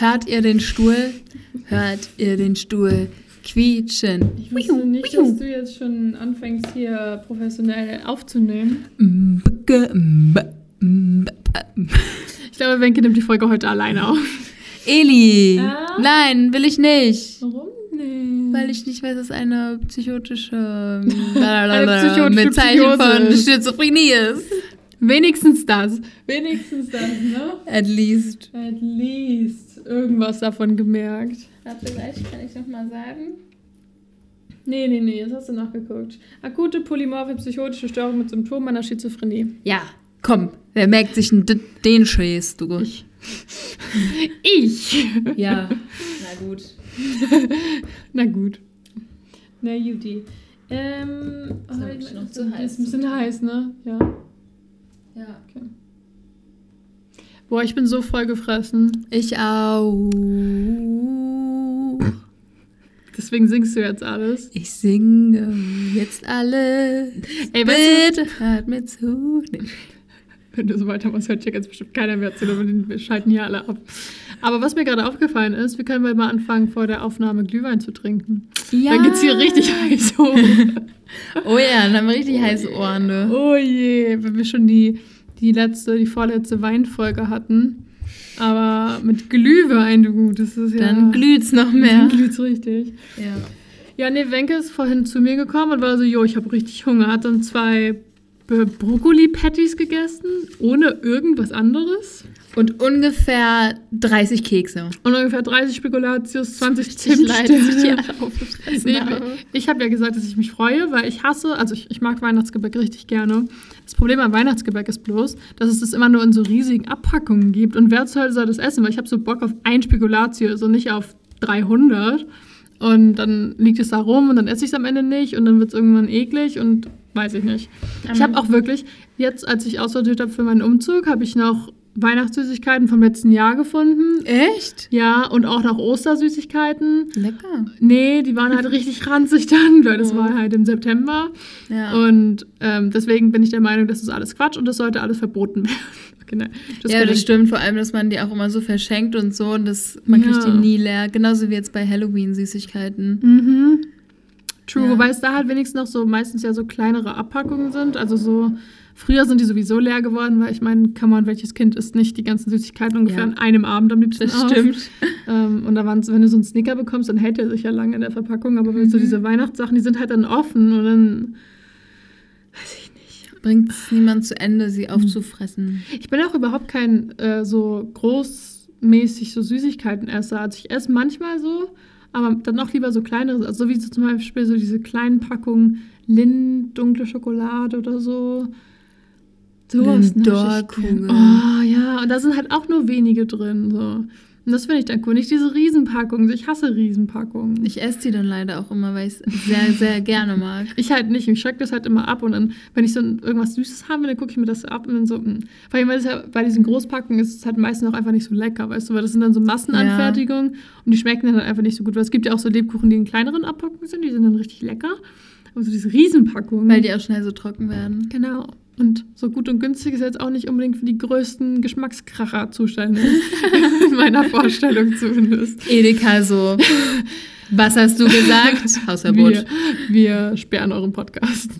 Hört ihr den Stuhl? Hört ihr den Stuhl quietschen? Ich wusste nicht, dass du jetzt schon anfängst, hier professionell aufzunehmen. Ich glaube, Wenke nimmt die Folge heute alleine auf. Eli! Ah? Nein, will ich nicht. Warum nicht? Weil ich nicht weiß, was eine psychotische, Eine psychotische Bezeichnung von Psychose ist. Schizophrenie ist. Wenigstens das. Wenigstens das, ne? At least. At least irgendwas davon gemerkt. Warte gleich, kann ich nochmal sagen? Nee, nee, nee, jetzt hast du nachgeguckt. Akute polymorphe psychotische Störung mit Symptomen einer Schizophrenie. Ja, komm. Wer merkt sich denn den Scheiß, du? Ich. Ich. Ja, na gut. Na gut. Na Juti. Ähm, Ist oh, noch ist zu heiß. ein bisschen heiß, ne? Ja. Ja. Boah, ich bin so voll gefressen. Ich auch. Deswegen singst du jetzt alles. Ich singe jetzt alles. Ey, weißt Bitte hört mir zu. Nee. du, wenn du so weitermachst, hört hier ganz bestimmt keiner mehr zu, wir schalten hier alle ab. Aber was mir gerade aufgefallen ist, wir können bald mal anfangen, vor der Aufnahme Glühwein zu trinken. Ja. Dann geht's hier richtig heiß hoch. Oh ja, dann haben wir richtig heiße Ohren, ne? Oh je, wenn wir schon die, die letzte, die vorletzte Weinfolge hatten. Aber mit Glühwein, du, das ist ja... Dann glüht's noch mehr. Dann glüht's richtig. Ja. Ja, nee, Wenke ist vorhin zu mir gekommen und war so, jo, ich habe richtig Hunger. Hat dann zwei Brokkoli-Patties gegessen, ohne irgendwas anderes. Und ungefähr 30 Kekse. Und ungefähr 30 Spekulatius, 20 Ich leid, dass ich Nee, habe. ich habe ja gesagt, dass ich mich freue, weil ich hasse, also ich, ich mag Weihnachtsgebäck richtig gerne. Das Problem an Weihnachtsgebäck ist bloß, dass es das immer nur in so riesigen Abpackungen gibt. Und wer zur Hölle soll das essen? Weil ich habe so Bock auf ein Spekulatius und nicht auf 300. Und dann liegt es da rum und dann esse ich es am Ende nicht und dann wird es irgendwann eklig und weiß ich nicht. Ich habe auch wirklich, jetzt als ich aussortiert habe für meinen Umzug, habe ich noch Weihnachtssüßigkeiten vom letzten Jahr gefunden. Echt? Ja, und auch noch Ostersüßigkeiten. Lecker. Nee, die waren halt richtig ranzig dann, weil das Oh. war halt im September. Ja. Und ähm, deswegen bin ich der Meinung, das ist alles Quatsch und das sollte alles verboten werden. genau. Das ja, das stimmt. Vor allem, dass man die auch immer so verschenkt und so. Und das, man kriegt Ja. die nie leer. Genauso wie jetzt bei Halloween-Süßigkeiten. Mhm. True, Ja. wobei es da halt wenigstens noch so meistens ja so kleinere Abpackungen sind. Also so, früher sind die sowieso leer geworden, weil ich meine, kann man, welches Kind isst nicht die ganzen Süßigkeiten ungefähr Ja. an einem Abend am liebsten Das auf. stimmt. Ähm, und da waren wenn du so einen Snicker bekommst, dann hält der sich ja lange in der Verpackung. Aber so Mhm. diese Weihnachtssachen, die sind halt dann offen und dann weiß ich nicht. Bringt es niemand zu Ende, sie aufzufressen. Ich bin auch überhaupt kein äh, so großmäßig so Süßigkeiten-Esser. Also ich esse manchmal so, aber dann auch lieber so kleinere, also so wie so zum Beispiel so diese kleinen Packungen Lind, dunkle Schokolade oder so. Sowas gern. Oh ja, und da sind halt auch nur wenige drin. So. Und das finde ich dann cool. Nicht diese Riesenpackungen. Ich hasse Riesenpackungen. Ich esse die dann leider auch immer, weil ich es sehr, sehr gerne mag. Ich halt nicht. Ich schreck das halt immer ab und dann, wenn ich so irgendwas Süßes habe, dann gucke ich mir das ab und dann so, mh. vor allem, weil ja bei diesen Großpackungen ist es halt meistens auch einfach nicht so lecker, weißt du, weil das sind dann so Massenanfertigungen und die schmecken dann halt einfach nicht so gut, weil es gibt ja auch so Lebkuchen, die in kleineren Abpackungen sind, die sind dann richtig lecker, aber so diese Riesenpackungen. Weil die auch schnell so trocken werden. Genau. Und so gut und günstig ist jetzt auch nicht unbedingt für die größten Geschmackskracher zuständig. in meiner Vorstellung zumindest. Edeka so. Was hast du gesagt? Hausverbot. Wir, wir sperren euren Podcast.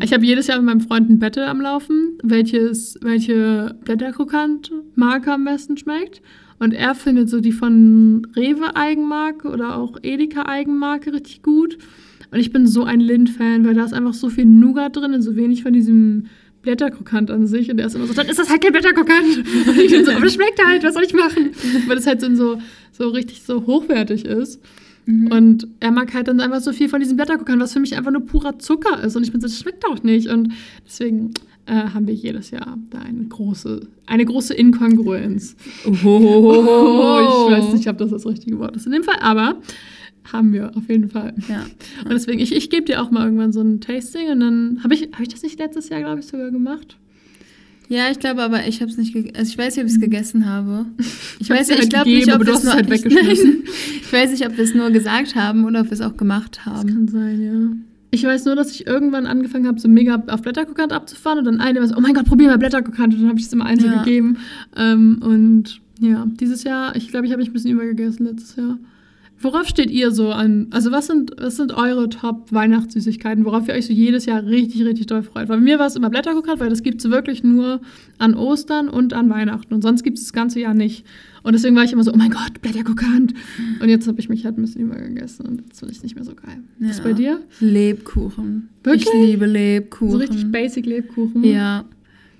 Ich habe jedes Jahr mit meinem Freund ein Battle am Laufen, welches, welche Blätterkrokant-Marke am besten schmeckt. Und er findet so die von Rewe Eigenmarke oder auch Edeka Eigenmarke richtig gut. Und ich bin so ein Lind-Fan, weil da ist einfach so viel Nougat drin und so wenig von diesem Blätterkrokant an sich. Und er ist immer so, dann ist das halt kein Blätterkrokant. Und ich bin so, aber das schmeckt halt, was soll ich machen? Weil das halt so, so richtig so hochwertig ist. Und er mag halt dann einfach so viel von diesem Blätterkrokant, was für mich einfach nur purer Zucker ist. Und ich bin so, das schmeckt auch nicht. Und deswegen äh, haben wir jedes Jahr da eine große, eine große Inkongruenz. Oh, ich weiß nicht, ob das das richtige Wort ist in dem Fall, aber haben wir auf jeden Fall. Ja. Und deswegen, ich, ich gebe dir auch mal irgendwann so ein Tasting und dann habe ich, habe ich das nicht letztes Jahr, glaube ich, sogar gemacht? ja, ich glaube aber, ich habe es nicht gegessen. Also ich weiß nicht, ob ich es gegessen habe. Ich, weiß ich glaube nicht, ob wir es nur halt ich, weggeschmissen. nein, ich weiß nicht, ob wir es nur gesagt haben oder ob wir es auch gemacht Das haben. kann sein, ja. Ich weiß nur, dass ich irgendwann angefangen habe, so mega auf Blätterkrokant abzufahren und dann eine war so, oh mein Gott, probier mal Blätterkrokant und dann habe ich es immer so Ja. gegeben. Ähm, und Ja, dieses Jahr, ich glaube, ich habe mich ein bisschen übergegessen letztes Jahr. Worauf steht ihr so an? Also, was sind, was sind eure Top-Weihnachtssüßigkeiten, worauf ihr euch so jedes Jahr richtig, richtig doll freut? Weil bei mir war es immer Blätterkokrat, weil das gibt es wirklich nur an Ostern und an Weihnachten. Und sonst gibt es das ganze Jahr nicht. Und deswegen war ich immer so, oh mein Gott, Blätterkokant. Und jetzt habe ich mich halt ein bisschen übergegessen und jetzt finde ich es nicht mehr so geil. Ja. Was ist bei dir? Lebkuchen. Wirklich? Ich liebe Lebkuchen. So richtig basic Lebkuchen. Ja.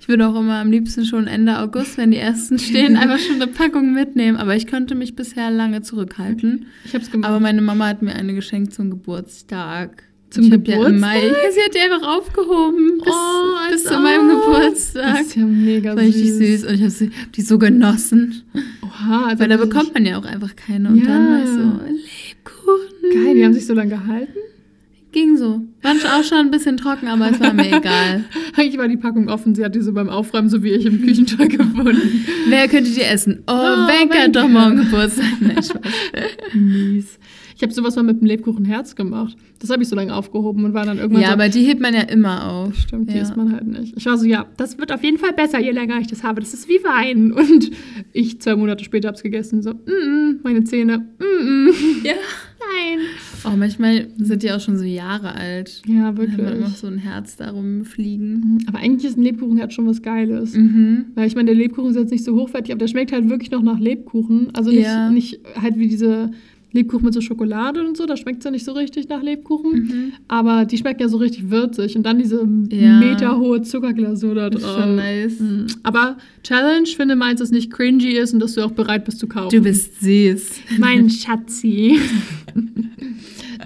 Ich würde auch immer am liebsten schon Ende August, wenn die ersten stehen, einfach schon eine Packung mitnehmen. Aber ich konnte mich bisher lange zurückhalten. Ich habe es gemacht. Aber meine Mama hat mir eine geschenkt zum Geburtstag. Zum ich Geburtstag? im Mai, ja, sie hat die einfach aufgehoben bis, Oh, bis zu meinem ob. Geburtstag. das ist ja mega Das war richtig süß. süß und ich habe hab die so genossen. Oha, also Weil da bekommt man ja auch einfach keine. Und Ja. dann war ich so, Lebkuchen. Geil, die haben sich so lange gehalten. Ging so. Schon auch schon ein bisschen trocken, aber es war mir egal. Eigentlich war die Packung offen, sie hat die so beim Aufräumen, so wie ich im Küchenschrank gefunden. Wer könnte die essen? Oh, Oh, Wenker. doch morgen Geburtstag. Nein, Spaß. Mies. Ich habe sowas mal mit dem Lebkuchenherz gemacht. Das habe ich so lange aufgehoben und war dann irgendwann Ja, so, aber die hebt man ja immer auf. Stimmt, die ja. isst man halt nicht. Ich war so, ja, das wird auf jeden Fall besser, je länger ich das habe. Das ist wie Wein. Und ich zwei Monate später habe es gegessen. So, mm -mm, meine Zähne, mm -mm. Ja. Nein. Oh, manchmal sind die auch schon so Jahre alt. Ja, Da hat man immer wirklich. so ein Herz darum fliegen. Aber eigentlich ist ein Lebkuchenherz schon was Geiles. Mhm. Weil ich meine, der Lebkuchen ist jetzt nicht so hochwertig, aber der schmeckt halt wirklich noch nach Lebkuchen. Also nicht, Ja. nicht halt wie diese Lebkuchen mit so Schokolade und so, da schmeckt es ja nicht so richtig nach Lebkuchen. Mhm. Aber die schmecken ja so richtig würzig. Und dann diese Ja. meterhohe Zuckerglasur da Das drauf. schon nice. Mm. Aber Challenge, finde mal, dass es nicht cringy ist und dass du auch bereit bist zu kaufen. Du bist süß. mein Schatzi.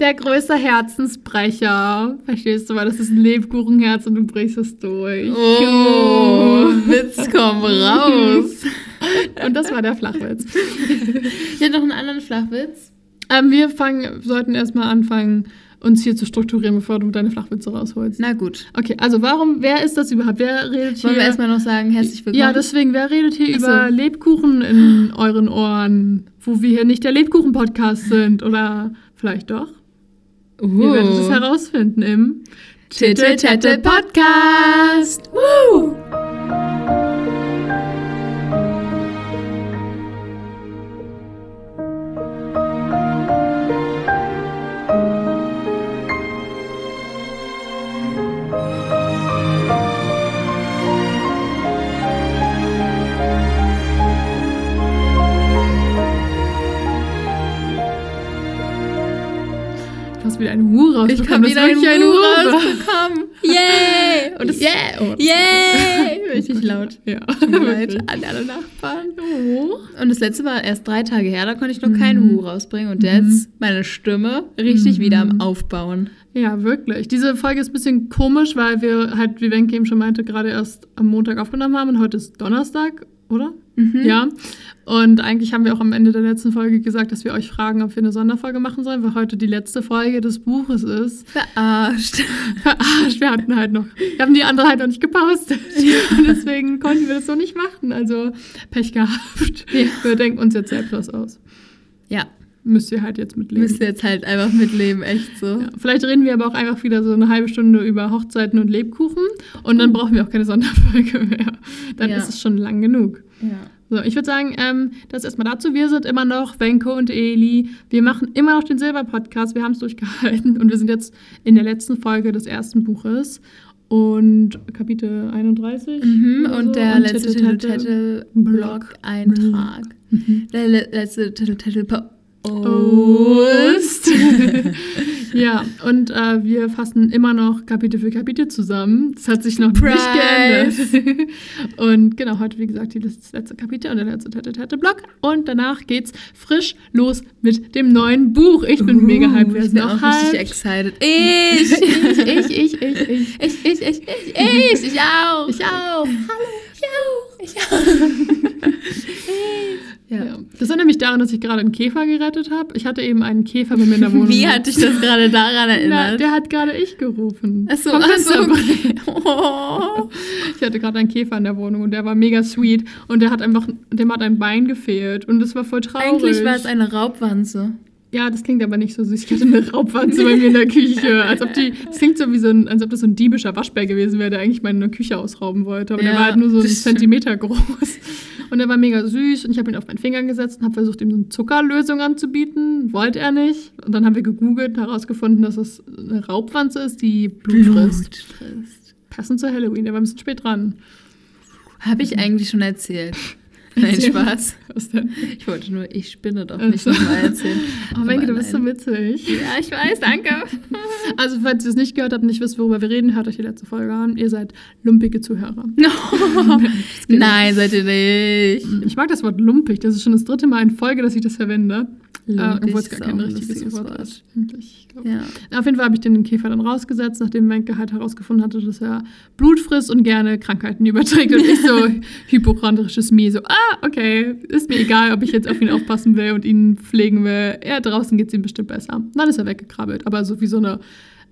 Der größte Herzensbrecher. Verstehst du, weil das ist ein Lebkuchenherz und du brichst es durch. Oh, Witz, komm raus. Und das war der Flachwitz. Ich hätte noch einen anderen Flachwitz. Ähm, wir fangen, sollten erstmal anfangen, uns hier zu strukturieren, bevor du deine Flachwitze rausholst. Na gut. Okay, also warum, wer ist das überhaupt? Wer redet Wollen hier? wir erstmal noch sagen, herzlich willkommen? ja, deswegen, wer redet hier Ach so. über Lebkuchen in euren Ohren, wo wir hier nicht der Lebkuchen-Podcast sind? Oder vielleicht doch? uh. Ihr werdet es herausfinden im Titte Tette Podcast. Woo! Hast wieder eine Hu rausbekommen. Ich habe Das wieder ist einen wirklich Hu Hu. rausbekommen. Yay! Und es, Yeah! Oh. Yay! Richtig laut. Ja. Tut mir leid Wirklich. an alle Nachbarn. Oh. Und das letzte war erst drei Tage her, da konnte ich noch keinen Mhm. Hu rausbringen. Und jetzt meine Stimme richtig Mhm. wieder am Aufbauen. Ja, wirklich. Diese Folge ist ein bisschen komisch, weil wir halt, wie Wenke eben schon meinte, gerade erst am Montag aufgenommen haben und heute ist Donnerstag, oder? Mhm. Ja. Und eigentlich haben wir auch am Ende der letzten Folge gesagt, dass wir euch fragen, ob wir eine Sonderfolge machen sollen, weil heute die letzte Folge des Buches ist. Verarscht. Verarscht, wir hatten halt noch, wir haben die andere halt noch nicht gepostet. Und deswegen konnten wir das so nicht machen. Also Pech gehabt. Ja. Wir denken uns jetzt selbst was aus. Ja, Müsst ihr halt jetzt mitleben. müsst ihr jetzt halt einfach mitleben, echt so. Ja, vielleicht reden wir aber auch einfach wieder so eine halbe Stunde über Hochzeiten und Lebkuchen und dann brauchen wir auch keine Sonderfolge mehr. Dann Ja. ist es schon lang genug. Ja. So, ich würde sagen, ähm, das erstmal dazu. Wir sind immer noch Wenko und Eli. Wir machen immer noch den Silber-Podcast. Wir haben es durchgehalten und wir sind jetzt in der letzten Folge des ersten Buches und Kapitel 31. Mhm, und so. der letzte Titel, Titel-Blog-Eintrag. Mhm. Der le letzte Titel-Titel-Post. Ost. ja, und äh, wir fassen immer noch Kapitel für Kapitel zusammen. Das hat sich noch Surprise. nicht geändert. und genau, heute, wie gesagt, das letzte Kapitel und der letzte Tette Tette Block. Und danach geht's frisch los mit dem neuen Buch. Ich bin mega hyped. Ich bin auch richtig hyped? excited. Ich! Ich, ich, ich, ich, ich. Ich, ich, ich, ich, ich, ich auch. Ich auch. Hallo, ich auch. Ich auch. Ja. Das erinnert mich daran, dass ich gerade einen Käfer gerettet habe. Ich hatte eben einen Käfer bei mir in der Wohnung. Wie hat dich das gerade daran Na, erinnert? der hat gerade ich gerufen. Achso, Vom achso, Fenster. okay. Oh. Ich hatte gerade einen Käfer in der Wohnung und der war mega sweet und der hat einfach, dem hat ein Bein gefehlt und das war voll traurig. Eigentlich war es eine Raubwanze. Ja, das klingt aber nicht so süß. Ich hatte eine Raubwanze bei mir in der Küche. Als ob die, das klingt so wie so ein, als ob das so ein diebischer Waschbär gewesen wäre, der eigentlich meine Küche ausrauben wollte. Aber der Ja, war halt nur so einen. Zentimeter groß. Und er war mega süß und ich habe ihn auf meinen Finger gesetzt und habe versucht, ihm so eine Zuckerlösung anzubieten. Wollte er nicht. Und dann haben wir gegoogelt und herausgefunden, dass es eine Raubwanze ist, die Blut frisst. frisst. Passend zu Halloween, der war ein bisschen spät dran. Habe ich eigentlich schon erzählt. Nein. Spaß. Ich wollte nur, ich spinne doch nicht so. nochmal erzählen. Oh, Wenke, du bist so witzig. Ja, ich weiß, danke. Also, falls ihr es nicht gehört habt und nicht wisst, worüber wir reden, hört euch die letzte Folge an. Ihr seid lumpige Zuhörer. Nein, seid ihr nicht. Ich mag das Wort lumpig. Das ist schon das dritte Mal in Folge, dass ich das verwende. Äh, obwohl es gar kein richtiges Wort, ist. glaub. Ja. Auf jeden Fall habe ich den Käfer dann rausgesetzt, nachdem Menke halt herausgefunden hatte, dass er Blut frisst und gerne Krankheiten überträgt. Und ich so hypochondrisches Mir so, ah, okay, ist mir egal, ob ich jetzt auf ihn aufpassen will und ihn pflegen will. Ja, draußen geht es ihm bestimmt besser. Dann ist er weggekrabbelt, aber so wie so eine,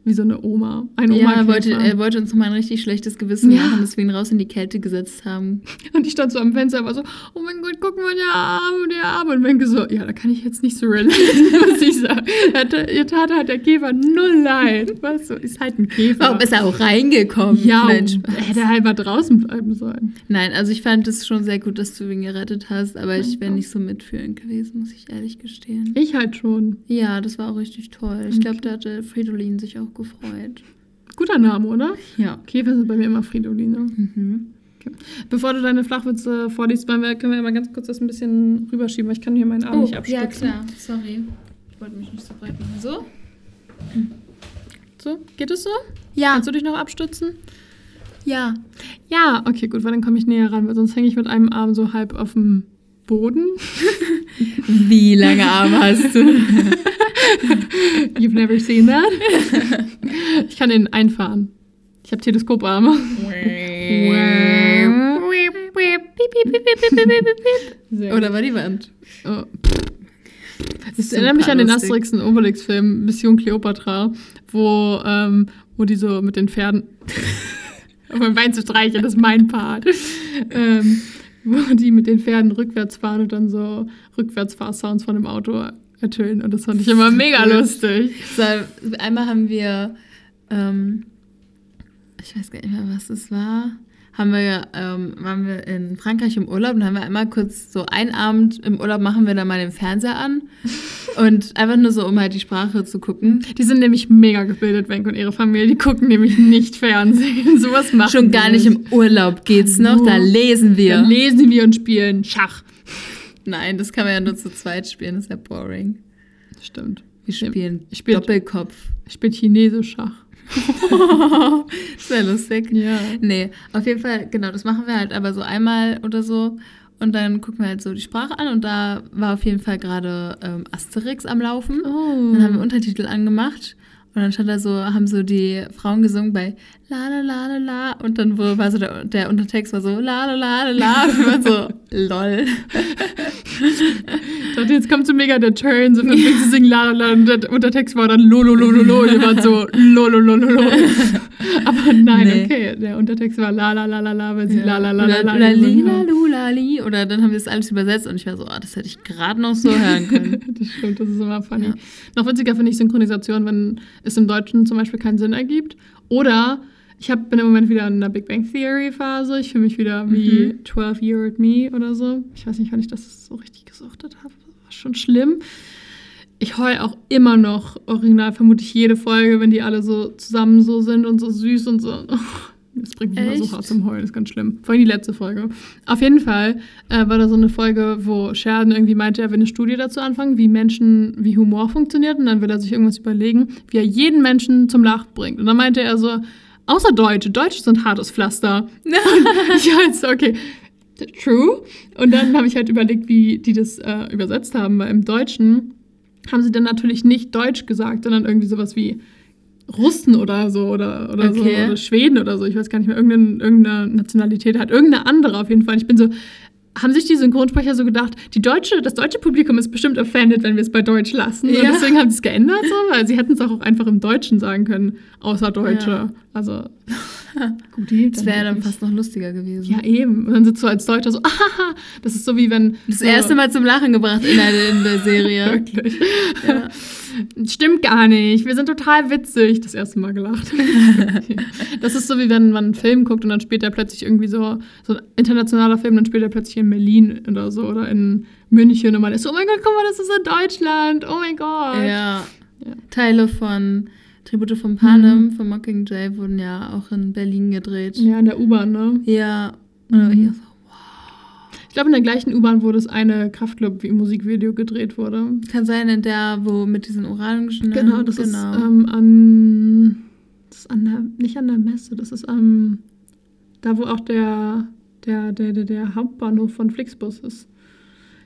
wie so eine Oma. Ein Ja, Oma er wollte, er wollte uns nochmal ein richtig schlechtes Gewissen Ja. machen, dass wir ihn raus in die Kälte gesetzt haben. Und ich stand so am Fenster, war so, oh mein Gott, guck mal, der Arme, der Arme. Und Wenke so, ja, da kann ich jetzt nicht so relaten, was ich sage. Ihr Tat hat der Käfer null leid. Weißt du, ist halt ein Käfer. Warum ist er auch reingekommen? ja, und Spaß. hätte halt mal draußen bleiben sollen. Nein, also ich fand es schon sehr gut, dass du ihn gerettet hast, aber ich wäre nicht so mitfühlend gewesen, muss ich ehrlich gestehen. Ich halt schon. Ja, das war auch richtig toll. Ich glaube, da hatte Fridolin sich auch gefreut. Guter Name, oder? Ja. Käfer sind bei mir immer Fridoline. Mhm. Bevor du deine Flachwitze vorliest, wir- können wir mal ganz kurz das ein bisschen rüberschieben, weil ich kann hier meinen Arm nicht abstützen. Oh, ja klar, sorry. Ich wollte mich nicht so breit machen. So? So, geht es so? Ja. Kannst du dich noch abstützen? Ja. Ja, okay, gut, weil dann komme ich näher ran, weil sonst hänge ich mit einem Arm so halb auf dem Boden. Wie lange Arme hast du? You've never seen that? Ich kann den einfahren. Ich habe Teleskoparme. Oder war die Wand? Oh. Das erinnert mich an den. Asterix und Obelix-Film Mission Cleopatra, wo, ähm, wo die so mit den Pferden auf mein Bein zu streicheln, das ist mein Part. ähm, wo die mit den Pferden rückwärts fahren und dann so Rückwärtsfahrsounds von dem Auto ertönen. Und das fand ich immer mega lustig. So, einmal haben wir, ähm, ich weiß gar nicht mehr, was es war. Haben wir, ähm, waren wir in Frankreich im Urlaub und haben wir einmal kurz so einen Abend im Urlaub machen wir dann mal den Fernseher an und einfach nur so, um halt die Sprache zu gucken. Die sind nämlich mega gebildet, Wenk und ihre Familie. Die gucken nämlich nicht Fernsehen. Sowas machen Schon gar nicht im Urlaub geht's noch, da lesen wir. Dann lesen wir und spielen Schach. Nein, das kann man ja nur zu zweit spielen, das ist ja boring. Stimmt. Wir spielen Ich spiel- Doppelkopf. Spielt Chinesisch Schach. das wäre lustig. Ja. Nee, auf jeden Fall, genau, das machen wir halt aber so einmal oder so. Und dann gucken wir halt so die Sprache an und da war auf jeden Fall gerade ähm, Asterix am Laufen. Oh. Dann haben wir Untertitel angemacht und dann stand da so, haben so die Frauen gesungen bei la la la la la und dann war so der, der Untertext war so la la la la la und waren so lol. Dachte, jetzt kommt so mega der Turn, so von wegen zu singen, la, la, la, und der Untertext war dann lo, lo, lo, lo, lo, und wart so lo, lo, lo, lo, lo. Aber nein, Nee. okay, der Untertext war la, la, la, la, la, weil sie la, la, la, oder, la, la, oder gesungen lila haben. lula li oder dann haben wir das alles übersetzt und ich war so, ah, das hätte ich gerade noch so hören können. Das stimmt, das ist immer funny. Ja. Noch witziger finde ich Synchronisation, wenn es im Deutschen zum Beispiel keinen Sinn ergibt. Oder ich hab, bin im Moment wieder in einer Big Bang Theory Phase. Ich fühle mich wieder wie Mhm. 12 Year Old Me oder so. Ich weiß nicht, wann ich das so richtig gesuchtet habe. Das war schon schlimm. Ich heul auch immer noch original, vermutlich jede Folge, wenn die alle so zusammen so sind und so süß und so. Das bringt mich immer Echt? so hart zum Heulen, das ist ganz schlimm. Vor allem die letzte Folge. Auf jeden Fall äh, war da so eine Folge, wo Sheridan irgendwie meinte, er will eine Studie dazu anfangen, wie Menschen, wie Humor funktioniert. Und dann will er sich irgendwas überlegen, wie er jeden Menschen zum Lachen bringt. Und dann meinte er so, außer Deutsche, Deutsche sind hartes Pflaster. Ich halt so, okay, true. Und dann habe ich halt überlegt, wie die das äh, übersetzt haben, weil im Deutschen haben sie dann natürlich nicht Deutsch gesagt, sondern irgendwie sowas wie Russen oder so oder, oder so Okay. oder Schweden oder so. Ich weiß gar nicht mehr, irgendeine, irgendeine Nationalität hat. Irgendeine andere auf jeden Fall. Ich bin so, haben sich die Synchronsprecher so gedacht, die deutsche, das deutsche Publikum ist bestimmt offended, wenn wir es bei Deutsch lassen. Und Ja. deswegen haben sie es geändert so, weil sie hätten es auch einfach im Deutschen sagen können, außer Deutsche. Ja. Also Gut, die Das wäre dann fast noch lustiger gewesen. Ja, eben. Und dann sitzt du als Deutscher so, ahaha. Das ist so wie wenn. Das so, erste Mal zum Lachen gebracht in der, in der Serie. Wirklich. Ja. Stimmt gar nicht. Wir sind total witzig. Das erste Mal gelacht. das ist so wie wenn man einen Film guckt und dann spielt er plötzlich irgendwie so, so ein internationaler Film, dann spielt er plötzlich in Berlin oder so oder in München und man ist so, oh mein Gott, guck mal, das ist in Deutschland. Oh mein Gott. Ja. Ja. Teile von Tribute von Panem, von Mockingjay wurden ja auch in Berlin gedreht. Ja, in der U-Bahn, ne? Ja. Und war ich Mhm. so, Ich glaube, in der gleichen U-Bahn, wo das eine Kraftclub-Musikvideo gedreht wurde. kann sein, in der, wo mit diesen Orangen. Genau, das ist ähm, an. Das ist an der, nicht an der Messe, das ist am. Da, wo auch der, der, der, der, der Hauptbahnhof von Flixbus ist.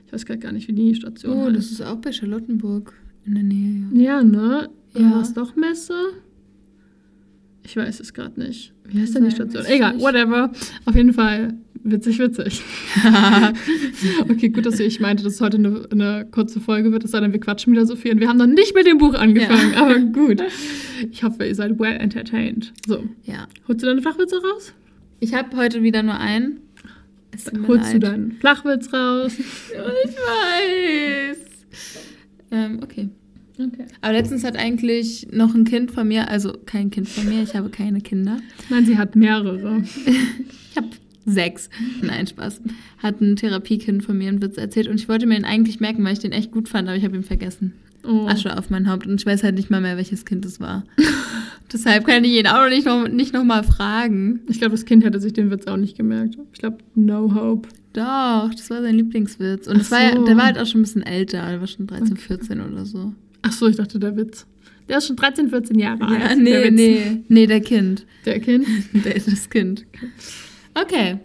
Ich weiß gerade gar nicht, wie die Station oh, heißt. das ist auch bei Charlottenburg in der Nähe. Ja, ne? Ja. Ja. War es doch Messe? Ich weiß es gerade nicht. Wie heißt denn die Station? Egal, whatever. Auf jeden Fall witzig, witzig. okay, gut, dass ich meinte, dass es heute eine, eine kurze Folge wird, es sei denn, wir quatschen wieder so viel. Und wir haben noch nicht mit dem Buch angefangen, aber gut. Ich hoffe, ihr seid well entertained. So, ja. holst du deine Flachwitze raus? Ich habe heute wieder nur einen. Holst du leid. deinen Flachwitz raus? Ich weiß. Ähm, okay. Okay. Aber letztens hat eigentlich noch ein Kind von mir, also kein Kind von mir, ich habe keine Kinder. Nein, sie hat mehrere. Ich habe sechs. Nein, Spaß. Hat ein Therapiekind von mir einen Witz erzählt und ich wollte mir den eigentlich merken, weil ich den echt gut fand, aber ich habe ihn vergessen. Oh. Asche auf mein Haupt und ich weiß halt nicht mal mehr, welches Kind es war. Deshalb kann ich ihn auch noch nicht noch, nicht noch mal fragen. Ich glaube, das Kind hätte sich den Witz auch nicht gemerkt. Ich glaube, no hope. Doch, das war sein Lieblingswitz. Und war so. der war halt auch schon ein bisschen älter, der war schon 13, Okay. 14 oder so. Ach so, ich dachte, der Witz. Der ist schon 13, 14 Jahre alt. Ja, der nee, Witz. nee, nee, der Kind. Der Kind. Der ist das Kind. Okay.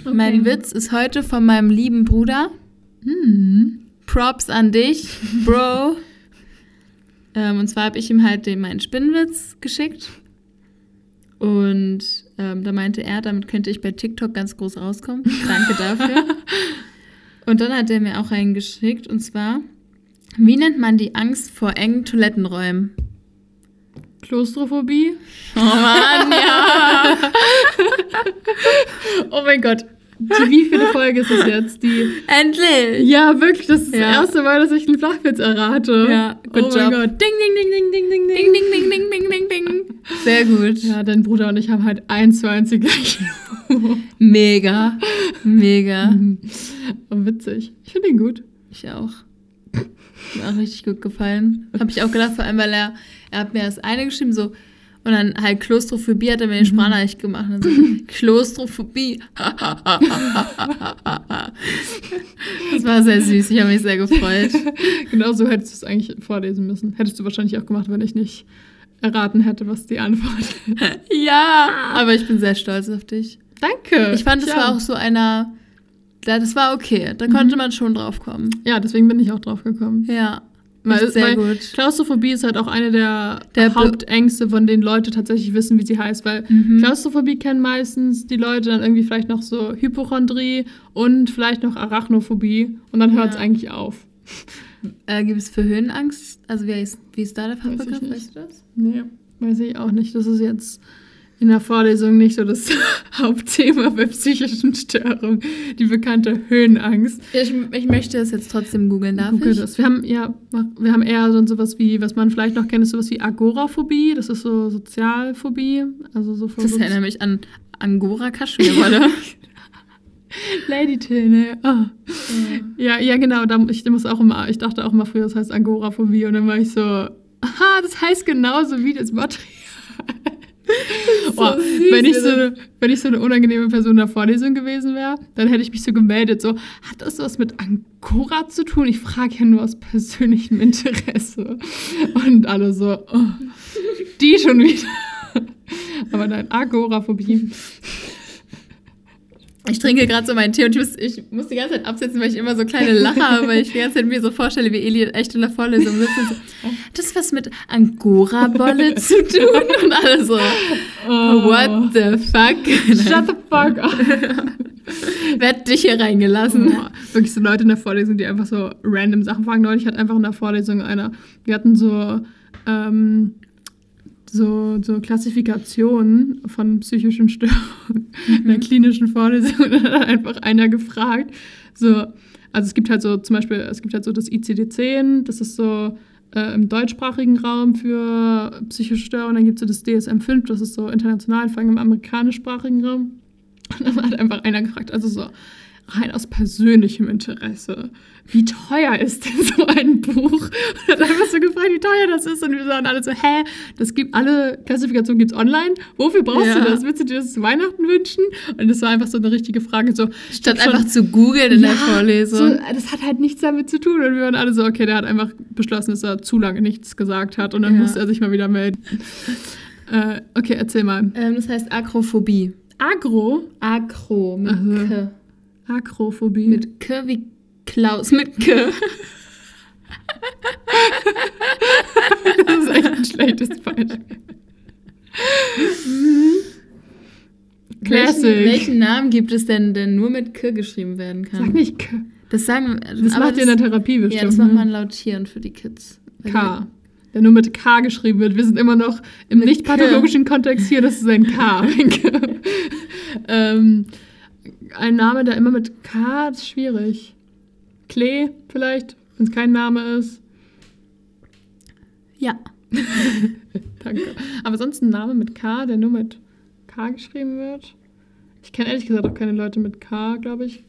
Okay. Mein Witz ist heute von meinem lieben Bruder. Hm. Props an dich, Bro. ähm, und zwar habe ich ihm halt den, meinen Spinnenwitz geschickt. Und ähm, da meinte er, damit könnte ich bei TikTok ganz groß rauskommen. Danke dafür. und dann hat er mir auch einen geschickt. Und zwar, wie nennt man die Angst vor engen Toilettenräumen? Klaustrophobie. Oh Mann, ja. Oh mein Gott. Die, wie viele Folge ist es jetzt? Die. Endlich. Ja, wirklich, das ist Ja. das erste Mal, dass ich einen Flachwitz errate. Ja, good oh mein job. Gott. Ding, ding, ding, ding, ding, ding, ding. Ding, ding, ding, ding, ding, ding, ding. Sehr gut. Ja, dein Bruder und ich haben halt eins zu eins die gleiche. Mega. Mega. Mhm. Oh, witzig. Ich finde ihn gut. Ich auch. Mir auch richtig gut gefallen. Habe ich auch gedacht, vor allem, weil er, er hat mir das eine geschrieben, so, und dann halt Klaustrophobie hat er mir den Sprachnachricht gemacht. Und so, Klaustrophobie. das war sehr süß, ich habe mich sehr gefreut. Genau so hättest du es eigentlich vorlesen müssen. Hättest du wahrscheinlich auch gemacht, wenn ich nicht erraten hätte, was die Antwort ist. Ja, aber ich bin sehr stolz auf dich. Danke. Ich fand, es Ja. war auch so einer, ja, das war okay. Da konnte man schon drauf kommen. Ja, deswegen bin ich auch drauf gekommen. Ja, Weil, sehr weil gut. Klaustrophobie ist halt auch eine der, Der Hauptängste, von denen Leute tatsächlich wissen, wie sie heißt. Weil Mhm. Klaustrophobie kennen meistens die Leute dann irgendwie vielleicht noch so Hypochondrie und vielleicht noch Arachnophobie. Und dann hört es eigentlich auf. Äh, gibt es für Höhenangst? Also wie ist, wie ist da der Fachbegriff? nicht. Weißt du das? Nee, weiß ich auch nicht. Das ist jetzt in der Vorlesung nicht so das Hauptthema bei psychischen Störungen. Die bekannte Höhenangst. Ich, ich möchte es jetzt trotzdem googeln, darf Google ich? das. Wir haben, ja, wir haben eher so sowas wie, was man vielleicht noch kennt, ist sowas wie Agoraphobie. Das ist so Sozialphobie. Also so Das so erinnert mich an Angora Kaschmirwolle. Lady Till, Oh. Ja, ja, genau. Da, ich, muss auch immer, ich dachte auch immer früher, das heißt Agoraphobie. Und dann war ich so, aha, das heißt genauso wie das Material. Boah, süß, wenn, ich so eine, wenn ich so eine unangenehme Person in der Vorlesung gewesen wäre, dann hätte ich mich so gemeldet, so, hat das was mit Angora zu tun? Ich frage ja nur aus persönlichem Interesse. Und alle so, oh, die schon wieder. Aber nein, Agoraphobie. Ich trinke gerade so meinen Tee und ich muss, ich muss die ganze Zeit absetzen, weil ich immer so kleine Lacher habe, weil ich die ganze Zeit mir so vorstelle, wie Eli echt in der Vorlesung sitzt und so, hat das was mit Angora-Bolle zu tun? Und alle so, what the fuck? Shut the fuck up. Wer hat dich hier reingelassen? Oh, wirklich so Leute in der Vorlesung, die einfach so random Sachen fragen. Neulich hat einfach in der Vorlesung einer, wir hatten so, ähm, so, so Klassifikationen von psychischen Störungen in der klinischen Vorlesung und dann hat einfach einer gefragt, so, also es gibt halt so zum Beispiel, es gibt halt so das ICD-10, das ist so äh, im deutschsprachigen Raum für psychische Störungen, dann gibt es so das DSM-5, das ist so international, vor allem im amerikanischsprachigen Raum. Und dann hat einfach einer gefragt, also so rein aus persönlichem Interesse, wie teuer ist denn so ein Buch? Und hat einfach so gefragt, wie teuer das ist. Und wir sagen alle so, hä, das gibt alle Klassifikationen gibt's online. Wofür brauchst Ja. du das? Willst du dir das zu Weihnachten wünschen? Und das war einfach so eine richtige Frage. So, Statt einfach schon- zu googeln in der Ja, Vorlesung. So, das hat halt nichts damit zu tun. Und wir waren alle so, okay, der hat einfach beschlossen, dass er zu lange nichts gesagt hat. Und dann Ja. musste er sich mal wieder melden. äh, okay, erzähl mal. ähm, das heißt Akrophobie. Agro, Akro mit Also. Akrophobie. Mit K wie Klaus mit K. das ist echt ein schlechtes Beispiel. Classic. Welchen, welchen Namen gibt es denn, der nur mit K geschrieben werden kann? Sag nicht K. Das sagen Das macht ihr in der Therapie bestimmt. Ja, das macht ne? man lautierend für die Kids. K. Der nur mit K geschrieben wird. Wir sind immer noch im nicht pathologischen Kontext hier, das ist ein K. ähm, ein Name, der immer mit K ist schwierig. Klee vielleicht, wenn es kein Name ist. Ja. Danke. Aber sonst ein Name mit K, der nur mit K geschrieben wird. Ich kenne ehrlich gesagt auch keine Leute mit K, glaube ich.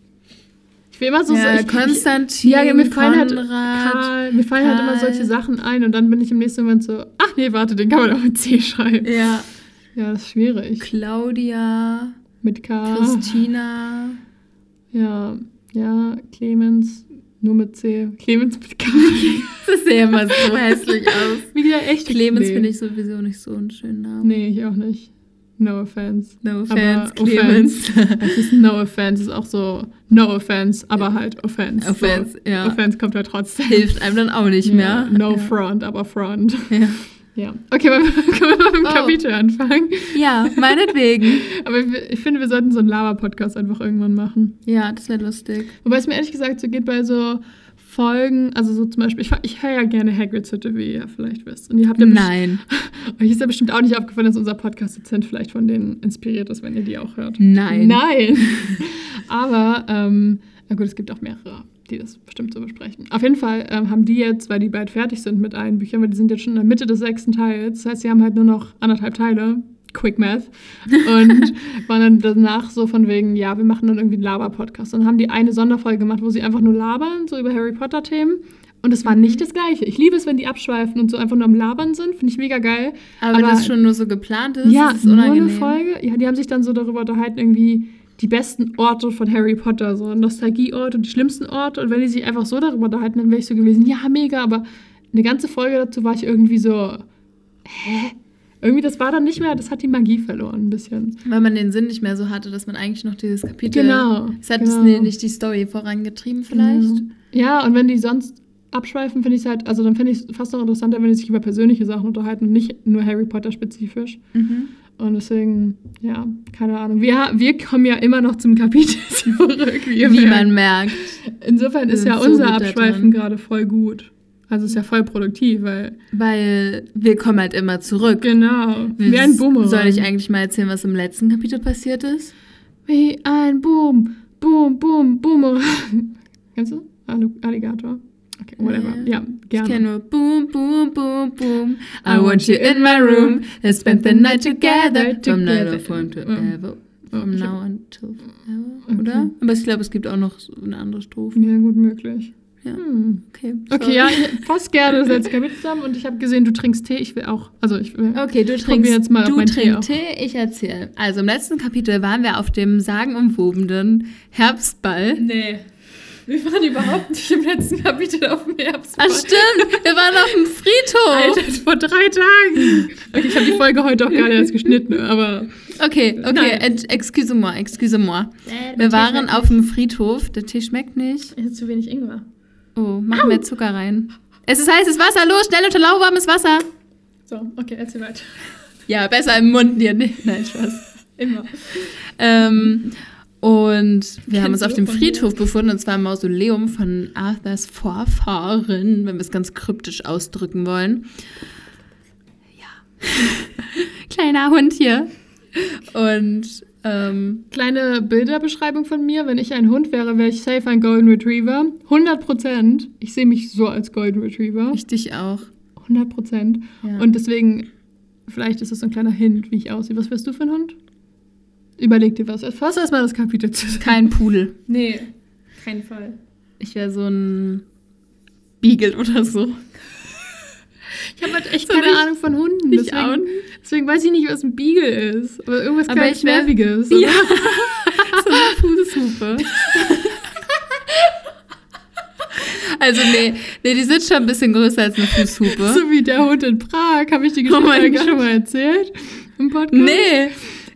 Ich will immer so ja, ich, Konstantin, ich, ja, mir fallen halt Konrad. Karl, mir fallen halt immer solche Sachen ein und dann bin ich im nächsten Moment so, ach nee, warte, den kann man auch mit C schreiben. Ja. Ja, das ist schwierig. Claudia, Mit K. Christina. Ja, ja, Clemens, nur mit C. Clemens mit K. Das sieht immer so hässlich aus. Wie der echte Clemens Klee. finde ich sowieso nicht so einen schönen Namen. Nee, ich auch nicht. No offense. No Aber offense, Clemens. Es ist no offense, ist auch so no offense, aber halt offense. Offense, so. ja. Offense kommt halt trotzdem. Hilft einem dann auch nicht Ja, mehr. no ja. front, aber front. Ja. Ja. Okay, können wir mal mit dem Oh. Kapitel anfangen? ja, meinetwegen. Aber ich, ich finde, wir sollten so einen Lava-Podcast einfach irgendwann machen. Ja, das wäre lustig. Wobei es mir ehrlich gesagt so geht bei so Folgen, also so zum Beispiel, ich, ich höre ja gerne Hagrid's Hütte, wie ihr ja vielleicht wisst. Und ihr habt ja Nein. euch ist ja bestimmt auch nicht aufgefallen, dass unser Podcast dezent vielleicht von denen inspiriert ist, wenn ihr die auch hört. Nein. Nein. Aber, ähm, na gut, es gibt auch mehrere, die das bestimmt so besprechen. Auf jeden Fall ähm, haben die jetzt, weil die bald fertig sind mit allen Büchern, weil die sind jetzt schon in der Mitte des sechsten Teils, das heißt, sie haben halt nur noch anderthalb Teile. Quick Math. Und waren dann danach so von wegen, ja, wir machen dann irgendwie einen Laber-Podcast. Und haben die eine Sonderfolge gemacht, wo sie einfach nur labern, so über Harry Potter-Themen. Und es war nicht das Gleiche. Ich liebe es, wenn die abschweifen und so einfach nur am Labern sind. Finde ich mega geil. Aber, wenn das schon nur so geplant ist, Ja, ist es nur unangenehm. eine Folge. Ja, die haben sich dann so darüber unterhalten, irgendwie die besten Orte von Harry Potter, so Nostalgieorte und die schlimmsten Orte. Und wenn die sich einfach so darüber unterhalten, dann wäre ich so gewesen, ja, mega, aber eine ganze Folge dazu war ich irgendwie so, hä? Irgendwie, das war dann nicht mehr, das hat die Magie verloren, ein bisschen. Weil man den Sinn nicht mehr so hatte, dass man eigentlich noch dieses Kapitel. Genau, Es hat genau. nicht die Story vorangetrieben, vielleicht. Genau. Ja, und wenn die sonst abschweifen, finde ich es halt, also dann finde ich es fast noch interessanter, wenn die sich über persönliche Sachen unterhalten und nicht nur Harry Potter spezifisch. Mhm. Und deswegen, ja, keine Ahnung. Wir, wir kommen ja immer noch zum Kapitel zurück. Wie merkt. man merkt. Insofern ist ja so unser Abschweifen gerade voll gut. Also ist ja voll produktiv, weil. Weil wir kommen halt immer zurück. Genau. Wie ein Boomerang. Soll ich eigentlich mal erzählen, was im letzten Kapitel passiert ist? Wie ein Boom, Boom, Boom, Boomerang. Kennst du? Alli- Alligator. Okay, whatever. Ja, Ich gerne. kenne nur Boom, Boom, Boom, Boom. I want you in my room. Let's spend the night together. From now on to ever. From ich now until ever. Okay. Oder? Aber ich glaube, es gibt auch noch so eine andere Strophe. Ja, gut möglich. Ja. Hm. Okay. Okay, sorry. ja, ich fass gerne das letzte Kapitel zusammen und ich habe gesehen, du trinkst Tee. Ich will auch. Also ich will. Okay, du ich trinkst, jetzt mal du meinen Tee trinkst Tee, ich erzähle. Also im letzten Kapitel waren wir auf dem sagenumwobenen Herbstball. Nee. Wir waren überhaupt nicht im letzten Kapitel auf dem Herbst. Ah, stimmt, wir waren auf dem Friedhof. Alter, vor drei Tagen. Okay, ich habe die Folge heute auch gerade erst geschnitten, aber. Okay, okay, excuse-moi, excuse-moi. Wir waren auf dem Friedhof, der Tee schmeckt nicht. Ich habe zu wenig Ingwer. Oh, mach mehr Zucker rein. Es ist heißes Wasser, los, schnell unter lauwarmes Wasser. So, okay, erzähl weiter. Ja, besser im Mund dir nicht. Nein, Spaß. Immer. Ähm, und wir haben uns auf dem Friedhof befunden, und zwar im Mausoleum von Arthurs Vorfahren, wenn wir es ganz kryptisch ausdrücken wollen. Ja, Kleiner Hund hier. Und ähm, Kleine Bilderbeschreibung von mir. Wenn ich ein Hund wäre, wäre ich safe ein Golden Retriever. 100 Prozent. Ich sehe mich so als Golden Retriever. ich dich auch. 100 Prozent. Ja. Und deswegen, vielleicht ist das so ein kleiner Hint, wie ich aussehe. Was wärst du für ein Hund? Überleg dir was. Fass erstmal das Kapitel zu. Kein Pudel. Nee, kein Fall. Ich wäre so ein Beagle oder so. Ich habe halt echt So keine nicht- Ahnung von Hunden. ich Deswegen, auch nicht. deswegen weiß ich nicht, was ein Beagle ist. Aber irgendwas Aber wär- Nerviges. Ja. so eine Fußhupe. Also nee, nee, die sind schon ein bisschen größer als eine Fußhupe. So wie der Hund in Prag. Habe ich die Oh Geschichte Gott. schon mal erzählt? Im Podcast? Nee,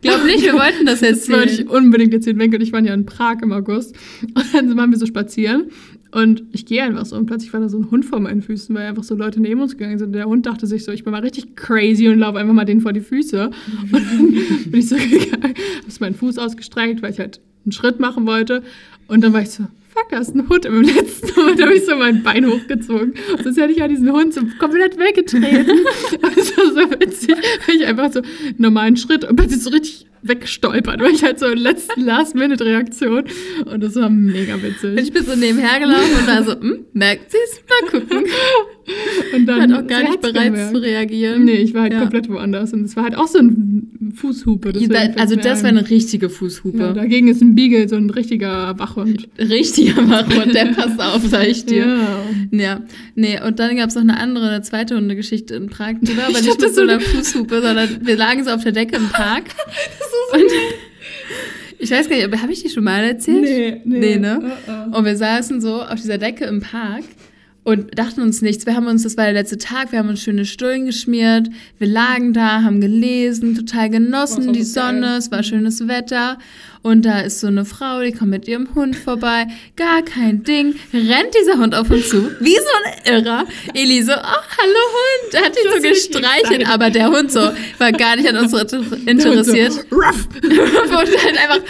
glaub nicht, wir wollten das Das wollte ich unbedingt erzählen. Wenke und ich waren ja in Prag im August. Und dann waren wir so spazieren. Und ich gehe einfach so und plötzlich war da so ein Hund vor meinen Füßen, weil einfach so Leute neben uns gegangen sind. Und der Hund dachte sich so, ich bin mal richtig crazy und laufe einfach mal denen vor die Füße. Und dann bin ich so gegangen, habe meinen Fuß ausgestreckt, weil ich halt einen Schritt machen wollte. Und dann war ich so, fuck, da ist ein Hund. Und im letzten Moment habe ich so mein Bein hochgezogen. Sonst hätte ich ja diesen Hund so komplett weggetreten. Das war so witzig, weil ich einfach so einen normalen Schritt und plötzlich so richtig weggestolpert, weil ich halt so letzten Last-Minute-Reaktion und das war mega witzig. Ich bin so nebenher gelaufen und war so, hm, merkt sie es? Mal gucken. Und dann Hat auch gar nicht bereit gemerkt. zu reagieren. Nee, ich war halt Ja. komplett woanders und es war halt auch so ein Fußhupe. also das war ein. eine richtige Fußhupe. ja, dagegen ist ein Beagle so ein richtiger Wachhund. Richtiger Wachhund, der passt auf, sag ich dir. Ja. Ja, nee, und dann gab es noch eine andere, eine zweite Hundegeschichte in Prag. Die war aber Ich nicht mit so einer Fußhupe, sondern wir lagen so auf der Decke im Park. Und ich weiß gar nicht, habe ich die schon mal erzählt? Nee, ne? Uh-uh. Und wir saßen so auf dieser Decke im Park und dachten uns nichts. Wir haben uns, das war der letzte Tag, wir haben uns schöne Stullen geschmiert. Wir lagen da, haben gelesen, total genossen, die so geil. Sonne, es war schönes Wetter. Und da ist so eine Frau, die kommt mit ihrem Hund vorbei. Gar kein Ding. Rennt dieser Hund auf uns zu. Wie so ein Irrer. Eli so, oh, hallo Hund. Hat ihn so gestreichelt. Aber der Hund so war gar nicht an uns interessiert. So, ruff. Und halt einfach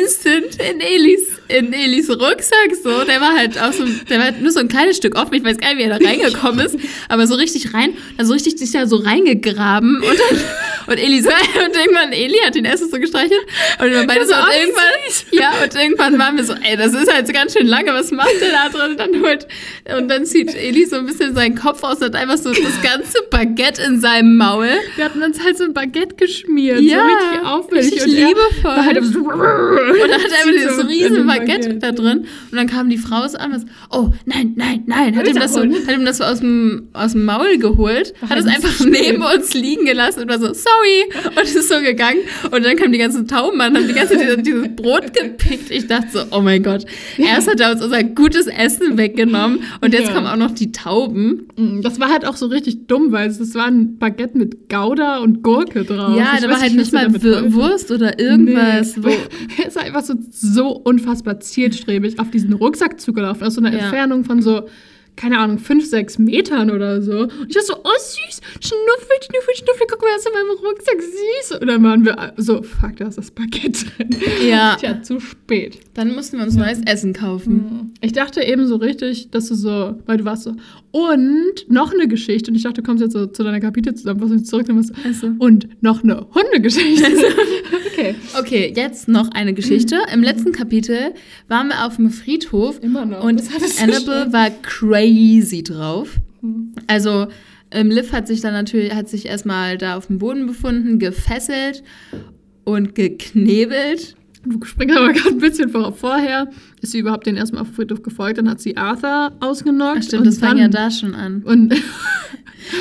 instant in Elis, in Elis Rucksack so. Der war halt auch so, der war nur so ein kleines Stück offen. Ich weiß gar nicht, wie er da reingekommen ist. Aber so richtig rein, also richtig sich da so reingegraben. Und dann, und Eli so, und irgendwann, Eli hat ihn erst so gestreichelt. Und wir beide so, und irgendwann, ja, und irgendwann waren wir so, ey, das ist halt so ganz schön lange, was macht der da drin? Und dann holt, und dann zieht Eli so ein bisschen seinen Kopf aus und hat einfach so das ganze Baguette in seinem Maul. Wir hatten uns halt so ein Baguette geschmiert. Ja, so richtig aufwendig. richtig und liebevoll. War halt so, Und dann hat er einfach dieses so riesen dem Baguette da drin. Und dann kam die Frau so an und oh, nein, nein, nein. Hat ihm das so, hat ihm das so aus dem, aus dem Maul geholt, hat es halt einfach spät. neben uns liegen gelassen und war so, sorry. Und ist so gegangen. Und dann kamen die ganzen Tauben an, haben die ganze Zeit dieses, Brot gepickt. Ich dachte so, oh mein Gott. Erst hat er uns unser gutes Essen weggenommen und jetzt Ja. kommen auch noch die Tauben. Mm, Das war halt auch so richtig dumm, weil es war ein Baguette mit Gouda und Gurke drauf. ja, Ich da war halt nicht sie mal. Wurst oder irgendwas. Nee. Wo, Er ist einfach so, so unfassbar zielstrebig auf diesen Rucksack zugelaufen, aus so einer Ja. Entfernung von so, keine Ahnung, fünf, sechs Metern oder so. Und ich war so, oh süß, schnuffel, schnuffel, schnuffel, guck mal, was in meinem Rucksack süß. Und dann waren wir so, fuck, da ist das Baguette drin. Ja. Tja, zu spät. dann mussten wir uns neues Essen kaufen. Ich dachte eben so richtig, dass du so, weil du warst so, und noch eine Geschichte. Und ich dachte, du kommst jetzt so zu deiner zurück. Dann warst du, Also. Und noch eine Hundegeschichte. okay. Okay, jetzt noch eine Geschichte. Im letzten Kapitel waren wir auf dem Friedhof Immer noch. und Annabelle war crazy drauf. Hm. Also ähm, Liv hat sich dann natürlich, hat sich erstmal da auf dem Boden befunden, gefesselt und geknebelt. Du springst aber gerade ein bisschen vor, vorher. Ist sie überhaupt den erstmal auf dem Friedhof gefolgt? Dann hat sie Arthur ausgenockt. Ach stimmt, und das fang dann, ja da schon an. Und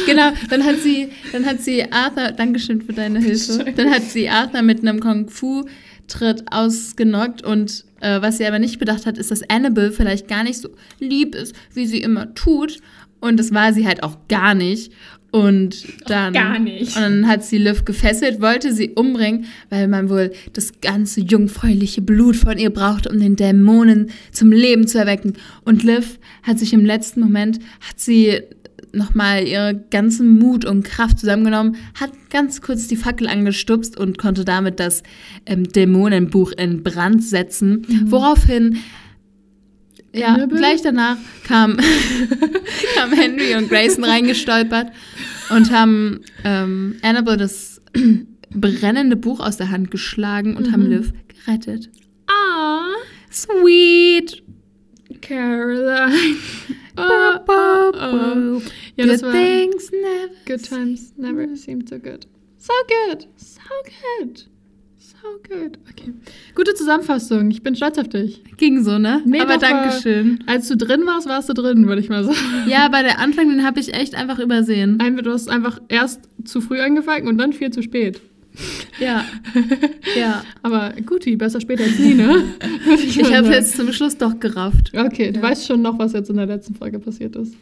Genau, dann hat sie, dann hat sie Arthur, Dankeschön für deine Hilfe. Dann hat sie Arthur mit einem Kung Fu Tritt ausgenockt und äh, was sie aber nicht bedacht hat, ist, dass Annabelle vielleicht gar nicht so lieb ist, wie sie immer tut. Und das war sie halt auch gar nicht. Und dann, gar nicht. Und dann hat sie Liv gefesselt, wollte sie umbringen, weil man wohl das ganze jungfräuliche Blut von ihr braucht, um den Dämonen zum Leben zu erwecken. Und Liv hat sich im letzten Moment, hat sie nochmal ihren ganzen Mut und Kraft zusammengenommen, hat ganz kurz die Fackel angestupst und konnte damit das ähm, Dämonenbuch in Brand setzen, woraufhin ja, Annabelle? gleich danach kam, kam Henry und Grayson reingestolpert und haben ähm, Annabelle das brennende Buch aus der Hand geschlagen und haben Mhm. Liv gerettet. Ah, Sweet. Caroline. Oh, oh, oh. Ja, das Good things never. Good times never seemed so good. So good. So good. So good. Okay. Gute Zusammenfassung. Ich bin stolz auf dich. Ging so, ne? Nee, Aber Dankeschön. Als du drin warst, warst du drin, würde ich mal sagen. Ja, bei der Anfang, den habe ich echt einfach übersehen. Einfach, du hast einfach erst zu früh angefangen und dann viel zu spät. Ja. Ja. Aber guti, besser später als nie, ne? Ich mal habe jetzt zum Schluss doch gerafft. Okay, du Ja. weißt schon noch, was jetzt in der letzten Folge passiert ist.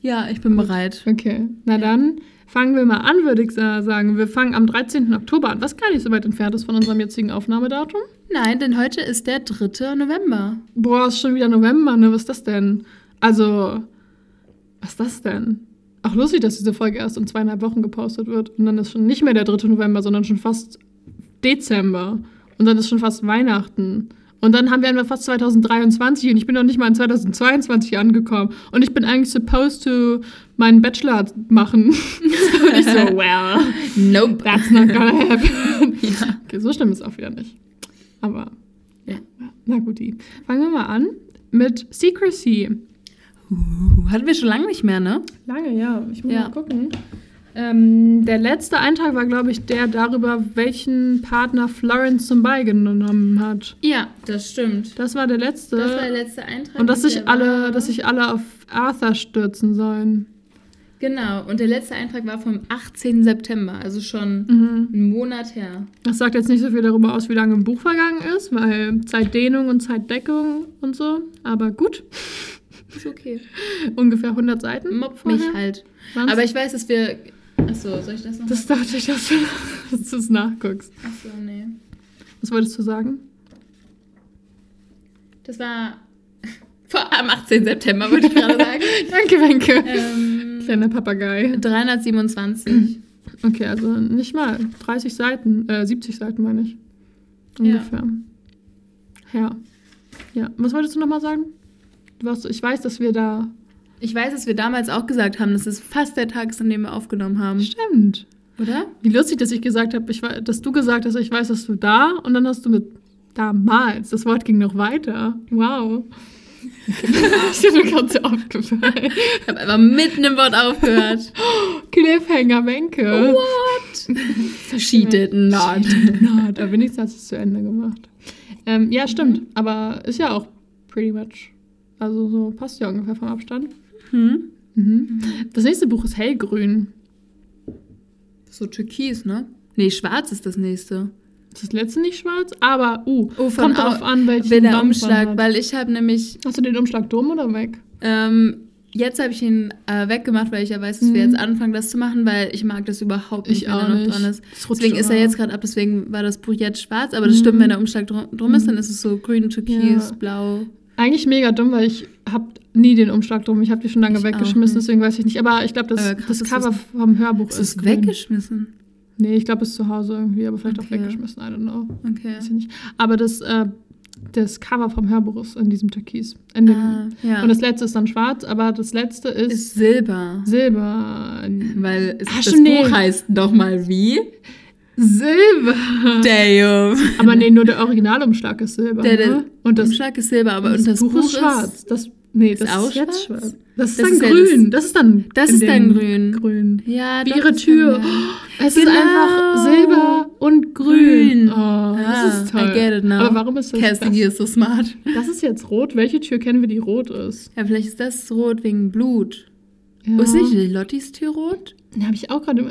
Ja, ich bin bereit. Okay, na dann fangen wir mal an, würde ich sa- sagen. Wir fangen am 13. Oktober an, was gar nicht so weit entfernt ist von unserem jetzigen Aufnahmedatum. Nein, denn heute ist der 3. November. Boah, ist schon wieder November, ne? Was ist das denn? Also, was ist das denn? Auch lustig, dass diese Folge erst in zweieinhalb Wochen gepostet wird. Und dann ist schon nicht mehr der 3. November, sondern schon fast Dezember. Und dann ist schon fast Weihnachten. Und dann haben wir einfach fast 2023 und ich bin noch nicht mal in 2022 angekommen. Und ich bin eigentlich supposed to meinen Bachelor machen. und ich so, well, Nope. that's not gonna happen. Ja. Okay, so schlimm ist es auch wieder nicht. Aber, Ja. na gut, die. Fangen wir mal an mit Secrecy. Uh, hatten wir schon lange nicht mehr, ne? Lange, ja. Ich muss Ja. mal gucken. Ähm, der letzte Eintrag war, glaube ich, der darüber, welchen Partner Florence zum Beigenommen hat. Ja, das stimmt. Das war der letzte. Das war der letzte Eintrag. und dass sich alle, war- dass sich alle auf Arthur stürzen sollen. Genau, und der letzte Eintrag war vom 18. September, also schon Mhm. einen Monat her. Das sagt jetzt nicht so viel darüber aus, wie lange ein Buch vergangen ist, weil Zeitdehnung und Zeitdeckung und so. Aber gut, Ist okay. ungefähr 100 Seiten. Vorher. mich halt. Waren's? Aber ich weiß, dass wir. Achso, soll ich das noch? Das dachte ich, dass du dass du es nachguckst. Achso, nee. Was wolltest du sagen? Das war vor, am 18. September, würde ich gerade sagen. Danke, Wenke. ähm, Kleiner Papagei. 327. Okay, also nicht mal 30 Seiten, äh, 70 Seiten meine ich. Ungefähr. Ja. Ja. Was wolltest du nochmal sagen? Warst, ich weiß, dass wir da. Ich weiß, dass wir damals auch gesagt haben, dass es fast der Tag ist, an dem wir aufgenommen haben. Stimmt. Oder? Wie lustig, dass ich gesagt habe, ich, dass du gesagt hast, ich weiß, dass du da und dann hast du mit damals. Das Wort ging noch weiter. Wow. ist dir nur gerade so aufgefallen. Ich habe einfach mitten im Wort aufgehört. Cliffhanger, Wenke. What? She did not. Na, da wenigstens hast du es zu Ende gemacht. Ähm, ja, stimmt. Aber ist ja auch pretty much. Also so passt ja ungefähr vom Abstand. Hm? Mhm. Das nächste Buch ist Hellgrün. So türkis, ne? Nee, schwarz ist das nächste. Ist das letzte nicht schwarz? Aber, uh, Oh, kommt au- darauf an, welchen der Umschlag, hat. weil ich habe nämlich, Hast du den Umschlag dumm oder weg? ähm, jetzt habe ich ihn äh, weggemacht, weil ich ja weiß, dass wir Mhm. jetzt anfangen, das zu machen, weil ich mag das überhaupt nicht, Ich wenn auch er noch nicht. dran ist. Deswegen ist er jetzt gerade ab, deswegen war das Buch jetzt schwarz, aber das Mhm. stimmt, wenn der Umschlag drum, drum ist, Mhm. dann ist es so grün, türkis, Ja. blau. Eigentlich mega dumm, weil ich habe nie den Umschlag drum. Ich habe die schon lange Ich weggeschmissen, auch deswegen weiß ich nicht. Aber ich glaube, das, krass, das Cover du's- vom Hörbuch Ist ist, weggeschmissen? Nee, ich glaube, es ist zu Hause irgendwie, aber vielleicht auch Okay. weggeschmissen. I don't know. Okay. Weiß ich nicht. Aber das, äh, das Cover vom Hörbuch ist in diesem Türkis. In Ah, ja. Und das letzte ist dann schwarz, aber das letzte ist, ist Silber. Silber. Weil es, Ah, das nee. Buch heißt doch mal wie? Silber. Damn. aber nee, nur der Originalumschlag ist Silber. Der, der ne? Und das, Umschlag ist Silber, aber das, und das Buch, ist schwarz. Das, nee, Ist das auch ist jetzt schwarz? schwarz. Das ist Das dann ist ja grün. Das, ist dann Das ist dann grün. grün. Ja, Wie ihre das Tür. sein. Es ist Genau. einfach Silber und grün. Grün. Oh, Ah, das ist toll. I get it now. Aber warum ist das? Das, ist so smart. das ist jetzt rot. Welche Tür kennen wir, die rot ist? Ja, vielleicht ist das rot wegen Blut. Ja. Ist nicht Lottis Tür rot? Habe ich auch gerade.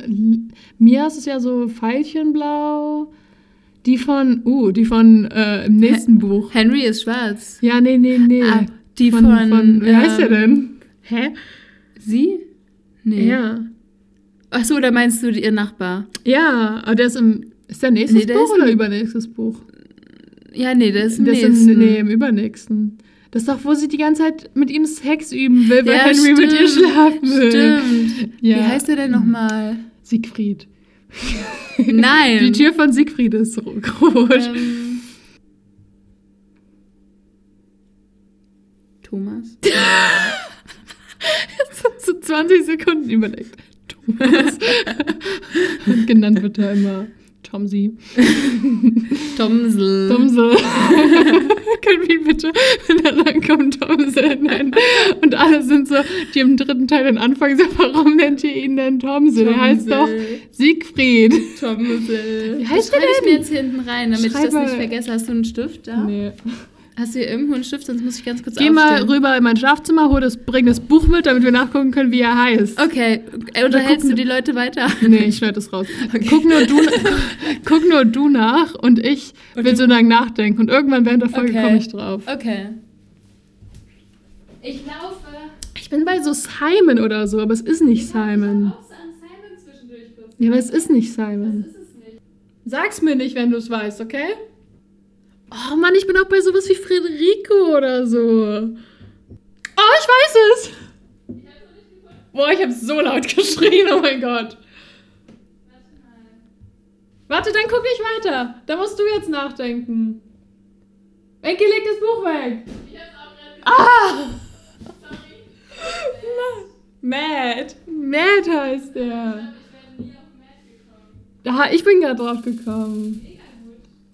Mia ist es ja so Veilchenblau. Die von, uh, die von äh, im nächsten Buch. Henry ist schwarz. Ja, nee, nee, nee. Ah, die von, von, von, wie heißt der ähm, denn? Hä? Sie? Nee. Ja. Achso, da meinst du ihr Nachbar? Ja, aber der ist im. Ist der nächstes Nee, der Buch ist oder übernächstes Buch? Ja, nee, der ist im Der ist nächsten. im, nee, im übernächsten. Das ist doch, wo sie die ganze Zeit mit ihm Sex üben will, weil Ja, Henry mit ihr stimmt, schlafen will. Stimmt. Ja. Wie heißt der denn nochmal? Siegfried. Nein. Die Tür von Siegfried ist ro- rot. Ähm, Thomas. so 20 Sekunden überlegt. Und genannt wird er immer Tomsi. Tomsel. Tomsel. Können wir ihn bitte miteinander kommen Tomsel nennen? Und alle sind so, die im dritten Teil den Anfang so, warum nennt ihr ihn denn Tomsel? Der heißt doch Siegfried. Tomsel. Wie heißt das schreibe ich mir jetzt hinten rein, damit Schreib ich das nicht vergesse. Hast du einen Stift da? Nee. Hast du hier irgendwo einen Stift? Sonst muss ich ganz kurz Geh mal aufstehen. rüber in mein Schlafzimmer, hol das, bring das Buch mit, damit wir nachgucken können, wie er heißt. Okay, äh, unterhältst gucken- du die Leute weiter? Nee, ich schneide das raus. Guck, nur du, guck nur du nach und ich Und will so lange nachdenken. Und irgendwann während der Folge Okay. komme ich drauf. Okay. Ich laufe. Ich bin bei so Simon oder so, aber es ist nicht Simon. Auch so an Simon zwischendurch. Ja, aber es ist nicht Simon. Das ist es nicht. Sag's mir nicht, wenn du es weißt, okay? Oh Mann, ich bin auch bei sowas wie Federico oder so. Oh, ich weiß es! Boah, ich habe so laut geschrien, oh mein Gott. Warte, dann guck nicht weiter. Da musst du jetzt nachdenken. Enki, leg das Buch weg. Ah! Matt. Matt heißt der. Da, ich bin gerade drauf gekommen.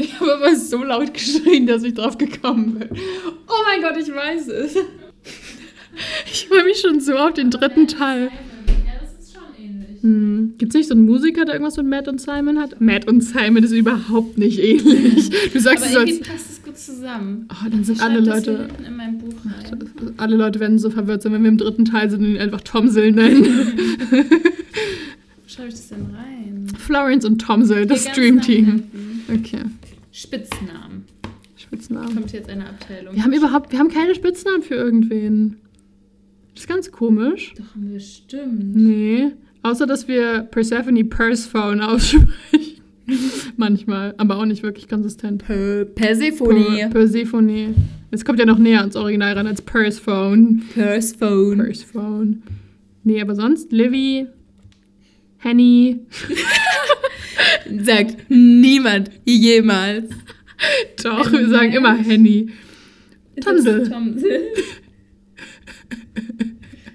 Ich habe aber so laut geschrien, dass ich drauf gekommen bin. Oh mein Gott, ich weiß es. Ich freue mich schon so auf den dritten Teil. Ja, das ist schon ähnlich. Hm. Gibt es nicht so einen Musiker, der irgendwas mit Matt und Simon hat? Matt und Simon ist überhaupt nicht ähnlich. Du sagst Aber es passt es gut zusammen. Oh, dann sind Ich alle Leute. in mein Buch rein. Alle Leute werden so verwirrt sein, wenn wir im dritten Teil sind und ihn einfach Tomsel nennen. Wo schreibe ich das denn rein? Florence und Tomsel, das Hier ganz Stream nach Team. hinten. Okay. Spitznamen. Spitznamen. Kommt jetzt eine Abteilung. Wir haben überhaupt, wir haben keine Spitznamen für irgendwen. Das ist ganz komisch. Doch, haben wir bestimmt. Nee. Außer, dass wir Persephone Persephone aussprechen. Manchmal, aber auch nicht wirklich konsistent. Per Per Persephone. Persephone. Es kommt ja noch näher ans Original ran als Persephone. Persephone. Persephone. Nee, aber sonst Livy, Henny. Sagt niemand jemals. Doch, wir sagen immer Henny. Tomsel. Tomsel.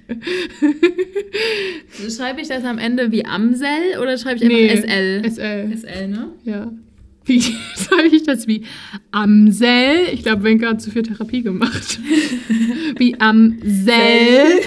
Schreibe ich das am Ende wie Amsel oder schreibe ich einfach SL? SL. SL, ne? Ja. Wie sage ich das? Wie Amsel? Ich glaube, Wenke hat zu viel Therapie gemacht. Wie Amsel.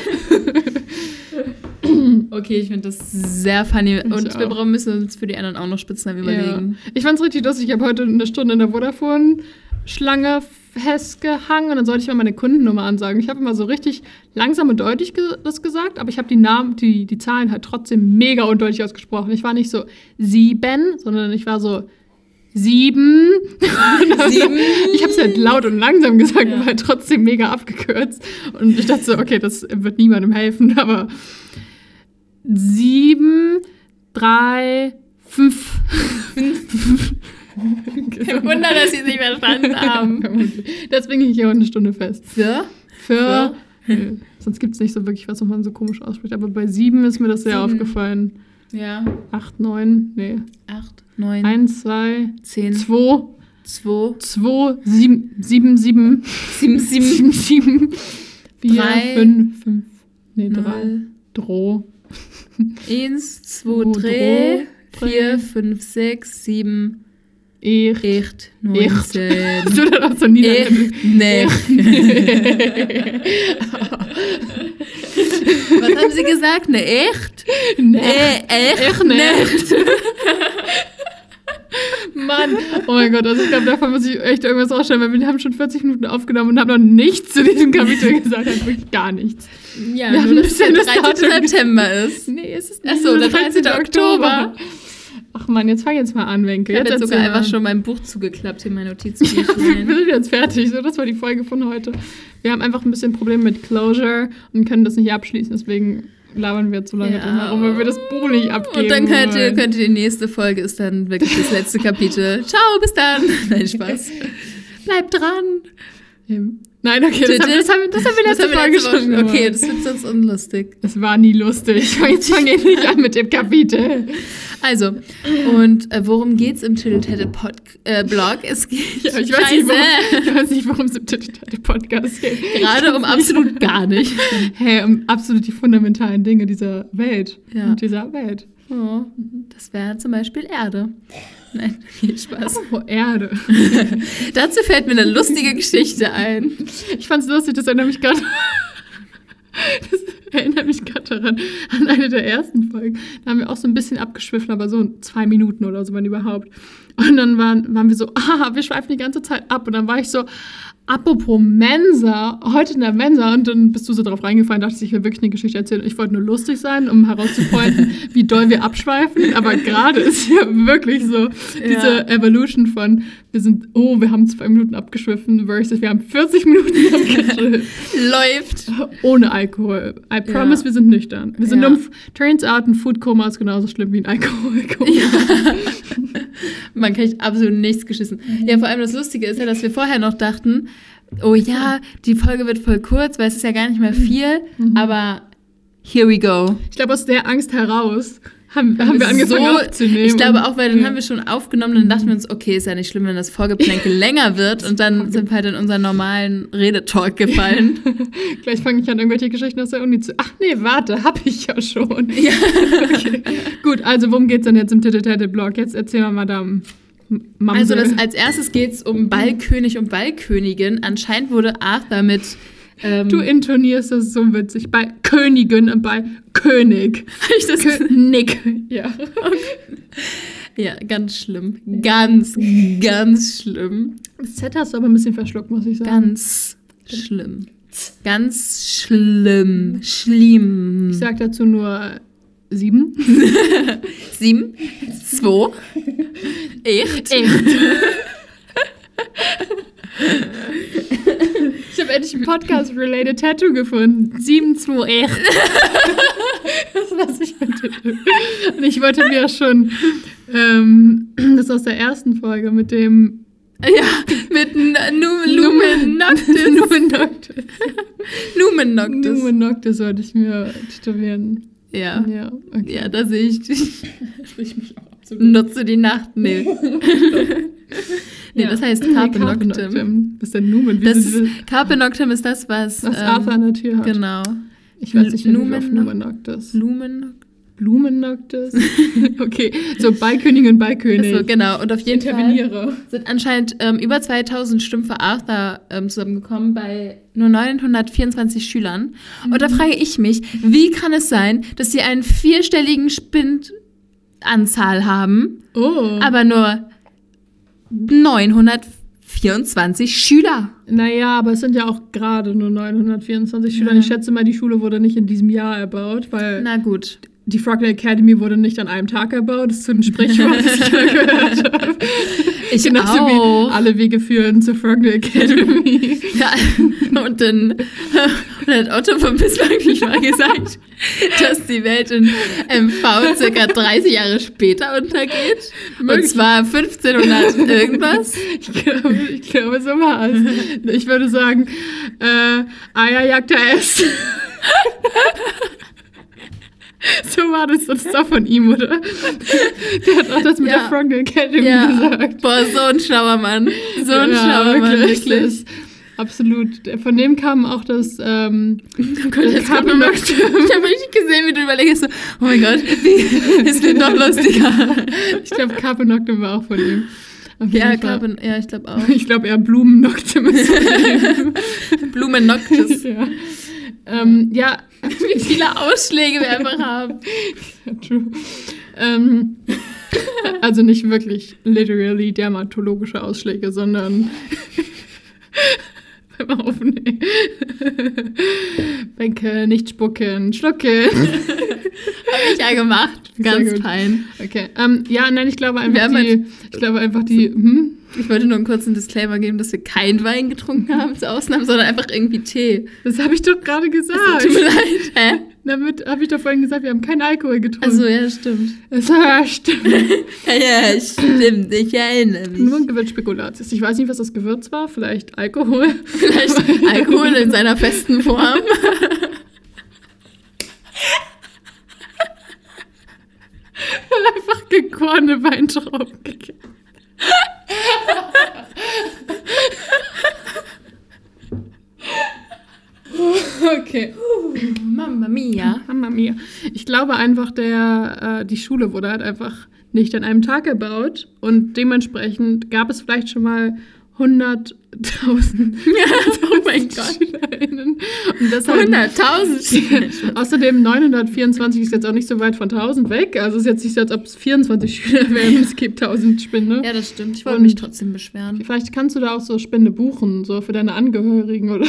Okay, ich finde das sehr funny. Und wir auch. brauchen müssen uns für die anderen auch noch Spitznamen überlegen. Ja. Ich fand's richtig lustig. Ich habe heute eine Stunde in der Vodafone-Schlange festgehangen und dann sollte ich mal meine Kundennummer ansagen. Ich habe immer so richtig langsam und deutlich ge das gesagt, aber ich habe die Namen, die, die Zahlen halt trotzdem mega undeutlich ausgesprochen. Ich war nicht so sieben, sondern ich war so sieben. Sieben. Ich habe es halt laut und langsam gesagt, Ja. aber halt trotzdem mega abgekürzt. Und ich dachte so, okay, das wird niemandem helfen, aber sieben, drei, fünf. Kein Wunder, dass sie es nicht verstanden haben. Deswegen ging ich hier eine Stunde fest. Für? Für. Nö, Sonst gibt es nicht so wirklich was, was man so komisch ausspricht. Aber bei sieben ist mir das sehr Sieben. aufgefallen. Ja. Acht, neun, nee. Acht, neun, Eins, zwei, zehn, zwei, zwei, zwei, sieben, sieben, sieben, sieben, sieben, sieben, sieben, vier, Drei. fünf, fünf, nee, drei, null, Droh. eins, zwei, drei, vier, fünf, sechs, sieben, Ich. du dann auch so Niederländisch? Ich nicht. Was haben Sie gesagt? Ne, echt? Äh, echt, Echt nicht. Mann, oh mein Gott, also ich glaube, davon muss ich echt irgendwas rausstellen, weil wir haben schon 40 Minuten aufgenommen und haben noch nichts zu diesem Kapitel gesagt, halt wirklich gar nichts. Ja, Wir haben nur dass der ein bisschen 13. das Datum- September ist. Nee, es ist Ach so, der 13. Oktober. Ach Mann, jetzt fang jetzt mal an, Wenke. Ich habe Jetzt sogar einfach schon mein Buch zugeklappt, hier mein wir Notizbüchlein. sind jetzt fertig, so, das war die Folge von heute. Wir haben einfach ein bisschen Probleme mit Closure und können das nicht abschließen, deswegen labern wir jetzt so lange Ja. drum herum, weil wir das Buch nicht abgeben Und dann könnt ihr, könnt ihr die nächste Folge ist dann wirklich das letzte Kapitel. Ciao, bis dann. Nein, Spaß. Bleibt dran. Ähm, Nein, okay, das haben, das haben, das haben wir letzte Das Folge schon Okay, gemacht. das wird sonst unlustig. Das war nie lustig. Jetzt fange ich nicht an mit dem Kapitel. Also, und äh, worum geht's im Tittle-Tattle-Blog? Äh, Blog? es geht. Ja, ich, weiß nicht, worum, ich weiß nicht, worum es im Podcast geht. Gerade um absolut gar nicht. Hey, um absolut die fundamentalen Dinge dieser Welt. Ja. Und dieser Welt. Oh, das wäre zum Beispiel Erde. Nein, viel Spaß. Oh, Erde. Dazu fällt mir eine lustige Geschichte ein. Ich fand's lustig, das erinnert mich gerade. Das erinnert mich gerade daran, an eine der ersten Folgen. Da haben wir auch so ein bisschen abgeschwiffen, aber so zwei Minuten oder so, wenn überhaupt. Und dann waren, waren wir so, ah, wir schweifen die ganze Zeit ab. Und dann war ich so, apropos Mensa, heute in der Mensa. Und dann bist du so drauf reingefallen, dachte ich, ich will wirklich eine Geschichte erzählen. Ich wollte nur lustig sein, um herauszufinden, wie doll wir abschweifen. Aber gerade ist ja wirklich so diese Ja. Evolution von, wir sind, oh, wir haben zwei Minuten abgeschwiffen versus wir haben 40 Minuten abgeschwiffen. Läuft. Ohne Alkohol. I promise, Ja. wir sind nüchtern. Wir sind Ja. um, turns out, ein Foodkoma ist genauso schlimm wie ein Alkoholkoma. Man kriegt absolut nichts geschissen. Ja, vor allem das Lustige ist ja, dass wir vorher noch dachten, oh ja, die Folge wird voll kurz, weil es ist ja gar nicht mehr viel, aber here we go. Ich glaube, aus der Angst heraus haben, Haben wir angefangen so- aufzunehmen. Ich glaube auch, weil dann ja. haben wir schon aufgenommen, dann dachten wir uns, okay, ist ja nicht schlimm, wenn das Vorgeplänkel länger wird und dann sind wir halt in unseren normalen Redetalk gefallen. Gleich fange ich an, irgendwelche Geschichten aus der Uni zu. Ach nee, warte, hab ich ja schon. Ja. Okay. Gut, also worum geht's denn jetzt im Titeltäte-Blog? Jetzt erzähl mal, Madame. M- Also das, als erstes geht es um Ballkönig und Ballkönigin. Anscheinend wurde Arthur mit ähm, du intonierst das so witzig. Bei Königin und bei König. hab ich das König. Ja. Ja, ganz schlimm. Ganz, ganz schlimm. Das Z hast du aber ein bisschen verschluckt, muss ich sagen. Ganz schlimm. Ganz schlimm. Schlimm. Ich sag dazu nur sieben. Sieben, zwei, echt. Ich habe endlich ein Podcast-related Tattoo gefunden. 728. das lasse ich Titel. Und ich wollte mir schon ähm, das aus der ersten Folge mit dem Ja, mit N- Nu- Lumen Noctis. Numen Noctis. Lumen Noctis. Numen Noctis wollte ich mir tätowieren. Ja. Ja, okay. Ja, da sehe ich dich. Ich mich auch absolut. Nutze die Nacht. Nee. nee, das heißt Carpe Noctem. Was ist denn Numen? Wie Das Carpe Noctem ist das, was. was ähm, Arthur an der Tür hat. Genau. Ich weiß nicht, wie Numen auf Numen Noctis. Lumen. Blumen Noctis? okay, so Ballkönigin, Ballkönig. Achso, genau. Und auf jeden Fall Interveniere. sind anscheinend ähm, über 2000 Stimmen für Arthur ähm, zusammengekommen bei nur 924 Schülern. Und da frage ich mich, wie kann es sein, dass sie einen vierstelligen Spindanzahl haben, Oh. aber nur 924 Schüler? Naja, aber es sind ja auch gerade nur 924 Schüler. Ja. Ich schätze mal, die Schule wurde nicht in diesem Jahr erbaut, weil Na gut. Die Frogner Academy wurde nicht an einem Tag erbaut. Das ist so ein Sprichwort, das ich mal gehört habe. Ich Genauso auch. wie alle Wege führen zur Frogner Academy. Ja, und dann und hat Otto von Bismarck nicht mal gesagt, dass die Welt in MV circa 30 Jahre später untergeht. Und zwar 1500 irgendwas. Ich glaube, ich glaube, so war es. Ich würde sagen, äh, Eierjagd der S. So war das, das auch von ihm, oder? Der hat auch das mit Ja. der Frogner Academy Ja, gesagt. boah, so ein schlauer Mann. So ein Ja, schlauer Mann, wirklich. wirklich. Absolut. Von dem kam auch das, ähm, Oh Gott, das noch, ich habe richtig gesehen, wie du überlegst, so, oh mein Gott, es wird noch lustiger. ich glaube, Carpe Noctem war auch von ihm. Ja. Carpe, ja, ich glaube auch. Ich glaube eher Blumen Noctem ist von ihm. Blumen Noctis. ja. Ähm, ja, Wie viele Ausschläge wir einfach haben. True. Ähm, also nicht wirklich literally dermatologische Ausschläge, sondern Hör mal auf, nee. Bänke, nicht spucken, schlucken. Habe ich ja gemacht. Ganz fein. Okay. Ähm, ja, nein, ich glaube Wir einfach haben die, ich glaube einfach die, hm? Ich wollte nur einen kurzen Disclaimer geben, dass wir keinen Wein getrunken haben zur Ausnahme, sondern einfach irgendwie Tee. Das habe ich doch gerade gesagt. Tut mir leid. Hä? Damit habe ich doch vorhin gesagt, wir haben keinen Alkohol getrunken. Also ja, stimmt. Das ja, stimmt. Ja, stimmt. Ich erinnere mich. Nur ein Gewürzspekulatius. Ich weiß nicht, was das Gewürz war. Vielleicht Alkohol. Vielleicht Alkohol in seiner festen Form. Einfach gefrorene Weintrauben gegessen. okay. Mamma mia. Mamma mia. Ich glaube einfach, der, äh, die Schule wurde halt einfach nicht an einem Tag gebaut und dementsprechend gab es vielleicht schon mal 100.000 oh mein Gott. SchülerInnen. Und deshalb, 100.000 Außerdem 924 ist jetzt auch nicht so weit von 1000 weg. Also es ist jetzt nicht so, als ob es 24 Schüler wären es gibt 1000 Spinde. Ja, das stimmt. Ich wollte mich trotzdem beschweren. Vielleicht kannst du da auch so Spinde buchen, so für deine Angehörigen oder,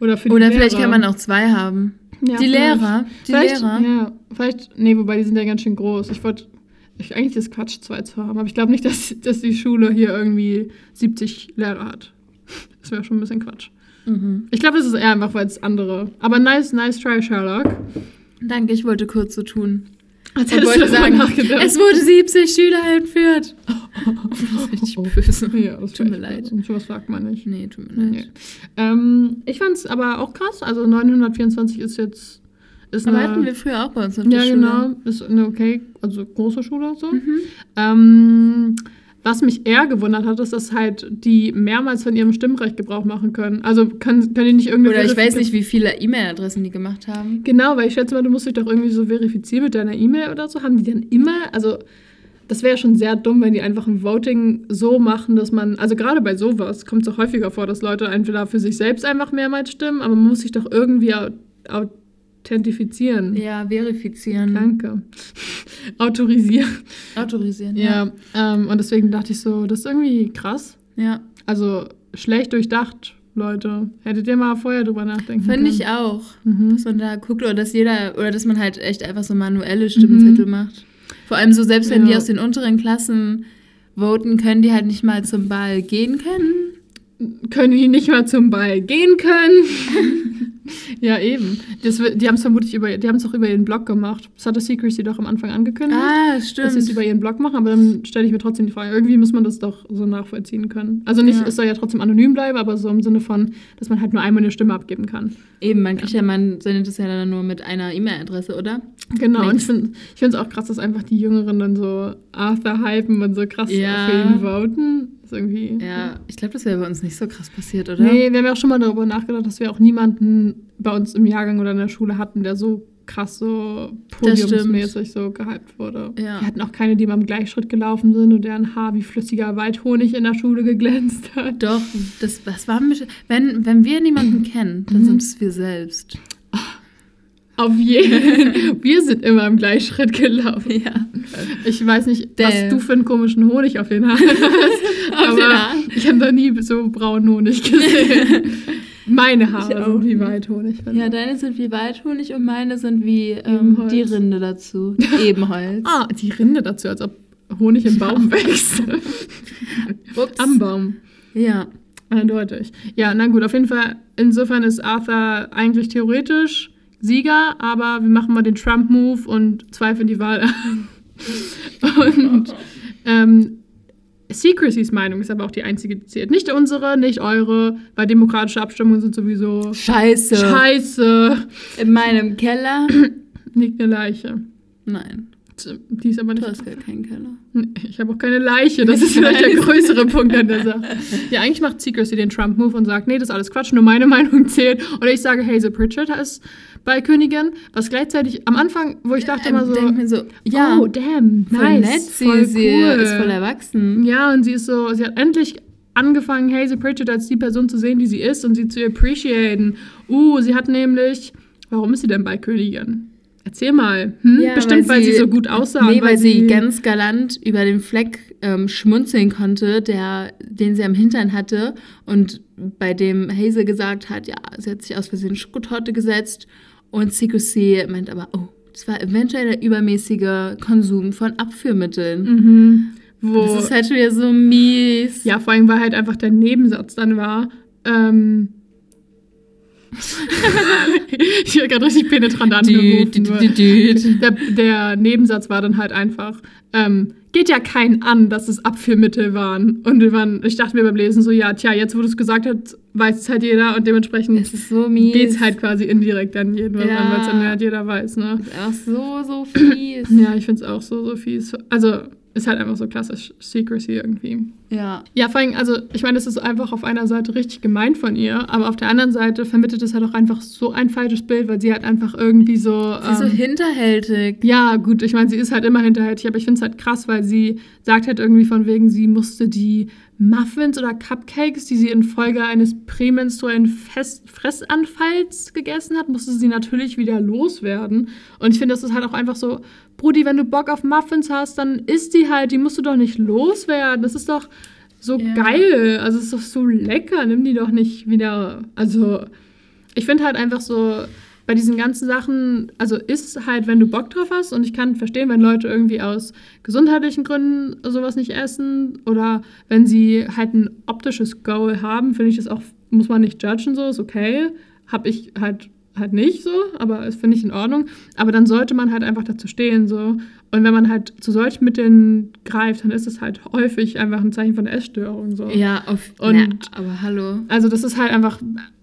oder für die Oder Lehrer. vielleicht kann man auch zwei haben. Ja, die vielleicht. Lehrer. Die vielleicht, Lehrer. Ja, vielleicht, nee, wobei die sind ja ganz schön groß. Ich wollte, ich, eigentlich ist Quatsch, zwei zu haben, aber ich glaube nicht, dass, dass die Schule hier irgendwie 70 Lehrer hat. Das wäre schon ein bisschen Quatsch. Mhm. Ich glaube, das ist eher einfach, weil es andere. Aber nice, nice try, Sherlock. Danke, ich wollte kurz so tun. Als hättest wollte du sagen, es wurde 70 Schüler entführt. Das ist richtig böse. ja, das Tut mir leid. Und sowas sagt man nicht. Nee, tut mir Nee. leid. Ähm, ich fand es aber auch krass. Also 924 ist jetzt. Ist Aber eine, hatten wir früher auch bei uns auf der Ja, Schule. genau. Ist eine okay, also große Schule so. Mhm. Ähm, was mich eher gewundert hat, ist, dass halt die mehrmals von ihrem Stimmrecht Gebrauch machen können. Also können, können die nicht irgendwie. Oder ich weiß nicht, wie viele E-Mail-Adressen die gemacht haben. Genau, weil ich schätze mal, du musst dich doch irgendwie so verifizieren mit deiner E-Mail oder so. Haben die dann immer, also das wäre ja schon sehr dumm, wenn die einfach ein Voting so machen, dass man, also gerade bei sowas kommt es auch häufiger vor, dass Leute entweder für sich selbst einfach mehrmals stimmen, aber man muss sich doch irgendwie authentifizieren. Ja, verifizieren. Danke. Autorisieren. Autorisieren. Ja, ähm, und deswegen dachte ich so, das ist irgendwie krass. Ja, Also schlecht durchdacht, Leute. Hättet ihr mal vorher drüber nachdenken finde können. ich auch. Mhm. Dass man da guckt oder dass jeder, oder dass man halt echt einfach so manuelle Stimmzettel macht. Vor allem so, selbst wenn Mhm. Ja. die aus den unteren Klassen voten, können die halt nicht mal zum Ball gehen können. Können die nicht mal zum Ball gehen können? ja, eben. Das, die haben es vermutlich über, die haben es auch über ihren Blog gemacht. Das hatte Secrecy doch am Anfang angekündigt. Ah, Dass sie es stimmt. über ihren Blog machen, aber dann stelle ich mir trotzdem die Frage, irgendwie muss man das doch so nachvollziehen können. Also nicht, Ja. es soll ja trotzdem anonym bleiben, aber so im Sinne von, dass man halt nur einmal eine Stimme abgeben kann. Eben, man kriegt ja, man sendet das ja dann nur mit einer E-Mail-Adresse, oder? Genau, und Makes- ich finde ich finde es auch krass, dass einfach die Jüngeren dann so Arthur hypen und so krass Ja. für ihn voten. Irgendwie. Ja, ich glaube, das wäre bei uns nicht so krass passiert, oder? Nee, wir haben ja auch schon mal darüber nachgedacht, dass wir auch niemanden bei uns im Jahrgang oder in der Schule hatten, der so krass so podiumsmäßig so gehypt wurde. Ja. Wir hatten auch keine, die mal im Gleichschritt gelaufen sind und deren Haar wie flüssiger Waldhonig in der Schule geglänzt hat. Doch, das, das war mich. Wenn, wenn wir niemanden kennen, dann Mhm. sind es wir selbst. Auf jeden Wir sind immer im Gleichschritt gelaufen. Ja. Ich weiß nicht, was Damn. du für einen komischen Honig auf den Haaren hast. Aber Haaren? ich habe noch nie so braunen Honig gesehen. Meine Haare sind wie. Waldhonig. Ja, deine sind wie Waldhonig und meine sind wie ähm, die Rinde dazu. Ebenholz. Ah, die Rinde dazu, als ob Honig im Baum wächst. Ups. Am Baum. Ja. Eindeutig. Ja, na gut, auf jeden Fall. Insofern ist Arthur eigentlich theoretisch Sieger, aber wir machen mal den Trump-Move und zweifeln die Wahl an. Und ähm, Secrecy's Meinung ist aber auch die einzige, die zählt. Nicht unsere, nicht eure, weil demokratische Abstimmungen sind sowieso Scheiße. scheiße. In meinem Keller? Liegt eine Leiche. Nein, Die ist aber du nicht. hast gar keinen Keller. Ich habe auch keine Leiche. Das ist Ich vielleicht der größere Punkt an der Sache. Ja, eigentlich macht Secrecy den Trump-Move und sagt, nee, das ist alles Quatsch, nur meine Meinung zählt. Oder ich sage, Hazel Pritchard ist bei Königin, was gleichzeitig am Anfang, wo ich dachte immer so, Denk mir so, ja, oh, damn, voll nice, nett, sie, voll sie cool. ist voll erwachsen. Ja, und sie ist so, sie hat endlich angefangen, Hazel Pritchard als die Person zu sehen, die sie ist und sie zu appreciaten. Uh, sie hat nämlich, warum ist sie denn bei Königin? Erzähl mal. Hm? Ja, Bestimmt, weil sie, so gut aussah. Nee, und weil sie ganz galant über den Fleck ähm, schmunzeln konnte, der, den sie am Hintern hatte und bei dem Hazel gesagt hat, ja, sie hat sich aus Versehen Schokotorte gesetzt und Secrecy meint aber, oh, das war eventuell der übermäßige Konsum von Abführmitteln. Mhm. Wo, Das ist halt schon wieder so mies. Ja, vor allem, weil halt einfach der Nebensatz dann war, ähm, ich habe gerade richtig penetrant angerufen. Der, der Nebensatz war dann halt einfach, ähm, geht ja keinen an, dass es Abführmittel waren. Und wir waren, ich dachte mir beim Lesen so, ja, tja, jetzt wo du es gesagt hast, weiß es halt jeder und dementsprechend Es so geht es halt quasi indirekt an jeden Ja. an, weil es dann halt jeder weiß, ne? ist auch so, so fies. Ja, ich finde es auch so, so fies. Also, ist halt einfach so klassisch Secrecy irgendwie. Ja. Ja, vor allem, also ich meine, das ist einfach auf einer Seite richtig gemein von ihr, aber auf der anderen Seite vermittelt es halt auch einfach so ein falsches Bild, weil sie halt einfach irgendwie so. Sie ist so ähm, hinterhältig. ja, gut, ich meine, sie ist halt immer hinterhältig, aber ich finde es halt krass, weil sie sagt halt irgendwie von wegen, sie musste die Muffins oder Cupcakes, die sie infolge eines prämenstruellen Fest Fressanfalls gegessen hat, musste sie natürlich wieder loswerden. Und ich finde, das ist halt auch einfach so, Brudi, wenn du Bock auf Muffins hast, dann isst die halt, die musst du doch nicht loswerden. Das ist doch so Ja. geil. Also es ist doch so lecker, nimm die doch nicht wieder. Also ich finde halt einfach so, bei diesen ganzen Sachen, also ist halt, wenn du Bock drauf hast und ich kann verstehen, wenn Leute irgendwie aus gesundheitlichen Gründen sowas nicht essen oder wenn sie halt ein optisches Goal haben, finde ich das auch, muss man nicht judgen so, ist okay. Hab ich halt halt nicht so, aber das finde ich in Ordnung. Aber dann sollte man halt einfach dazu stehen so. Und wenn man halt zu solchen Mitteln greift, dann ist es halt häufig einfach ein Zeichen von Essstörung so. Ja, auf. Und- na, aber hallo. Also das ist halt einfach,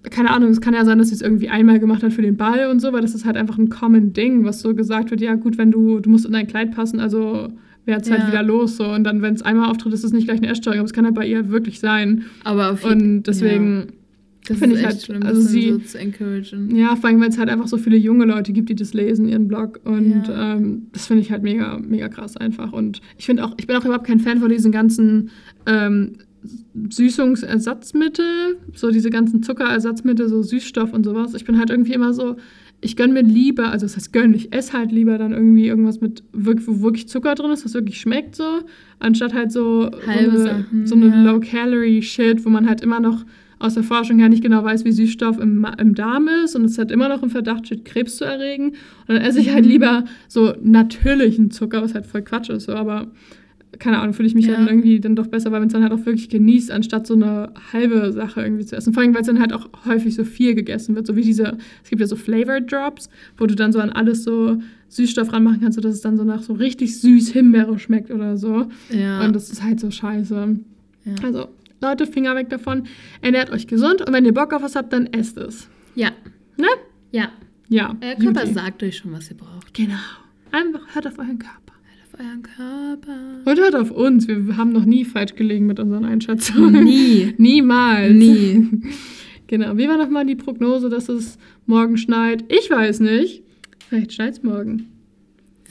keine Ahnung, es kann ja sein, dass sie es irgendwie einmal gemacht hat für den Ball und so, weil das ist halt einfach ein common Ding, was so gesagt wird, ja gut, wenn du, du musst in dein Kleid passen, also wär's halt Ja. wieder los so. Und dann, wenn es einmal auftritt, ist es nicht gleich eine Essstörung, aber es kann halt bei ihr wirklich sein. Aber auf Und deswegen, das finde ich halt, schlimm, also sie- so zu encouragen. ja, vor allem, weil es halt einfach so viele junge Leute gibt, die das lesen, ihren Blog. Und Ja. ähm, das finde ich halt mega, mega krass einfach. Und ich finde auch, ich bin auch überhaupt kein Fan von diesen ganzen ähm, Süßungsersatzmittel, so diese ganzen Zuckerersatzmittel, so Süßstoff und sowas. Ich bin halt irgendwie immer so, ich gönn mir lieber, also das heißt gönn, ich esse halt lieber dann irgendwie irgendwas mit, wo wirklich Zucker drin ist, was wirklich schmeckt so, anstatt halt so, Halbe so eine, so eine ja. Low-Calorie-Shit, wo man halt immer noch aus der Forschung her nicht genau weiß, wie Süßstoff im, im Darm ist und es hat immer noch im Verdacht steht, Krebs zu erregen. Und dann esse ich Mhm. halt lieber so natürlichen Zucker, was halt voll Quatsch ist, so, aber keine Ahnung, fühle ich mich Ja. dann irgendwie dann doch besser, weil man es dann halt auch wirklich genießt, anstatt so eine halbe Sache irgendwie zu essen. Vor allem, weil es dann halt auch häufig so viel gegessen wird, so wie diese, es gibt ja so Flavor Drops, wo du dann so an alles so Süßstoff ranmachen kannst, sodass es dann so nach so richtig süß Himbeere schmeckt oder so. Ja. Und das ist halt so scheiße. ja. Also, Leute, Finger weg davon. Ernährt euch gesund und wenn ihr Bock auf was habt, dann esst es. ja. Ne? Ja. Ja. Euer Körper Beauty. sagt euch schon, was ihr braucht. Genau. Einfach hört auf euren Körper. Auf euren Körper. Und hört auf uns. Wir haben noch nie falsch gelegen mit unseren Einschätzungen. Nie. Niemals. Nie. Genau. Wie war nochmal die Prognose, dass es morgen schneit? Ich weiß nicht. Vielleicht schneit es morgen.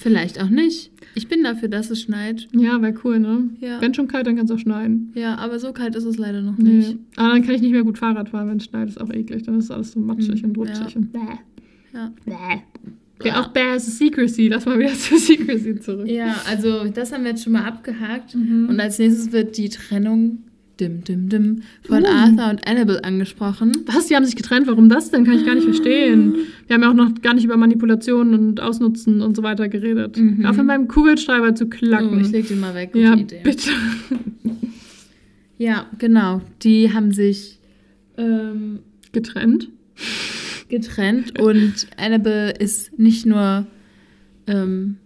Vielleicht auch nicht. Ich bin dafür, dass es schneit. Ja, wäre cool, ne? Ja. Wenn schon kalt, dann kann es auch schneien. Ja, aber so kalt ist es leider noch Nee. nicht. Aber dann kann ich nicht mehr gut Fahrrad fahren, wenn es schneit. ist auch eklig. Dann ist alles so matschig Mhm, und rutschig ja. und bäh. Ja. Bäh. Ja, auch bäh ist Secrecy. Lass mal wieder zu Secrecy zurück. ja, also das haben wir jetzt schon mal abgehakt. Mhm. Und als nächstes wird die Trennung dim, dim, dim von Uh. Arthur und Annabelle angesprochen. Was? Die haben sich getrennt? Warum das denn? Kann ich gar nicht verstehen. Wir haben ja auch noch gar nicht über Manipulationen und Ausnutzen und so weiter geredet. Mhm. Auf in meinem Kugelschreiber zu Oh, klacken. ich leg den mal weg. Gute ja, Idee. bitte. Ja, genau. Die haben sich ähm, Getrennt? getrennt und Annabelle ist nicht nur ähm,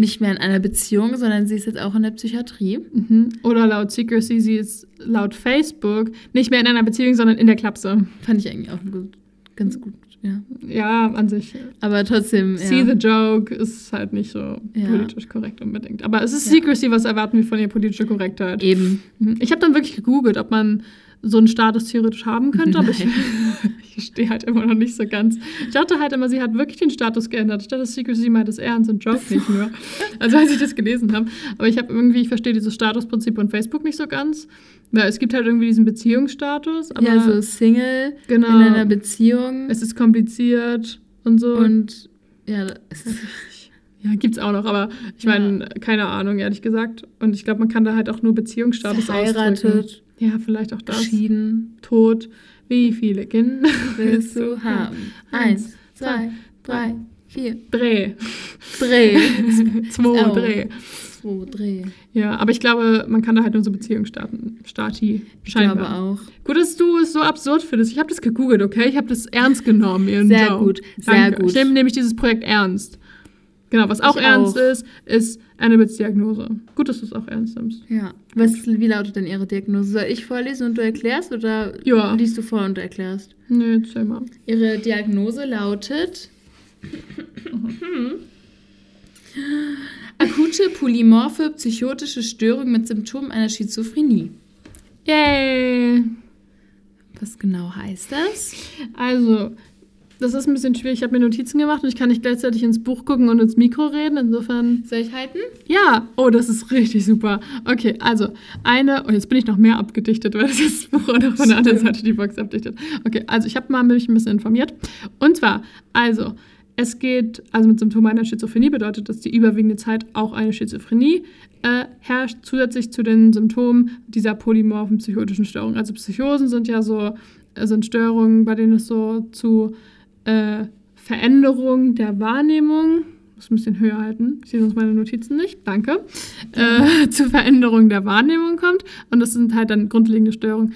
nicht mehr in einer Beziehung, sondern sie ist jetzt auch in der Psychiatrie. Mhm. Oder laut Secrecy, sie ist laut Facebook nicht mehr in einer Beziehung, sondern in der Klapse. Fand ich eigentlich auch gut, ganz gut, ja. Ja, an sich. Aber trotzdem, See ja. the joke ist halt nicht so Ja. politisch korrekt unbedingt. Aber es ist. Secrecy, was erwarten wir von ihr politische Korrektheit? Eben. Mhm. Ich habe dann wirklich gegoogelt, ob man so einen Status theoretisch haben könnte, aber ich, ich stehe halt immer noch nicht so ganz. Ich dachte halt immer, sie hat wirklich den Status geändert. Statt dass Secrecy meint es ernst und Joke nicht nur. Also als ich das gelesen habe. Aber ich habe irgendwie, ich verstehe dieses Statusprinzip von Facebook nicht so ganz. Weil es gibt halt irgendwie diesen Beziehungsstatus, aber ja, so Single genau, in einer Beziehung. es ist kompliziert und so. und ja, es ist, ja, gibt's auch noch, aber ich Ja. meine, keine Ahnung, ehrlich gesagt. Und ich glaube, man kann da halt auch nur Beziehungsstatus ausdrücken. Ja, vielleicht auch das. geschieden, Tod. Wie viele Kinder willst du haben? Eins, zwei, drei, vier. Dreh. Dreh. Zwei, Oh. Dreh. 2, Dreh. Ja, aber ich glaube, man kann da halt nur so Beziehungen starten. Stati. Ich Scheinbar. glaube auch. Gut, dass du es so absurd findest. Ich habe das gegoogelt, okay? Ich habe das ernst genommen. Ian Sehr Joe. gut, sehr Danke. gut. Ich nehme nämlich dieses Projekt ernst. Genau, was auch Ich ernst auch. ist, ist Diagnose. Gut, dass du es auch ernst nimmst. Ja. Was, wie lautet denn Ihre Diagnose? Soll ich vorlesen und du erklärst oder Ja. liest du vor und du erklärst? Nee, erzähl mal. Ihre Diagnose lautet akute polymorphe psychotische Störung mit Symptomen einer Schizophrenie. Yay! Was genau heißt das? Also, das ist ein bisschen schwierig. Ich habe mir Notizen gemacht und ich kann nicht gleichzeitig ins Buch gucken und ins Mikro reden. Insofern Soll ich halten? Ja, oh, das ist richtig super. Okay, also eine, oh, jetzt bin ich noch mehr abgedichtet, weil das ist das Buch auch noch von der anderen. Seite die Box abdichtet. Okay, also ich habe mal mich ein bisschen informiert. Und zwar, also, es geht, also mit Symptomen einer Schizophrenie bedeutet das die überwiegende Zeit auch eine Schizophrenie äh, herrscht, zusätzlich zu den Symptomen dieser polymorphen psychotischen Störungen. Also Psychosen sind ja so, äh, sind Störungen, bei denen es so zu äh, Veränderung der Wahrnehmung muss ein bisschen höher halten. Ich sehe sonst meine Notizen nicht. Danke. Äh, zu Veränderung der Wahrnehmung kommt. Und das sind halt dann grundlegende Störungen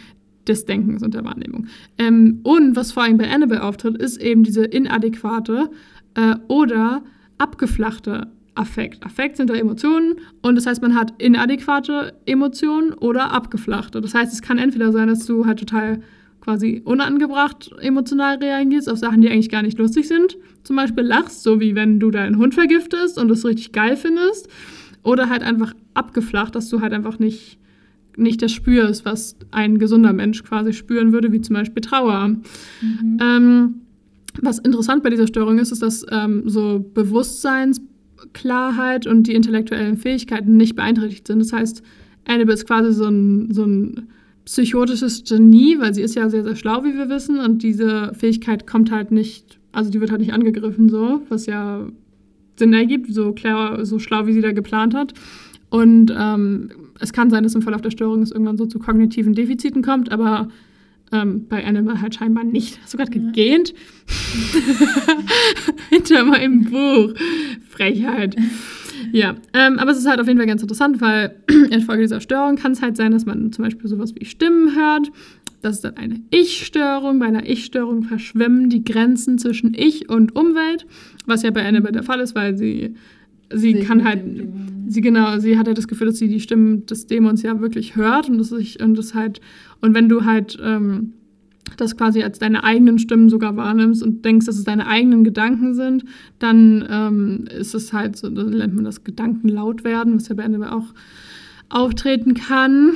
des Denkens und der Wahrnehmung. Ähm, und was vor allem bei Annabelle auftritt, ist eben diese inadäquate äh, oder abgeflachte Affekt. Affekt sind da Emotionen und das heißt, man hat inadäquate Emotionen oder abgeflachte. Das heißt, es kann entweder sein, dass du halt total quasi unangebracht emotional reagierst auf Sachen, die eigentlich gar nicht lustig sind. Zum Beispiel lachst, so wie wenn du deinen Hund vergiftest und es richtig geil findest. Oder halt einfach abgeflacht, dass du halt einfach nicht, nicht das spürst, was ein gesunder Mensch quasi spüren würde, wie zum Beispiel Trauer. Ähm, was interessant bei dieser Störung ist, ist, dass ähm, so Bewusstseinsklarheit und die intellektuellen Fähigkeiten nicht beeinträchtigt sind. Das heißt, Annabelle ist quasi so ein, so ein psychotisches Genie, weil sie ist ja sehr, sehr schlau, wie wir wissen. Und diese Fähigkeit kommt halt nicht, also die wird halt nicht angegriffen, so, was ja Sinn ergibt, so, klar, so schlau, wie sie da geplant hat. Und ähm, es kann sein, dass im Verlauf der Störung es irgendwann so zu kognitiven Defiziten kommt, aber ähm, bei Annabelle halt scheinbar nicht. Hast du gerade Ja. gegähnt? Hinter meinem Buch. Frechheit. Ja, ähm, aber es ist halt auf jeden Fall ganz interessant, weil infolge dieser Störung kann es halt sein, dass man zum Beispiel sowas wie Stimmen hört. Das ist dann eine Ich-Störung. Bei einer Ich-Störung verschwimmen die Grenzen zwischen Ich und Umwelt, was ja bei Annabelle der Fall ist, weil sie, sie Sich kann halt sie genau, sie hat halt das Gefühl, dass sie die Stimmen des Dämons ja wirklich hört und das sich und das halt und wenn du halt ähm, das quasi als deine eigenen Stimmen sogar wahrnimmst und denkst, dass es deine eigenen Gedanken sind, dann ähm, ist es halt so, dann nennt man das Gedanken laut werden, was ja bei Annabelle auch auftreten kann.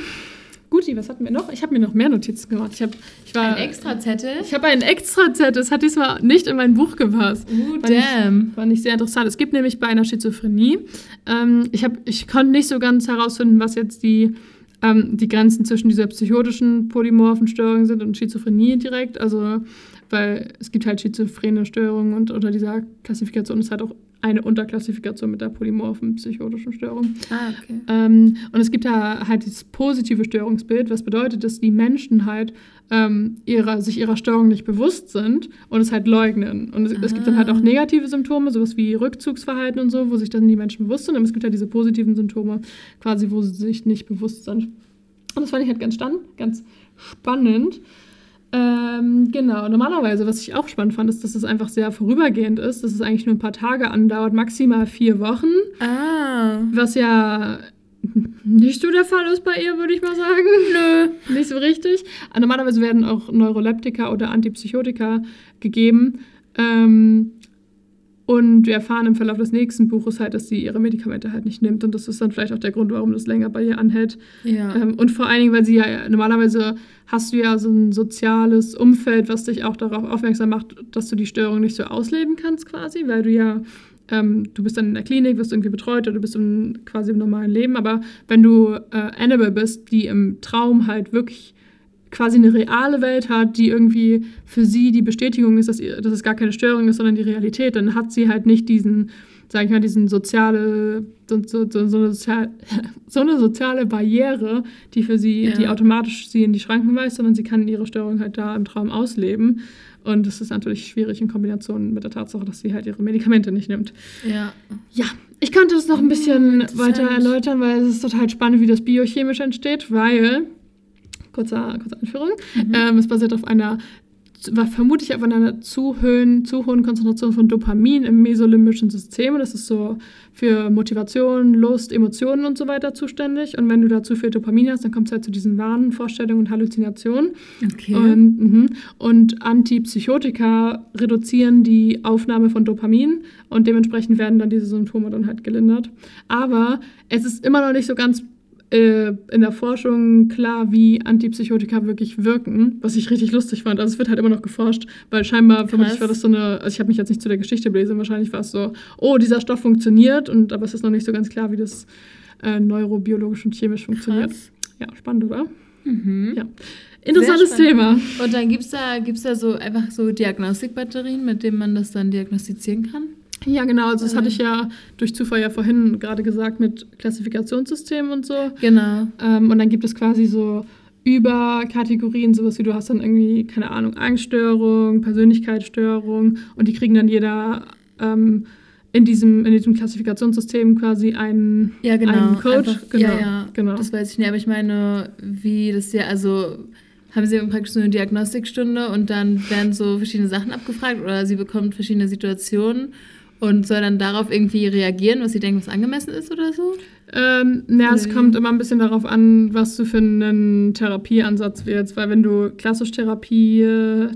Guti, was hatten wir noch? Ich habe mir noch mehr Notizen gemacht. Ich, hab, ich war Ein Extrazettel? ich habe einen Extra-Zettel, das hat diesmal nicht in mein Buch gepasst. Uh, Fand ich- damn. Fand ich sehr interessant. Es gibt nämlich bei einer Schizophrenie, ähm, ich, hab, ich konnte nicht so ganz herausfinden, was jetzt die, ähm, die Grenzen zwischen dieser psychotischen polymorphen Störung sind und Schizophrenie direkt. Also, weil es gibt halt schizophrene Störungen und unter dieser Klassifikation ist halt auch eine Unterklassifikation mit der polymorphen psychotischen Störung. Ah, okay. Ähm, und es gibt da halt dieses positive Störungsbild, was bedeutet, dass die Menschen halt ähm, ihrer, sich ihrer Störung nicht bewusst sind und es halt leugnen. Und es, es gibt dann halt auch Ah. negative Symptome, sowas wie Rückzugsverhalten und so, wo sich dann die Menschen bewusst sind. Aber es gibt halt diese positiven Symptome, quasi, wo sie sich nicht bewusst sind. Und das fand ich halt ganz, stand, ganz spannend. Ähm, genau, normalerweise, was ich auch spannend fand, ist, dass es einfach sehr vorübergehend ist, dass es eigentlich nur ein paar Tage andauert, maximal vier Wochen. Ah. Was ja nicht so der Fall ist bei ihr, würde ich mal sagen. Nö. Nicht so richtig. Normalerweise werden auch Neuroleptika oder Antipsychotika gegeben. Ähm, und wir erfahren im Verlauf des nächsten Buches halt, dass sie ihre Medikamente halt nicht nimmt. Und das ist dann vielleicht auch der Grund, warum das länger bei ihr anhält. Ja. Ähm, und vor allen Dingen, weil sie ja normalerweise hast du ja so ein soziales Umfeld, was dich auch darauf aufmerksam macht, dass du die Störung nicht so ausleben kannst quasi, weil du ja, ähm, du bist dann in der Klinik, wirst irgendwie betreut oder du bist im, quasi im normalen Leben. Aber wenn du äh, Annabelle bist, die im Traum halt wirklich quasi eine reale Welt hat, die irgendwie für sie die Bestätigung ist, dass, ihr, dass es gar keine Störung ist, sondern die Realität, dann hat sie halt nicht diesen, sag ich mal, diesen soziale, so, so, so, so, eine, sozial, so eine soziale Barriere, die für sie, Ja. die automatisch sie in die Schranken weist, sondern sie kann ihre Störung halt da im Traum ausleben. Und das ist natürlich schwierig in Kombination mit der Tatsache, dass sie halt ihre Medikamente nicht nimmt. ja. Ja, Ich könnte das noch ein bisschen weiter erläutern, weil es ist total spannend, wie das biochemisch entsteht, weil, kurze, kurze Einführung, Mhm. ähm, es basiert auf einer, war vermutlich auf einer zu, hohen, zu hohen Konzentration von Dopamin im mesolimbischen System. Das ist so für Motivation, Lust, Emotionen und so weiter zuständig. Und wenn du da zu viel Dopamin hast, dann kommt es halt zu diesen Wahnen, Vorstellungen und Halluzinationen. Okay. Und, mhm. und Antipsychotika reduzieren die Aufnahme von Dopamin und dementsprechend werden dann diese Symptome dann halt gelindert. Aber es ist immer noch nicht so ganz äh, in der Forschung klar, wie Antipsychotika wirklich wirken, was ich richtig lustig fand. Also es wird halt immer noch geforscht, weil scheinbar, vermutlich war das so eine, also ich habe mich jetzt nicht zu der Geschichte belesen, wahrscheinlich war es so, oh, dieser Stoff funktioniert, und aber es ist noch nicht so ganz klar, wie das äh, neurobiologisch und chemisch funktioniert. Krass. Ja, spannend, oder? Mhm. Ja. Interessantes. Thema. Und dann gibt es da, gibt's da so einfach so Diagnostikbatterien, mit denen man das dann diagnostizieren kann? Ja, genau. Also das hatte ich ja durch Zufall ja vorhin gerade gesagt mit Klassifikationssystemen und so. Genau. Ähm, und dann gibt es quasi so Überkategorien, sowas wie du hast dann irgendwie, keine Ahnung, Angststörung, Persönlichkeitsstörung und die kriegen dann jeder ähm, in, diesem, in diesem Klassifikationssystem quasi einen, Ja, genau. einen Code. Einfach, genau, Ja, ja. genau. Das weiß ich nicht, aber ich meine, wie das ja, also haben sie praktisch so eine Diagnostikstunde und dann werden so verschiedene Sachen abgefragt oder sie bekommt verschiedene Situationen und soll dann darauf irgendwie reagieren, was sie denken, was angemessen ist oder so? Ähm, na, es kommt immer ein bisschen darauf an, was du für einen Therapieansatz wählst, weil wenn du klassisch Therapie,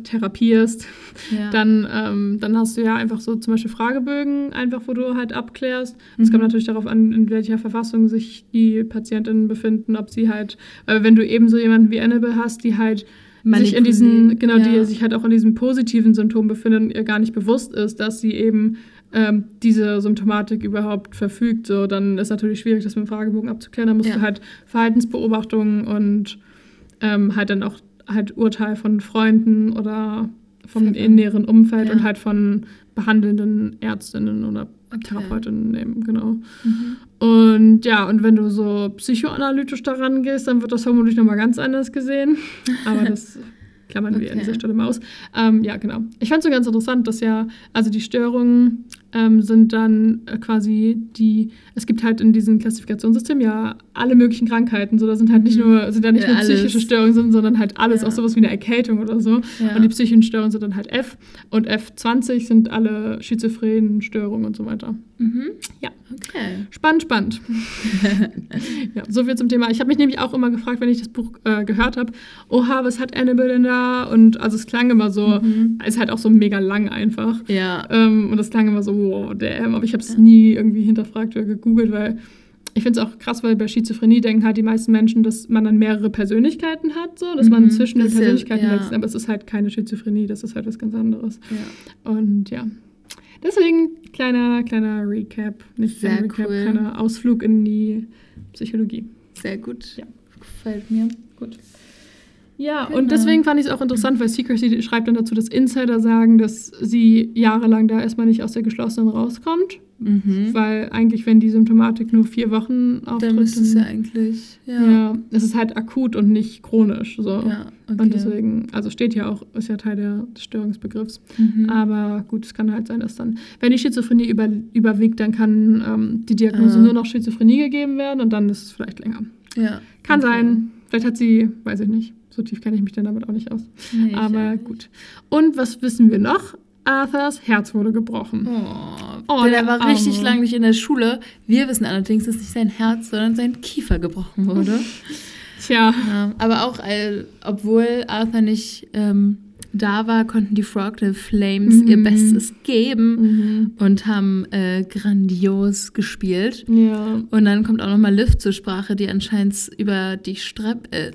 therapierst, Ja. dann, ähm, dann hast du ja einfach so zum Beispiel Fragebögen, einfach wo du halt abklärst. Es Mhm. kommt natürlich darauf an, in welcher Verfassung sich die Patientinnen befinden, ob sie halt, äh, wenn du eben so jemanden wie Annabelle hast, die halt sich in diesen, genau, ja. die sich halt auch in diesen positiven Symptomen befinden und ihr gar nicht bewusst ist, dass sie eben ähm, diese Symptomatik überhaupt verfügt, so, dann ist natürlich schwierig, das mit dem Fragebogen abzuklären. Da musst Ja. du halt Verhaltensbeobachtungen und ähm, halt dann auch halt Urteil von Freunden oder vom näheren Umfeld Ja. und halt von behandelnden Ärztinnen oder Okay. Therapeutinnen nehmen, genau. Mhm. Und ja, und wenn du so psychoanalytisch daran gehst, dann wird das vermutlich nochmal ganz anders gesehen. Aber das klammern wir an Okay. dieser Stelle mal aus. Ähm, ja, genau. Ich fand es so ganz interessant, dass ja, also die Störungen ähm, sind dann äh, quasi die, es gibt halt in diesem Klassifikationssystem ja alle möglichen Krankheiten. So, da sind halt nicht Mhm. nur, sind ja nicht Ja, nur alles. psychische Störungen, sind, sondern halt alles, Ja. auch sowas wie eine Erkältung oder so. Ja. Und die psychischen Störungen sind dann halt F. Und F20 sind alle schizophrenen Störungen und so weiter. Mhm. Ja. Okay. Spannend, spannend. ja, so viel zum Thema. Ich habe mich nämlich auch immer gefragt, wenn ich das Buch äh, gehört habe, oha, was hat Annabelle denn da? Und also es klang immer so, Mhm. ist halt auch so mega lang einfach. Ja. Ähm, und das klang immer so, wow, damn. Aber ich habe es nie irgendwie hinterfragt oder gegoogelt, weil ich finde es auch krass, weil bei Schizophrenie denken halt die meisten Menschen, dass man dann mehrere Persönlichkeiten hat, so, dass man Mhm, zwischen den Persönlichkeiten ja. wechselt. Aber es ist halt keine Schizophrenie, das ist halt was ganz anderes. ja. Und ja. Deswegen kleiner, kleiner Recap. Nicht Sehr Recap, cool. kleiner Ausflug in die Psychologie. Sehr gut. Ja. Gefällt mir. Gut. Ja, Genau. und deswegen fand ich es auch interessant, weil Secrecy schreibt dann dazu, dass Insider sagen, dass sie jahrelang da erstmal nicht aus der geschlossenen rauskommt. Mhm. Weil eigentlich, wenn die Symptomatik nur vier Wochen auftritt, Dann müsste es ja eigentlich. Ja. ja, es ist halt akut und nicht chronisch. So. Ja, okay. Und deswegen, also steht ja auch, ist ja Teil der, des Störungsbegriffs. Mhm. Aber gut, es kann halt sein, dass dann, wenn die Schizophrenie über, überwiegt, dann kann ähm, die Diagnose Ah. nur noch Schizophrenie gegeben werden und dann ist es vielleicht länger. ja. Kann okay. sein. Vielleicht hat sie, weiß ich nicht. So tief kenne ich mich dann damit auch nicht aus. Nee, Aber nicht. gut. Und was wissen wir noch? Arthurs Herz wurde gebrochen. Oh, Oh, der, der war richtig Arme. lang nicht in der Schule. Wir wissen allerdings, dass nicht sein Herz, sondern sein Kiefer gebrochen wurde. Tja. ja, aber auch, äh, obwohl Arthur nicht ähm, da war, konnten die Frogtail Flames ihr Mhm. Bestes geben Mhm. und haben äh, grandios gespielt. Ja. Und dann kommt auch nochmal Liv zur Sprache, die anscheinend über die Streppe, äh,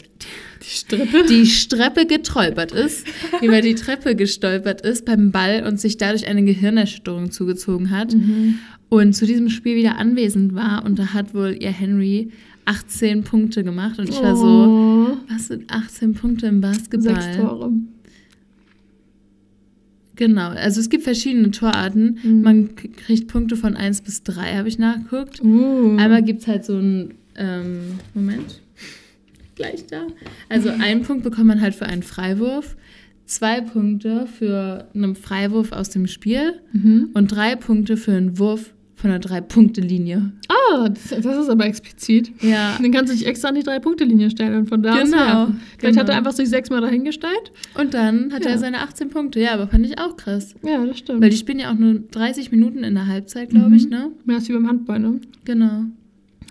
Die Strippe. die Streppe geträubert ist, über die Treppe gestolpert ist beim Ball und sich dadurch eine Gehirnerschütterung zugezogen hat Mhm. und zu diesem Spiel wieder anwesend war. Und da hat wohl ihr Henry 18 Punkte gemacht. Und ich war so, Oh. was sind 18 Punkte im Basketball? Sechs Tore. Genau, also es gibt verschiedene Torarten. Mhm. Man kriegt Punkte von 1 bis 3, habe ich nachgeguckt. Uh. Einmal gibt es halt so ein, ähm, Moment, gleich da. Also einen Punkt bekommt man halt für einen Freiwurf, zwei Punkte für einen Freiwurf aus dem Spiel Mhm. und drei Punkte für einen Wurf von der Drei-Punkte-Linie. Ah, das, das ist aber explizit. Ja. Dann kannst du dich extra an die Drei-Punkte-Linie stellen und von da aus Genau, werfen. Vielleicht hat genau. er einfach sich sechsmal dahingestellt. Und dann hat Ja. er seine 18 Punkte. Ja, aber fand ich auch krass. Ja, das stimmt. Weil die spielen ja auch nur 30 Minuten in der Halbzeit, glaube Mhm. ich, ne? Mehr als wie beim Handball, ne? Genau.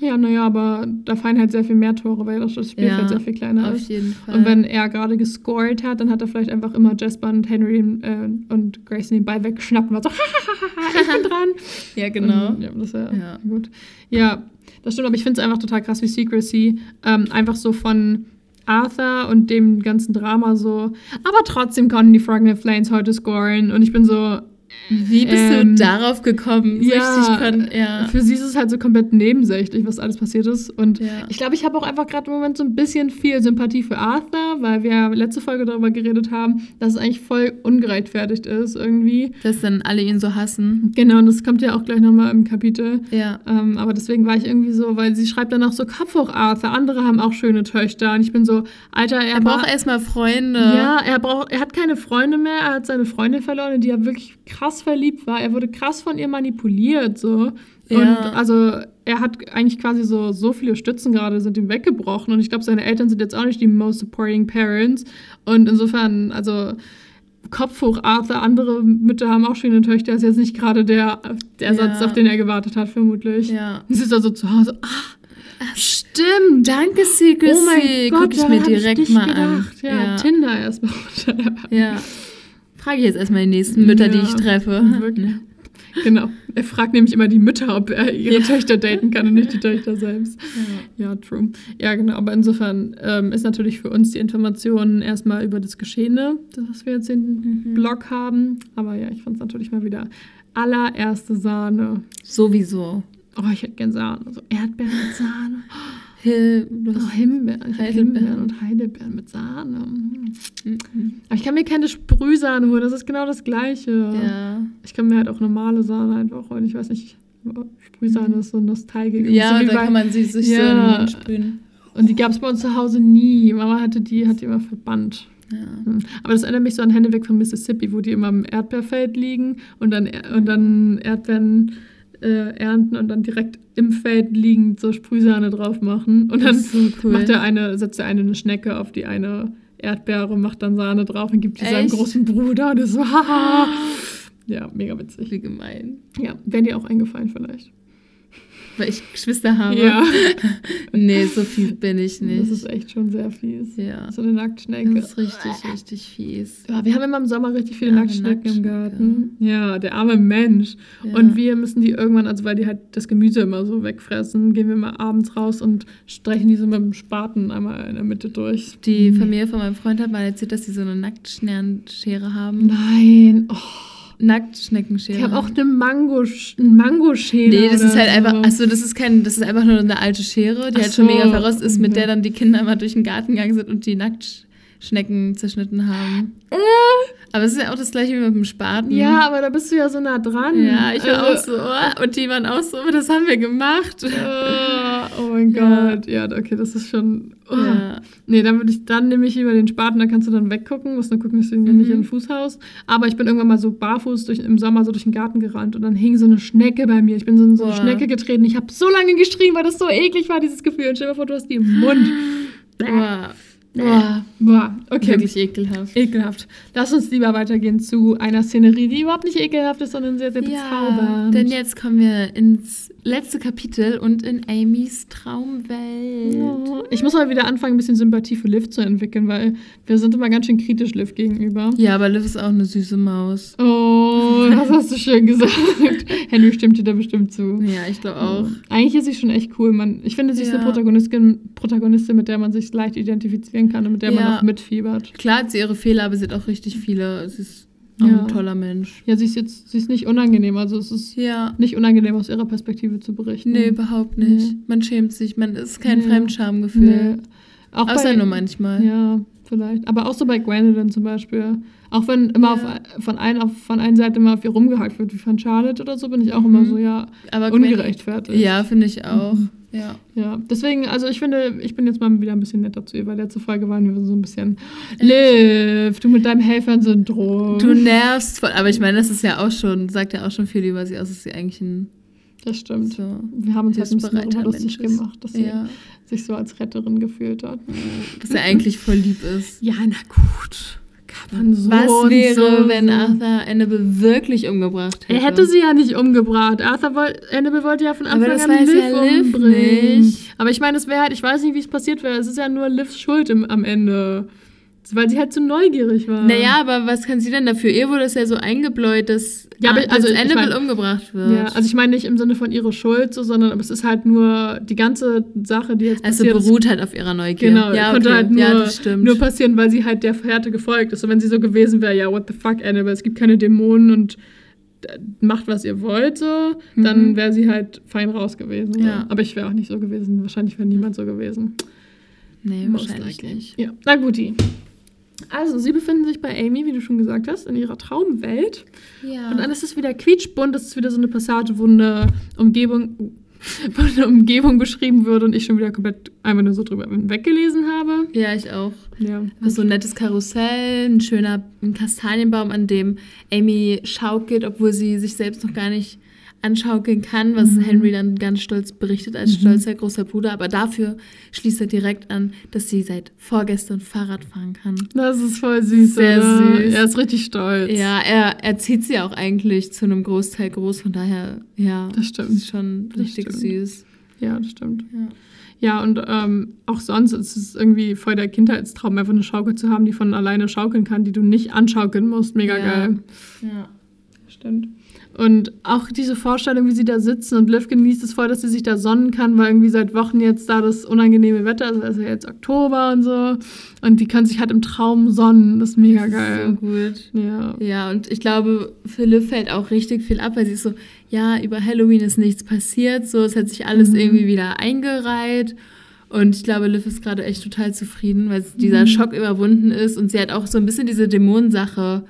Ja, naja, aber da fallen halt sehr viel mehr Tore, weil das Spielfeld Ja, sehr viel kleiner Auf ist. jeden Fall. Und wenn er gerade gescored hat, dann hat er vielleicht einfach immer Jasper und Henry äh, und Grayson den Ball weggeschnappt und war so, ich bin dran. ja, genau. Und, ja, das ja, Ja. gut. Ja, das stimmt, aber ich finde es einfach total krass wie Secrecy. Ähm, einfach so von Arthur und dem ganzen Drama so. Aber trotzdem konnten die Frognet Flames heute scoren. Und ich bin so, Wie bist Ähm, du darauf gekommen? Ja, ja. für sie ist es halt so komplett nebensächlich, was alles passiert ist. Und Ja. ich glaube, ich habe auch einfach gerade im Moment so ein bisschen viel Sympathie für Arthur, weil wir letzte Folge darüber geredet haben, dass es eigentlich voll ungerechtfertigt ist irgendwie. Dass dann alle ihn so hassen. Genau, und das kommt ja auch gleich nochmal im Kapitel. Ja. Ähm, aber deswegen war ich irgendwie so, weil sie schreibt danach so Kopf hoch, Arthur, andere haben auch schöne Töchter. Und ich bin so, Alter, er, Er braucht erstmal Freunde. Ja, er braucht, er hat keine Freunde mehr, er hat seine Freundin verloren, in die er wirklich krass verliebt war. Er wurde krass von ihr manipuliert, so. Ja. Und also er hat eigentlich quasi so, so viele Stützen gerade sind ihm weggebrochen. Und ich glaube, seine Eltern sind jetzt auch nicht die most supporting parents. Und insofern, also Kopf hoch, Arthur, andere Mütter haben auch schöne Töchter. Ist jetzt nicht gerade der, der Satz, Ja. auf den er gewartet hat, vermutlich. Ja. Sie ist also zu Hause. Ah, stimmt. Danke, Secrecy. Oh mein Gott, Guck ich mir direkt nicht mal gedacht. an. Ja, Ja. Tinder erstmal runter. ja. Frage ich jetzt erstmal die nächsten Mütter, die Ja, ich treffe. wirklich. Genau. Er fragt nämlich immer die Mütter, ob er ihre Ja. Töchter daten kann und nicht die Töchter selbst. Ja. Ja, true. Ja, genau. Aber insofern ähm, ist natürlich für uns die Information erstmal über das Geschehene, das, was wir jetzt in Mhm. Blog haben. Aber ja, ich fand es natürlich mal wieder allererste Sahne. Sowieso. Oh, ich hätte gern Sahne. So Erdbeeren mit Sahne. Hil Oh, Himbeeren. Heidelbeeren. Und Heidelbeeren mit Sahne. Mhm. Aber ich kann mir keine Sprühsahne holen. Das ist genau das Gleiche. Ja. Ich kann mir halt auch normale Sahne einfach holen. Ich weiß nicht, Sprühsahne ist so nostalgisch. Ja, so da kann man sie sich so Ja. Mund sprühen. Und die gab es bei uns zu Hause nie. Mama hatte die, hat die immer verbannt. Ja. Hm. Aber das erinnert mich so an Hände weg von Mississippi, wo die immer im Erdbeerfeld liegen und dann, und dann Erdbeeren äh, ernten und dann direkt im Feld liegend so Sprühsahne drauf machen. Und dann ist so cool. macht der eine, setzt der eine eine Schnecke auf die eine Erdbeere, macht dann Sahne drauf und gibt die seinem großen Bruder. Und das so, haha. Ja, mega witzig. Wie gemein. Ja, wäre dir auch eingefallen vielleicht. Weil ich Geschwister habe. Ja, Nee, so fies bin ich das nicht. ist echt schon sehr fies. Ja. So eine Nacktschnecke. Das ist richtig, richtig fies. Ja, wir haben immer im Sommer richtig viele Nacktschnecken im Nacktschnecke. Garten. Ja, der arme Mensch. Ja. Und wir müssen die irgendwann, also weil die halt das Gemüse immer so wegfressen, gehen wir mal abends raus und streichen die so mit dem Spaten einmal in der Mitte durch. Die Familie von meinem Freund hat mal erzählt, dass sie so eine Nacktschneckenschere haben. Nein, oh, Nacktschneckenschere. ich habe auch eine Mango, einen Mangoschäler. Nee, das ist halt so. einfach, also das ist kein, das ist einfach nur eine alte Schere, die Ach halt schon so, mega verrostet ist, mit der dann die Kinder immer durch den Garten gegangen sind und die Nacktschnecken zerschnitten haben. Aber es ist ja auch das gleiche wie mit dem Spaten. Ja, aber da bist du ja so nah dran. Ja, ich war auch Also- so, oh, und die waren auch so, das haben wir gemacht. Ah, oh mein Ja. Gott. Ja, okay, das ist schon. Oh. Ja. Nee, dann würde ich, dann nehme ich lieber den Spaten, da kannst du dann weggucken, musst nur gucken, dass du Mhm. nicht in den Fuß haust. Aber ich bin irgendwann mal so barfuß durch, im Sommer so durch den Garten gerannt und dann hing so eine Schnecke bei mir. Ich bin so in so eine Boah. Schnecke getreten. Ich habe so lange geschrien, weil das so eklig war, dieses Gefühl. Und stell dir vor, du hast die im Mund. Boah. Boah, boah, okay. Wirklich ekelhaft. Ekelhaft. Lass uns lieber weitergehen zu einer Szenerie, die überhaupt nicht ekelhaft ist, sondern sehr, sehr bezaubernd. denn jetzt kommen wir ins letzte Kapitel und in Amys Traumwelt. Ja. Ich muss mal wieder anfangen, ein bisschen Sympathie für Liv zu entwickeln, weil wir sind immer ganz schön kritisch Liv gegenüber. Ja, aber Liv ist auch eine süße Maus. Oh, das hast du schön gesagt. Henry stimmt dir da bestimmt zu. Ja, ich glaube auch. Eigentlich ist sie schon echt cool. Man, ich finde, sie ist Ja. eine Protagonistin, Protagonistin, mit der man sich leicht identifizieren kann und mit der man Ja. auch mitfiebert. Klar hat sie ihre Fehler, aber sie hat auch richtig viele. Sie ist auch Ja. ein toller Mensch. Ja, sie ist jetzt, sie ist nicht unangenehm. Also es ist Ja. nicht unangenehm aus ihrer Perspektive zu berichten. Nee, überhaupt nicht. Nee. Man schämt sich. Man ist kein Nee. Fremdschamgefühl. Nee. Auch Außer bei, nur manchmal. Ja, vielleicht. Aber auch so bei Gwendolyn zum Beispiel. Auch wenn immer Ja. auf, von, ein, auf, von einer Seite immer auf ihr rumgehackt wird, wie von Charlotte oder so, bin ich auch immer Mhm. so, ja, Aber ungerechtfertigt. Ja, finde ich auch. Mhm. Ja. Ja, deswegen, also ich finde, ich bin jetzt mal wieder ein bisschen netter zu ihr, weil letzte Folge waren wir so ein bisschen, Liv, du mit deinem Helfern-Syndrom. Du nervst voll. Aber ich meine, das ist ja auch schon, sagt ja auch schon viel über sie aus, dass sie eigentlich ein Das stimmt. So. Wir haben uns halt ein bisschen darüber lustig Mensch gemacht, dass sie Ja. sich so als Retterin gefühlt hat. Dass er eigentlich voll lieb ist. Ja, na gut. Kann man so Was wäre, so wenn. Arthur Annabelle wirklich umgebracht hätte? Er hätte sie ja nicht umgebracht. Arthur wollte, Annabelle wollte ja von Aber Anfang das an weiß Liv ja Liv umbringen. nicht. Aber ich meine, es wäre halt, ich weiß nicht, wie es passiert wäre. Es ist ja nur Livs Schuld im, am Ende. Weil sie halt zu neugierig war. Naja, aber was kann sie denn dafür? Ihr wurde es ja so eingebläut, dass, Ja, aber also ich Annabelle mein- umgebracht wird. Ja, also ich meine nicht im Sinne von ihrer Schuld, so, sondern aber es ist halt nur die ganze Sache, die jetzt also passiert ist. beruht halt auf ihrer Neugier. Genau, ja, konnte okay. halt nur, ja, das stimmt. nur passieren, weil sie halt der Fährte gefolgt ist. Und wenn sie so gewesen wäre, ja, what the fuck, Annabelle, es gibt keine Dämonen und äh, macht, was ihr wollt, so, dann Mhm. wäre sie halt fein raus gewesen. So. Ja. Aber ich wäre auch nicht so gewesen. Wahrscheinlich wäre niemand so gewesen. nee, Most wahrscheinlich likely. nicht. Ja, na gut. die. Also, sie befinden sich bei Amy, wie du schon gesagt hast, in ihrer Traumwelt. Ja. Und dann ist es wieder quietschbunt. Das ist wieder so eine Passage, wo eine Umgebung, wo eine Umgebung beschrieben wird und ich schon wieder komplett einfach nur so drüber weggelesen habe. ja, ich auch. Ja. So ein nettes Karussell, ein schöner ein Kastanienbaum, an dem Amy schaukelt, obwohl sie sich selbst noch gar nicht anschaukeln kann, was Mhm. Henry dann ganz stolz berichtet als stolzer großer Bruder. Aber dafür schließt er direkt an, dass sie seit vorgestern Fahrrad fahren kann. Das ist voll süß. Sehr oder? süß. Er ist richtig stolz. Ja, er, er zieht sie auch eigentlich zu einem Großteil groß, von daher, ja, Das stimmt. ist schon Das richtig stimmt. süß. Ja, das stimmt. Ja. Ja, und ähm, auch sonst ist es irgendwie voll der Kindheitstraum, einfach eine Schaukel zu haben, die von alleine schaukeln kann, die du nicht anschaukeln musst. Mega Ja. geil. Ja. Stimmt. Und auch diese Vorstellung, wie sie da sitzen und Liv genießt es voll, dass sie sich da sonnen kann, weil irgendwie seit Wochen jetzt da das unangenehme Wetter ist, also jetzt Oktober und so. Und die kann sich halt im Traum sonnen. Das ist mega So geil. gut. Ja. Ja, und ich glaube, für Liv fällt auch richtig viel ab, weil sie ist so, ja, über Halloween ist nichts passiert, so, es hat sich alles Mhm. irgendwie wieder eingereiht. Und ich glaube, Liv ist gerade echt total zufrieden, weil dieser Mhm. Schock überwunden ist und sie halt auch so ein bisschen diese Dämonensache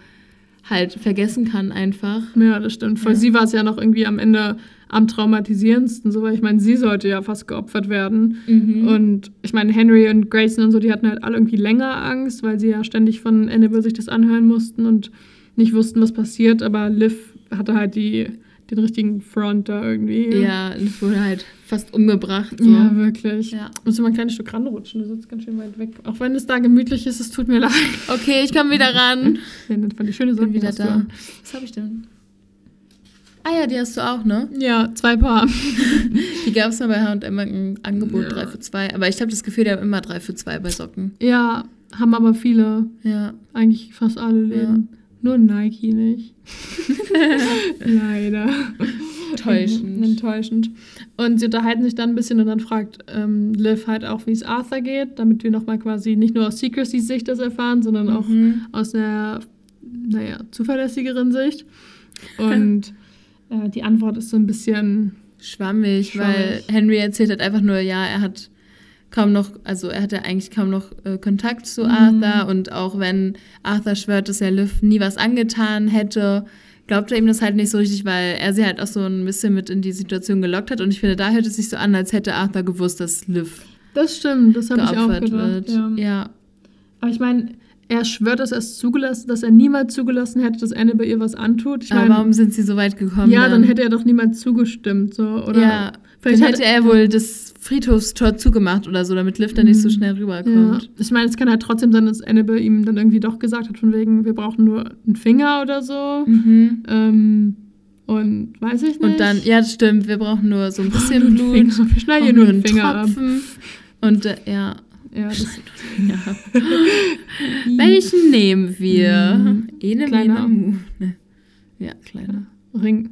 halt vergessen kann einfach. Ja, das stimmt. Für Ja. sie war es ja noch irgendwie am Ende am traumatisierendsten, so weil ich meine, sie sollte ja fast geopfert werden. Mhm. Und ich meine, Henry und Grayson und so, die hatten halt alle irgendwie länger Angst, weil sie ja ständig von Annabelle sich das anhören mussten und nicht wussten, was passiert. Aber Liv hatte halt die, den richtigen Front da irgendwie. ja, Liv wurde halt fast umgebracht. So. Ja, wirklich. Ja. Musst du mal ein kleines Stück ranrutschen, du sitzt ganz schön weit weg. Auch wenn es da gemütlich ist, es tut mir leid. Okay, ich komme wieder ran. Ja, das fand ich schöne Ich bin Socken wieder da. Was habe ich denn? Ah ja, die hast du auch, ne? Ja, zwei Paar. Die gab es mal bei H&M ein Angebot 3 für 2. Aber ich habe das Gefühl, die haben immer 3 für 2 bei Socken. Ja, haben aber viele. Ja. Eigentlich fast alle Läden. Nur Nike nicht. Leider. Täuschend. Enttäuschend. Und sie unterhalten sich dann ein bisschen und dann fragt ähm, Liv halt auch, wie es Arthur geht, damit wir nochmal quasi nicht nur aus Secrecy's Sicht das erfahren, sondern auch Mhm. aus einer, naja, zuverlässigeren Sicht. Und äh, die Antwort ist so ein bisschen, Schwammig, Schwammig. weil Henry erzählt hat einfach nur, ja, er hat kaum noch, also er hatte eigentlich kaum noch äh, Kontakt zu Mhm. Arthur und auch wenn Arthur schwört, dass er Liv nie was angetan hätte, glaubt er ihm das halt nicht so richtig, weil er sie halt auch so ein bisschen mit in die Situation gelockt hat und ich finde, da hört es sich so an, als hätte Arthur gewusst, dass Liv das stimmt, das habe ich auch gedacht. wird. Ja. ja. Aber ich meine, er schwört, dass er es zugelassen, dass er niemals zugelassen hätte, dass Annabelle ihr was antut. Ich Aber meine, warum sind sie so weit gekommen? ja, dann hätte er doch niemals zugestimmt, so oder? ja, vielleicht dann hätte er wohl das Friedhofstor zugemacht oder so, damit Liv dann nicht so Mhm. schnell Ja, rüberkommt. ich meine, es kann halt trotzdem sein, dass Annabelle ihm dann irgendwie doch gesagt hat, von wegen, wir brauchen nur einen Finger oder so. Mhm. Ähm, und weiß ich nicht. Und dann, ja, das stimmt, wir brauchen nur so ein bisschen einen Blut. Finger. Wir schneiden hier nur einen Finger ab. Tropfen. Und äh, ja, Ja, das, ja. welchen nehmen wir? Mhm. Ene, Kleiner. Mene. Ne. Ja, kleiner. Ring.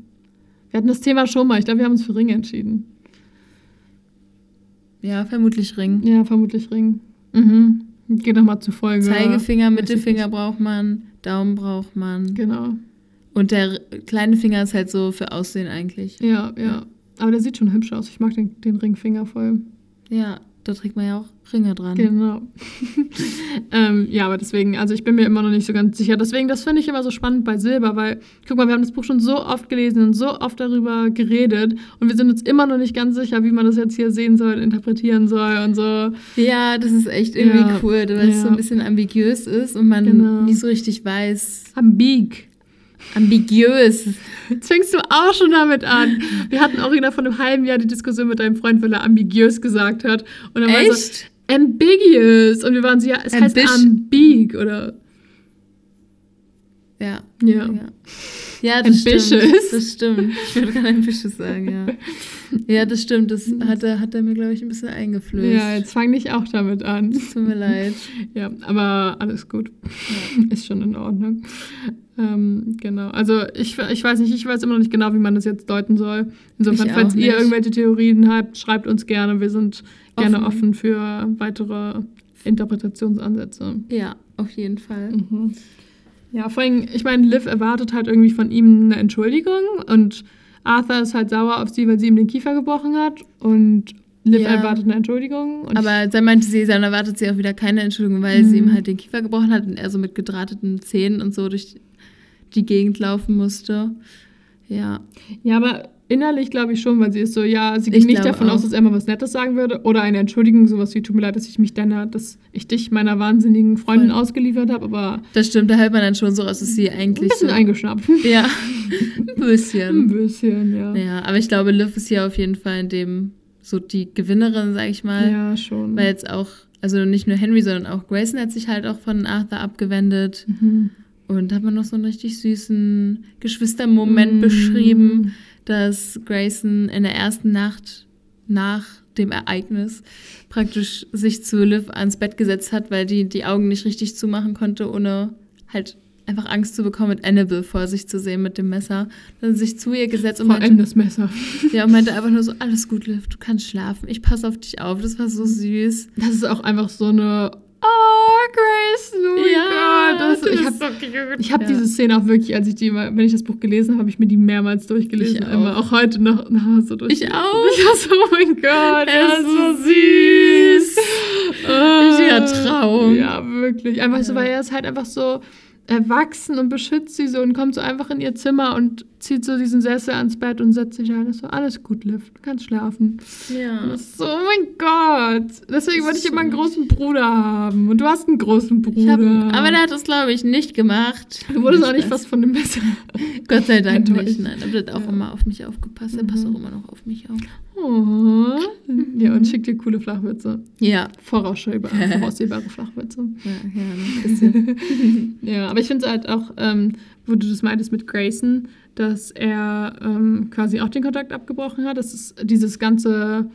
Wir hatten das Thema schon mal. Ich glaube, wir haben uns für Ring entschieden. Ja, vermutlich Ring. Ja, vermutlich Ring. Mhm. Geht nochmal zu Folge. Zeigefinger, Mittelfinger braucht man, Daumen braucht man. Genau. Und der kleine Finger ist halt so für Aussehen eigentlich. Ja, ja. Aber der sieht schon hübsch aus. Ich mag den, den Ringfinger voll. Ja, da trägt man ja auch Ringe dran. Genau. ähm, ja, aber deswegen, also ich bin mir immer noch nicht so ganz sicher. Deswegen, das finde ich immer so spannend bei Silber, weil, guck mal, wir haben das Buch schon so oft gelesen und so oft darüber geredet und wir sind uns immer noch nicht ganz sicher, wie man das jetzt hier sehen soll, interpretieren soll und so. Ja, das ist echt irgendwie Ja, cool, weil es so ja. ein bisschen ambiguös ist und man Genau. nicht so richtig weiß. Ambig. Ambiguös. Jetzt fängst du auch schon damit an. Wir hatten auch wieder von einem halben Jahr die Diskussion mit deinem Freund, weil er ambiguös gesagt hat. Und dann war er so, Echt? ambiguous. Und wir waren so, ja, es heißt Ambish- ambig oder. Ja. Ja. Ja, ja das Ambitious. stimmt. Das stimmt. Ich würde gerade ambitious sagen, ja. Ja, das stimmt. Das hat er, hat er mir, glaube ich, ein bisschen eingeflößt. Ja, jetzt fang nicht auch damit an. Tut mir leid. Ja, aber alles gut. Ist schon in Ordnung. Ähm, genau. Also ich, ich weiß nicht, ich weiß immer noch nicht genau, wie man das jetzt deuten soll. Insofern, Ich falls auch ihr nicht. irgendwelche Theorien habt, schreibt uns gerne. Wir sind gerne Offen. offen für weitere Interpretationsansätze. Ja, auf jeden Fall. Mhm. Ja, vor allem, ich meine, Liv erwartet halt irgendwie von ihm eine Entschuldigung und Arthur ist halt sauer auf sie, weil sie ihm den Kiefer gebrochen hat und Liv Ja. erwartet eine Entschuldigung. Aber dann meinte sie, dann erwartet sie auch wieder keine Entschuldigung, weil Mhm. sie ihm halt den Kiefer gebrochen hat und er so mit gedrahteten Zähnen und so durch die Gegend laufen musste. Ja. Ja, aber innerlich glaube ich schon, weil sie ist so, ja, sie geht nicht davon aus, auch. dass er mal was Nettes sagen würde oder eine Entschuldigung, sowas wie, tut mir leid, dass ich mich deiner, dass ich dich meiner wahnsinnigen Freundin Voll. ausgeliefert habe, aber Das stimmt, da hört man dann schon so aus, dass sie ein eigentlich. bisschen so, eingeschnappt. Ja, ein Ein bisschen. bisschen, ja. Ja, aber ich glaube, Liv ist hier auf jeden Fall in dem so die Gewinnerin, sag ich mal. Ja, schon. Weil jetzt auch, also nicht nur Henry, sondern auch Grayson hat sich halt auch von Arthur abgewendet. Mhm. Und hat man noch so einen richtig süßen Geschwistermoment Mm. beschrieben, dass Grayson in der ersten Nacht nach dem Ereignis praktisch sich zu Liv ans Bett gesetzt hat, weil die die Augen nicht richtig zumachen konnte, ohne halt einfach Angst zu bekommen, mit Annabelle vor sich zu sehen mit dem Messer. Dann sich zu ihr gesetzt und Vor allem meinte, das Messer. ja, und meinte einfach nur so, alles gut, Liv, du kannst schlafen, ich passe auf dich auf. Das war so süß. Das ist auch einfach so eine. Oh, Grace, oh mein Gott. Das, du ich habe so ich hab Ja. diese Szene auch wirklich, als ich die, immer- wenn ich das Buch gelesen habe, habe ich mir die mehrmals durchgelesen. Ich auch. Immer, auch heute noch, noch so durch. Ich auch. Ich war so, oh mein Gott, Er ist so so süß. Richtiger Ah. Traum. Ja, wirklich. Einfach so, Ja. weil er ist halt einfach so erwachsen und beschützt sie so und kommt so einfach in ihr Zimmer und zieht so diesen Sessel ans Bett und setzt sich da und ist so, alles gut, Liv, du kannst schlafen. Ja. das so, oh mein Gott. Deswegen Das wollte ich immer einen großen Bruder haben. Und du hast einen großen Bruder. Hab, aber der hat das, glaube ich, nicht gemacht. du wurdest auch Ich nicht fast von dem Messer. Gott sei Dank nicht. Nein, der hat auch Ja. immer auf mich aufgepasst. Er passt Mhm. auch immer noch auf mich auf. Oh. Ja, und schickt dir coole Flachwitze. Ja. Voraussehbare, voraussehbare Flachwitze. Ja, ja, ein bisschen. Ja, aber ich finde es halt auch, ähm, wo du das meintest mit Grayson, dass er ähm, quasi auch den Kontakt abgebrochen hat. Das ist dieses ganze,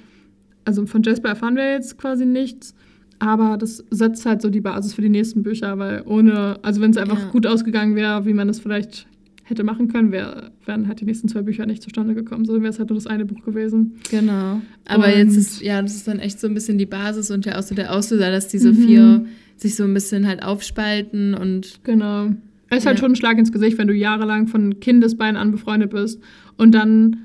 also von Jasper erfahren wir jetzt quasi nichts, aber das setzt halt so die Basis für die nächsten Bücher, weil ohne, also wenn es einfach Ja. gut ausgegangen wäre, wie man es vielleicht hätte machen können, wär, wären halt die nächsten zwei Bücher nicht zustande gekommen, sondern wäre es halt nur das eine Buch gewesen. genau. Aber Und- jetzt ist, ja, das ist dann echt so ein bisschen die Basis und ja auch so der Auslöser, dass diese Mhm. vier sich so ein bisschen halt aufspalten und Genau. Es ist halt Ja. schon ein Schlag ins Gesicht, wenn du jahrelang von Kindesbeinen an befreundet bist und dann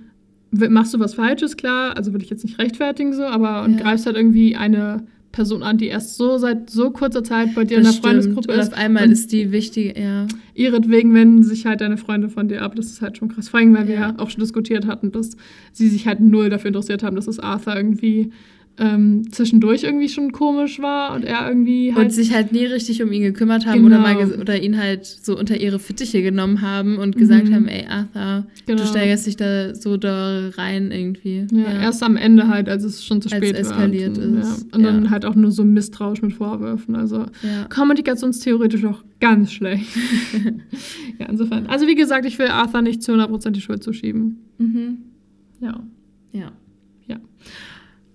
machst du was Falsches, klar, also will ich jetzt nicht rechtfertigen so, aber und Ja. greifst halt irgendwie eine Person an, die erst so seit so kurzer Zeit bei dir in das der Freundesgruppe stimmt. Und ist. auf einmal ist die wichtige, ja. ihretwegen wenden sich halt deine Freunde von dir ab. Das ist halt schon krass. Vor allem, weil wir Ja. ja auch schon diskutiert hatten, dass sie sich halt null dafür interessiert haben, dass es Arthur irgendwie ähm, zwischendurch irgendwie schon komisch war und er irgendwie halt Und sich halt nie richtig um ihn gekümmert haben oder, mal Genau. oder ihn halt so unter ihre Fittiche genommen haben und gesagt Mhm. haben, ey Arthur, Genau. du steigerst dich da so da rein irgendwie. Ja, erst am Ende halt, als es schon zu Als spät eskaliert war. ist, Ja. Und dann ja. halt auch nur so misstrauisch mit Vorwürfen. Also ja. kommunikationstheoretisch auch ganz schlecht. ja, insofern. Also wie gesagt, ich will Arthur nicht zu 100% die Schuld zuschieben. Mhm. Ja. Ja. Ja.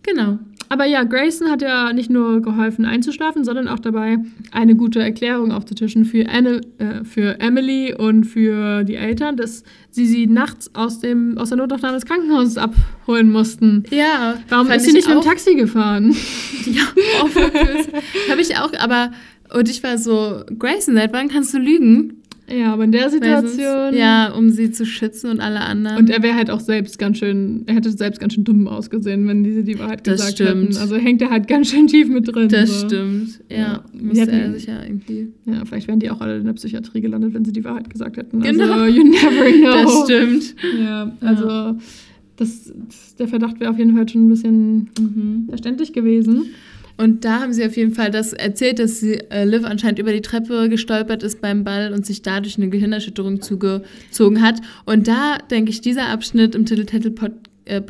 Genau. Aber ja, Grayson hat ja nicht nur geholfen einzuschlafen, sondern auch dabei, eine gute Erklärung aufzutischen für, Anne, äh, für Emily und für die Eltern, dass sie sie nachts aus, dem, aus der Notaufnahme des Krankenhauses abholen mussten. Ja. Warum ist sie ich nicht mit dem Taxi gefahren? Ja, auch Habe ich auch, aber und ich war so, Grayson, seit wann kannst du lügen? Ja, aber in der Situation. sonst- ja, um sie zu schützen und alle anderen. Und er wäre halt auch selbst ganz schön, er hätte selbst ganz schön dumm ausgesehen, wenn diese die Wahrheit Das gesagt stimmt. hätten. Also hängt er halt ganz schön tief mit drin. das so. stimmt. Ja, Ja. musste Die er sich ja irgendwie. Ja, vielleicht wären die auch alle in der Psychiatrie gelandet, wenn sie die Wahrheit gesagt hätten. Genau. Also, you never know. Das stimmt. Ja, also Das, der Verdacht wäre auf jeden Fall schon ein bisschen Mhm. verständlich gewesen. Und da haben sie auf jeden Fall das erzählt, dass sie, äh, Liv anscheinend über die Treppe gestolpert ist beim Ball und sich dadurch eine Gehirnerschütterung zugezogen hat. Und da denke ich, dieser Abschnitt im Titel-Titel-Blog äh,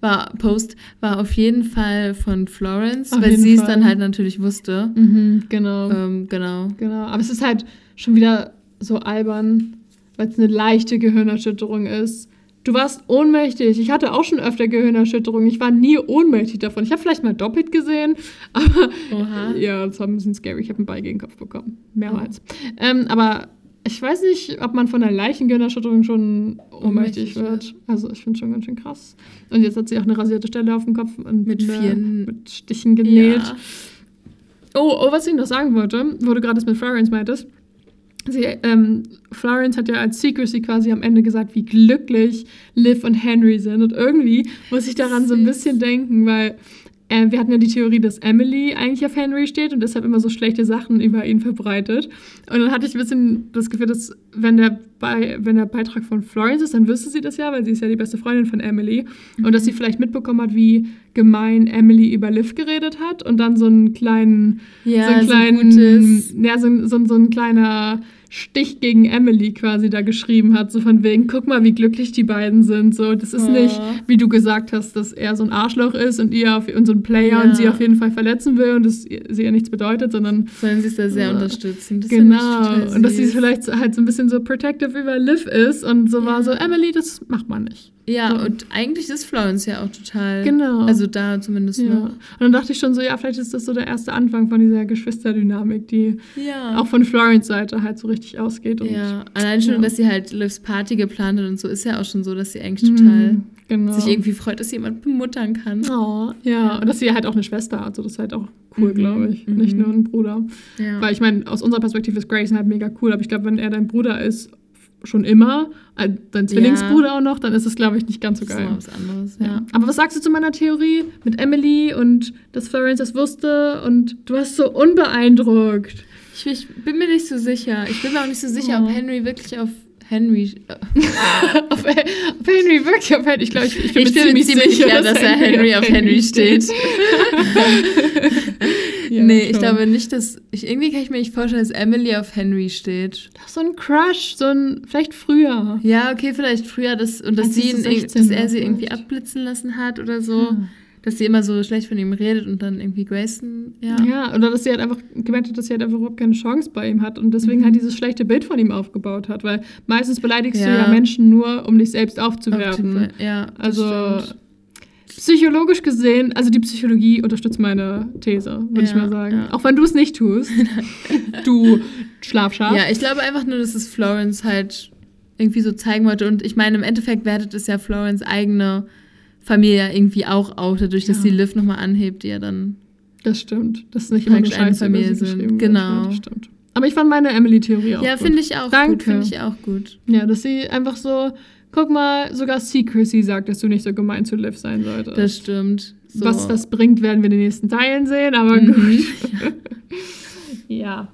war Post war auf jeden Fall von Florence, Auf weil sie es dann halt natürlich wusste. Mhm, genau. Ähm, genau. Genau. Aber es ist halt schon wieder so albern, weil es eine leichte Gehirnerschütterung ist. Du warst ohnmächtig. Ich hatte auch schon öfter Gehirnerschütterungen. Ich war nie ohnmächtig davon. Ich habe vielleicht mal doppelt gesehen, aber Oha. ja, das war ein bisschen scary. Ich habe einen Ball gegen den Kopf bekommen. Mehrmals. Ähm, aber ich weiß nicht, ob man von einer leichten Gehirnerschütterung schon ohnmächtig Ohnmächtig wird. Also ich finde es schon ganz schön krass. Und jetzt hat sie auch eine rasierte Stelle auf dem Kopf und Mit eine- vielen- mit Stichen genäht. Ja. Oh, oh, was ich noch sagen wollte, wo du gerade das mit Florence meintest. Sie, ähm, Florence hat ja als Secrecy quasi am Ende gesagt, wie glücklich Liv und Henry sind. Und irgendwie muss ich daran so ein bisschen denken, weil äh, wir hatten ja die Theorie, dass Emily eigentlich auf Henry steht und deshalb immer so schlechte Sachen über ihn verbreitet. Und dann hatte ich ein bisschen das Gefühl, dass wenn der, bei, wenn der Beitrag von Florence ist, dann wüsste sie das ja, weil sie ist ja die beste Freundin von Emily. Und dass sie vielleicht mitbekommen hat, wie gemein Emily über Liv geredet hat und dann so einen kleinen Ja, so einen so ein kleinen, gutes- ja, so, so, so ein kleiner Stich gegen Emily quasi da geschrieben hat, so von wegen, guck mal, wie glücklich die beiden sind. So, das ist Oh. nicht, wie du gesagt hast, dass er so ein Arschloch ist und ihr auf, und so ein Player Ja. und sie auf jeden Fall verletzen will und das sie ihr nichts bedeutet, sondern Sollen sie es da sehr Ja. unterstützen. Das genau. Und dass sie vielleicht so- halt so ein bisschen so protective über Liv ist und so war so, Emily, das macht man nicht. Ja, So. und eigentlich ist Florence ja auch total. Genau. Also da zumindest Ja. noch. Und dann dachte ich schon so, ja, vielleicht ist das so der erste Anfang von dieser Geschwisterdynamik, die Ja. auch von Florence Seite halt so richtig ausgeht. Und ja, allein schon, ja. dass sie halt Livs Party geplant hat und so, ist ja auch schon so, dass sie eigentlich Mhm, total genau. sich irgendwie freut, dass jemand bemuttern kann. Oh, ja. und dass sie halt auch eine Schwester hat, so das ist halt auch cool, Mhm, glaube ich. mhm. Nicht nur ein Bruder. Ja. Weil ich meine, aus unserer Perspektive ist Grayson halt mega cool, aber ich glaube, wenn er dein Bruder ist, schon immer, äh, dein Zwillingsbruder auch noch, dann ist es, glaube ich, nicht ganz so das ist geil. was anderes. Ja. Ja. Aber was sagst du zu meiner Theorie mit Emily und dass Florence das wusste und du warst so unbeeindruckt? Ich, ich bin mir nicht so sicher. Ich bin mir auch nicht so sicher, Oh. ob Henry wirklich auf Henry. Äh, auf, auf Henry wirklich auf Henry. Ich glaube, ich, ich bin ich mir ziemlich, ziemlich sicher, sicher, dass er Henry auf Henry steht. Ja, nee, ich schon. glaube nicht, dass. Ich, irgendwie kann ich mir nicht vorstellen, dass Emily auf Henry steht. Doch, so ein Crush, so ein, vielleicht früher. Ja, okay, vielleicht früher, das, und dass, sie ihn, irg- 16 dass er sie irgendwie abblitzen lassen hat oder so. Hm. Dass sie immer so schlecht von ihm redet und dann irgendwie Grayson. Ja. Ja. oder dass sie halt einfach gemerkt hat, dass sie halt einfach überhaupt keine Chance bei ihm hat und deswegen Mhm. halt dieses schlechte Bild von ihm aufgebaut hat. Weil meistens beleidigst du Ja. ja Menschen nur, um dich selbst aufzuwerten. Ja, das Also stimmt. psychologisch gesehen, also die Psychologie unterstützt meine These, würde ich Ja, mal sagen. ja. Auch wenn du es nicht tust, du Schlafschaf. Ja, ich glaube einfach nur, dass es Florence halt irgendwie so zeigen wollte. Und ich meine, im Endeffekt wertet es ja Florence eigene Familie ja irgendwie auch auf, dadurch, dass Ja. sie Liv nochmal anhebt, die ja dann. Das stimmt. Das ist nicht immer eine Familie sind. wird. Genau. Ja, das stimmt. Aber ich fand meine Emily-Theorie auch ja, finde ich auch Danke. gut. Finde ich auch gut. Ja, dass sie einfach so, guck mal, sogar Secrecy sagt, dass du nicht so gemein zu Liv sein solltest. Das stimmt. So. Was das bringt, werden wir in den nächsten Teilen sehen, aber Mhm. gut. ja.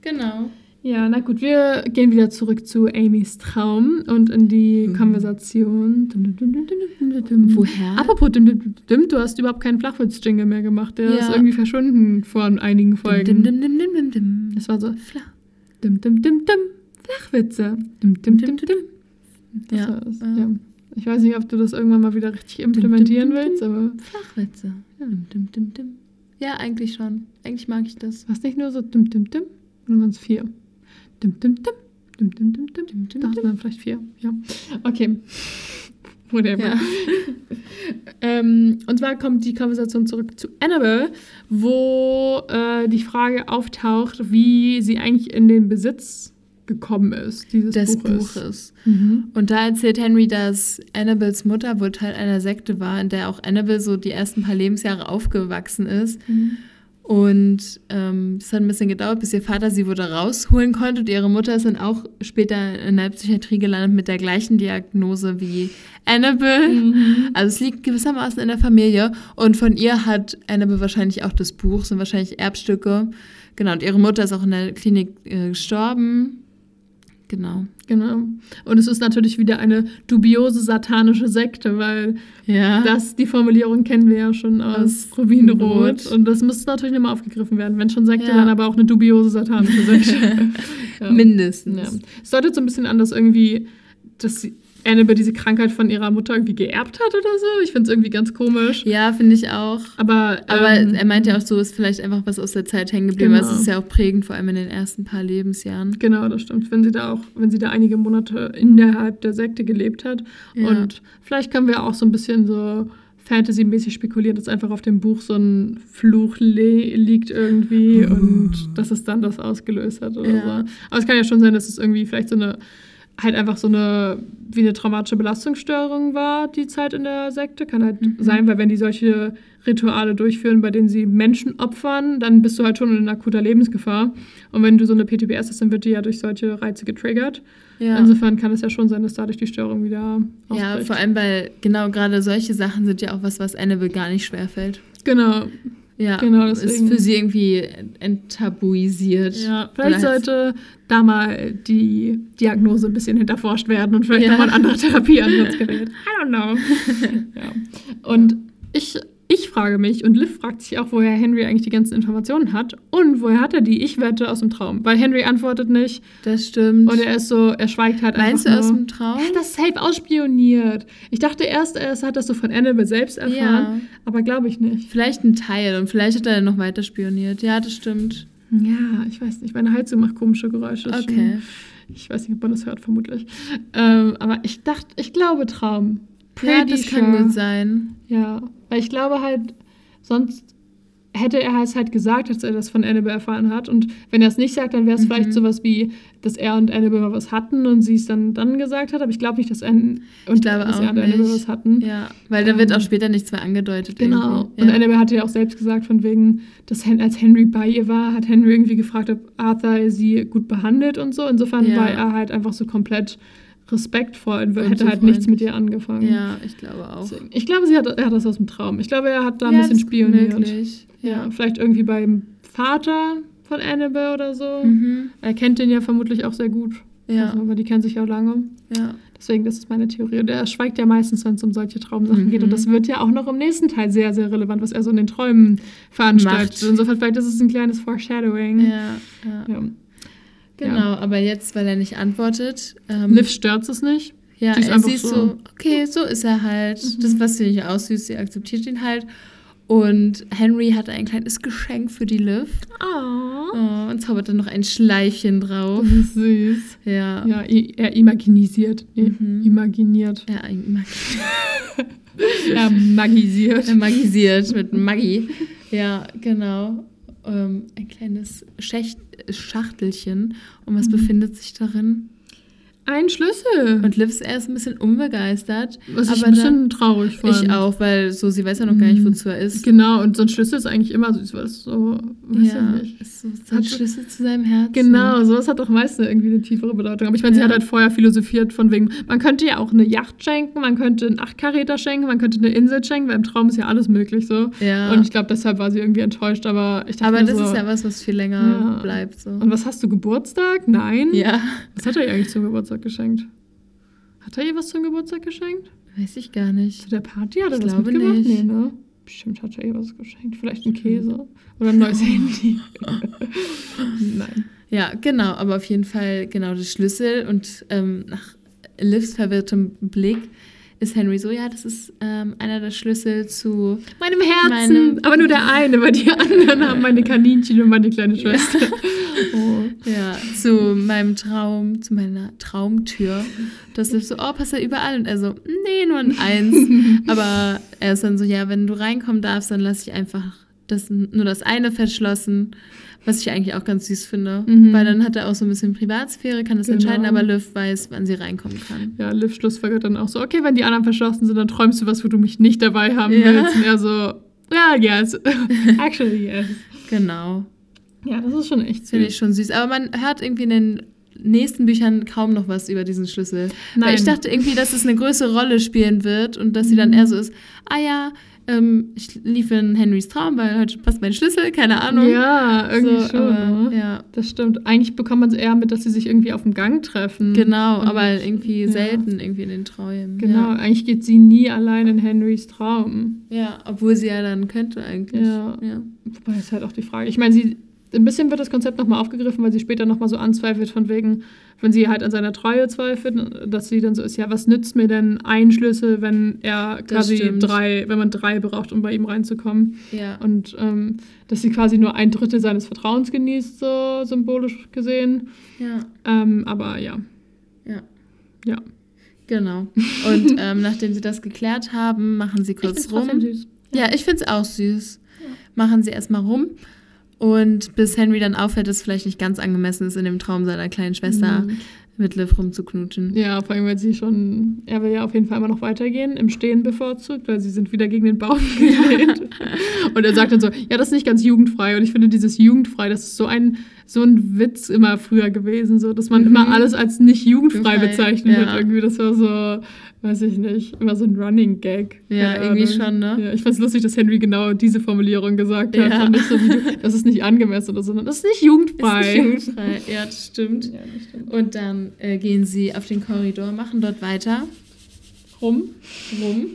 Genau. Ja, na gut, wir gehen wieder zurück zu Amys Traum und in die Mhm. Konversation. Dum, dum, dum. Woher? Apropos, du hast überhaupt keinen Flachwitz-Jingle mehr gemacht. Der Ja. ist irgendwie verschwunden vor einigen Folgen. Das war so Fla. Flachwitze. Ja. war äh, ja. Ich weiß nicht, ob du das irgendwann mal wieder richtig implementieren willst, aber Flachwitze. Dim. Ja, eigentlich schon. Eigentlich mag ich das. war es nicht nur so dum, dum, dum, oder waren es dum, dum, dum, dum, dum, dum. Dim, dim, Doch, es waren vielleicht vier. Ja. Okay. Whatever. Ja. Ähm, und zwar kommt die Konversation zurück zu Annabelle, wo äh, die Frage auftaucht, wie sie eigentlich in den Besitz gekommen ist, dieses Des Buches. Buches. Mhm. Und da erzählt Henry, dass Annabels Mutter wohl Teil einer Sekte war, in der auch Annabelle so die ersten paar Lebensjahre aufgewachsen ist. Und ähm, es hat ein bisschen gedauert, bis ihr Vater sie wieder rausholen konnte. Und ihre Mutter ist dann auch später in der Psychiatrie gelandet mit der gleichen Diagnose wie Annabelle. Mhm. Also es liegt gewissermaßen in der Familie. Und von ihr hat Annabelle wahrscheinlich auch das Buch, sind wahrscheinlich Erbstücke. Genau, und ihre Mutter ist auch in der Klinik äh, gestorben. genau. Genau. Und es ist natürlich wieder eine dubiose satanische Sekte, weil Ja. das, die Formulierung kennen wir ja schon aus Aus Rubinrot. Rot. Und das muss natürlich nochmal aufgegriffen werden. Wenn schon Sekte, Ja. dann aber auch eine dubiose satanische Sekte. ja. Mindestens. Es deutet so ein bisschen an, dass irgendwie, dass sie- Annabelle diese Krankheit von ihrer Mutter irgendwie geerbt hat oder so. Ich finde es irgendwie ganz komisch. Ja, finde ich auch. Aber, Aber ähm, er meint ja auch so, ist vielleicht einfach was aus der Zeit hängen geblieben. Genau. Es ist ja auch prägend, vor allem in den ersten paar Lebensjahren. Genau, das stimmt. Wenn sie da auch, wenn sie da einige Monate innerhalb der Sekte gelebt hat. Ja. Und vielleicht können wir auch so ein bisschen so Fantasy-mäßig spekulieren, dass einfach auf dem Buch so ein Fluch li liegt irgendwie und dass es dann das ausgelöst hat oder Ja. so. Aber es kann ja schon sein, dass es irgendwie vielleicht so eine halt einfach so eine wie eine traumatische Belastungsstörung war, die Zeit in der Sekte. Kann halt Mhm. sein, weil wenn die solche Rituale durchführen, bei denen sie Menschen opfern, dann bist du halt schon in akuter Lebensgefahr. Und wenn du so eine PTBS hast, dann wird die ja durch solche Reize getriggert. Ja. Insofern kann es ja schon sein, dass dadurch die Störung wieder ja, ausbricht. vor allem, weil genau gerade solche Sachen sind ja auch was, was Annabelle gar nicht schwerfällt. Genau. Ja, Genau, ist deswegen- für sie irgendwie enttabuisiert. Ja, vielleicht sollte da mal die Diagnose ein bisschen hinterforscht werden und vielleicht Ja. nochmal ein anderer Therapieansatz gewählt. I don't know. ja. Und ich, ich frage mich, und Liv fragt sich auch, woher Henry eigentlich die ganzen Informationen hat und woher hat er die? Ich wette aus dem Traum, weil Henry antwortet nicht Das stimmt. und er ist so, er schweigt halt Meinst du einfach aus nur. dem Traum? Er hat das safe ausspioniert. Ich dachte erst, er hat das so von Annabelle selbst erfahren, Ja. aber glaube ich nicht. Vielleicht ein Teil und vielleicht hat er noch weiter spioniert. Ja, das stimmt. Ja, ich weiß nicht. Meine Heizung macht komische Geräusche. Okay. Schon, ich weiß nicht, ob man das hört, vermutlich. Ähm, aber ich dachte, ich glaube Traum. Ja, Pretty das kann sure. gut sein. Ja, weil ich glaube halt, sonst hätte er es halt gesagt, dass er das von Annabelle erfahren hat. Und wenn er es nicht sagt, dann wäre es Mhm. vielleicht sowas wie, dass er und Annabelle mal was hatten und sie es dann, dann gesagt hat. Aber ich glaube nicht, dass, Ann und, dass er und Annabelle was hatten. Ja, weil da wird Ähm, auch später nichts mehr angedeutet. Genau. irgendwie. Und Ja. Annabelle hatte ja auch selbst gesagt, von wegen, dass als Henry bei ihr war, hat Henry irgendwie gefragt, ob Arthur sie gut behandelt und so. Insofern Ja. war er halt einfach so komplett respektvoll und, Und hätte halt nichts mit ihr angefangen. ja, ich glaube auch. Deswegen- Ich glaube, sie hat, er hat das aus dem Traum. Ich glaube, er hat da ein ja, bisschen spioniert. Möglich. Ja, Ja. vielleicht irgendwie beim Vater von Annabelle oder so. Mhm. Er kennt den ja vermutlich auch sehr gut. Ja. Also, aber die kennen sich ja lange. ja. Deswegen, das ist meine Theorie. Und er schweigt ja meistens, wenn es um solche Traumsachen Mhm. geht. Und das wird ja auch noch im nächsten Teil sehr, sehr relevant, was er so in den Träumen veranstaltet. Macht. Insofern, vielleicht ist es ein kleines Foreshadowing. Ja, ja. Ja. Genau, aber jetzt, weil er nicht antwortet. Ähm, Liv stört es nicht. ja, sie ist er sieht so- so, okay, so ist er halt. Das, was ich auch süß, sie akzeptiert ihn halt. Und Henry hat ein kleines Geschenk für die Liv. Oh. Und zaubert dann noch ein Schleichen drauf. Das ist süß. Ja. Ja, er imaginisiert. Mhm. Imaginiert. Ja, Mag Er magisiert. er magisiert mit Maggi. Ja, genau. Ähm, ein kleines Schächt Schachtelchen. Und was Mhm. befindet sich darin? Ein Schlüssel. Und Liv ist erst ein bisschen unbegeistert. was ich aber ein bisschen traurig fand. Ich auch, weil so sie weiß ja noch gar nicht, Mhm. wozu er ist. Genau, und so ein Schlüssel ist eigentlich immer süß, weil es so, weiß ja, ich nicht. ist so sein Hat- Schlüssel zu seinem Herzen. Genau, sowas hat doch meistens irgendwie eine tiefere Bedeutung. Aber ich meine, sie Ja. hat halt vorher philosophiert von wegen, man könnte ja auch eine Yacht schenken, man könnte einen Achtkaräter schenken, man könnte eine Insel schenken, weil im Traum ist ja alles möglich so. Ja. Und ich glaube, deshalb war sie irgendwie enttäuscht, aber ich dachte aber das so, ist ja was, was viel länger Ja. bleibt. So. Und was hast du, Geburtstag? Nein? ja, Was hat er eigentlich zum Geburtstag geschenkt? Hat er ihr was zum Geburtstag geschenkt? weiß ich gar nicht. Zu der Party hat er Ich was glaube mitgemacht? nicht. Nee, ne? Bestimmt hat er ihr was geschenkt. Vielleicht ein Käse oder ein neues Handy. Nein. Ja, genau, aber auf jeden Fall genau das Schlüssel und ähm, nach Livs verwirrtem Blick ist Henry so, ja, das ist ähm, einer der Schlüssel zu, Meinem Herzen, Meinem- aber nur der eine, weil die anderen haben meine Kaninchen und meine kleine Schwester. Oh. ja, zu meinem Traum, zu meiner Traumtür. Das Liv so, oh, passt da überall? Und er so, nee, nur ein Eins. aber er ist dann so, ja, wenn du reinkommen darfst, dann lasse ich einfach das, nur das eine verschlossen. Was ich eigentlich auch ganz süß finde. Mhm. Weil dann hat er auch so ein bisschen Privatsphäre, kann das Genau. entscheiden, aber Liv weiß, wann sie reinkommen kann. Ja, Liv schlussfolgert dann auch so, okay, wenn die anderen verschlossen sind, dann träumst du was, wo du mich nicht dabei haben Ja. willst. Und er so, ja, yes. Actually, yes. Genau. Ja, das ist schon echt Finde süß. ich schon süß. Aber man hört irgendwie in den nächsten Büchern kaum noch was über diesen Schlüssel. Nein. Weil ich dachte irgendwie, dass es eine größere Rolle spielen wird und dass sie dann eher so ist, ah ja, ähm, ich lief in Henrys Traum, weil heute passt mein Schlüssel, keine Ahnung. Ja, irgendwie So, schon. aber, ne? ja. Das stimmt. Eigentlich bekommt man es eher mit, dass sie sich irgendwie auf dem Gang treffen. Genau, Und- aber irgendwie ja. selten irgendwie in den Träumen. Genau, eigentlich geht sie nie allein in Henrys Traum. Ja. ja, obwohl sie ja dann könnte eigentlich. Ja. ja. Wobei ist halt auch die Frage. Ich meine, sie ein bisschen wird das Konzept nochmal aufgegriffen, weil sie später nochmal so anzweifelt, von wegen, wenn sie halt an seiner Treue zweifelt, dass sie dann so ist, ja, was nützt mir denn ein Schlüssel, wenn er quasi drei, wenn man drei braucht, um bei ihm reinzukommen. ja. Und ähm, dass sie quasi nur ein Drittel seines Vertrauens genießt, so symbolisch gesehen. ja. Ähm, aber ja. Ja. Ja. Genau. Und ähm, nachdem sie das geklärt haben, machen sie kurz trotzdem rum. süß. Ja, ich finde es auch süß. Machen sie erstmal rum. Und bis Henry dann auffällt, dass es vielleicht nicht ganz angemessen ist, in dem Traum seiner kleinen Schwester Mhm. mit Liv rumzuknutschen. Ja, vor allem, weil sie schon, er will ja auf jeden Fall immer noch weitergehen, im Stehen bevorzugt, weil sie sind wieder gegen den Baum gelehnt. und er sagt dann so, ja, das ist nicht ganz jugendfrei. Und ich finde dieses jugendfrei, das ist so ein, so ein Witz immer früher gewesen, so, dass man Mhm. immer alles als nicht jugendfrei bezeichnet ja. hat. Irgendwie, das war so, weiß ich nicht, immer so ein Running Gag. Ja, irgendwie schon, ne? Ja, ich fand's lustig, dass Henry genau diese Formulierung gesagt hat. Und nicht so wie das ist nicht angemessen oder so, sondern das ist nicht jugendfrei. Ist nicht jugendfrei. Ja, das stimmt. Ja, das stimmt. Und dann äh, gehen sie auf den Korridor, machen dort weiter. Rum. rum.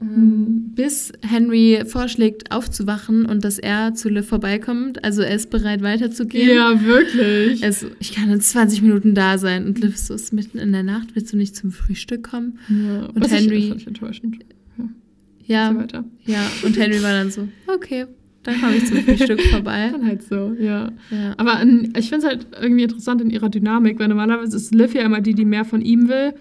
Ähm, bis Henry vorschlägt, aufzuwachen und dass er zu Liv vorbeikommt. Also er ist bereit, weiterzugehen. Ja, wirklich. Er ist so, ich kann in 20 Minuten da sein. Und Liv ist so, es ist mitten in der Nacht, willst du nicht zum Frühstück kommen? Ja, Und Henry- Ich, enttäuschend. Ja, weiter. ja. Und Henry war dann so, okay, dann komme ich zum Frühstück vorbei. Dann halt so, ja. Ja. Aber in, ich finde es halt irgendwie interessant in ihrer Dynamik, weil normalerweise ist Liv ja immer die, die mehr von ihm will.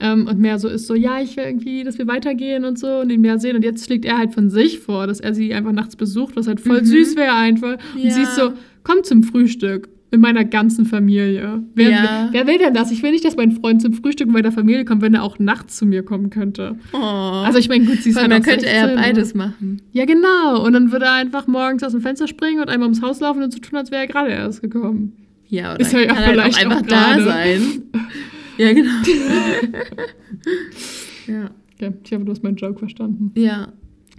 Ähm, und mehr so ist so, ja, ich will irgendwie, dass wir weitergehen und so und ihn mehr sehen. Und jetzt schlägt er halt von sich vor, dass er sie einfach nachts besucht, was halt voll Mhm. süß wäre einfach. Und Ja. sie ist so, komm zum Frühstück. Mit meiner ganzen Familie. Wer, Ja. wer will denn das? Ich will nicht, dass mein Freund zum Frühstück mit meiner Familie kommt, wenn er auch nachts zu mir kommen könnte. Oh. Also ich meine, gut, sie ist Weil halt auch könnte 16, er beides machen. Ja, genau. Und dann würde er einfach morgens aus dem Fenster springen und einmal ums Haus laufen und so tun, als wäre er gerade erst gekommen. Ja, oder Ist ja kann halt auch vielleicht auch einfach da gerade. sein. Ja, genau. ja. Okay, ich hoffe, du hast meinen Joke verstanden. Ja.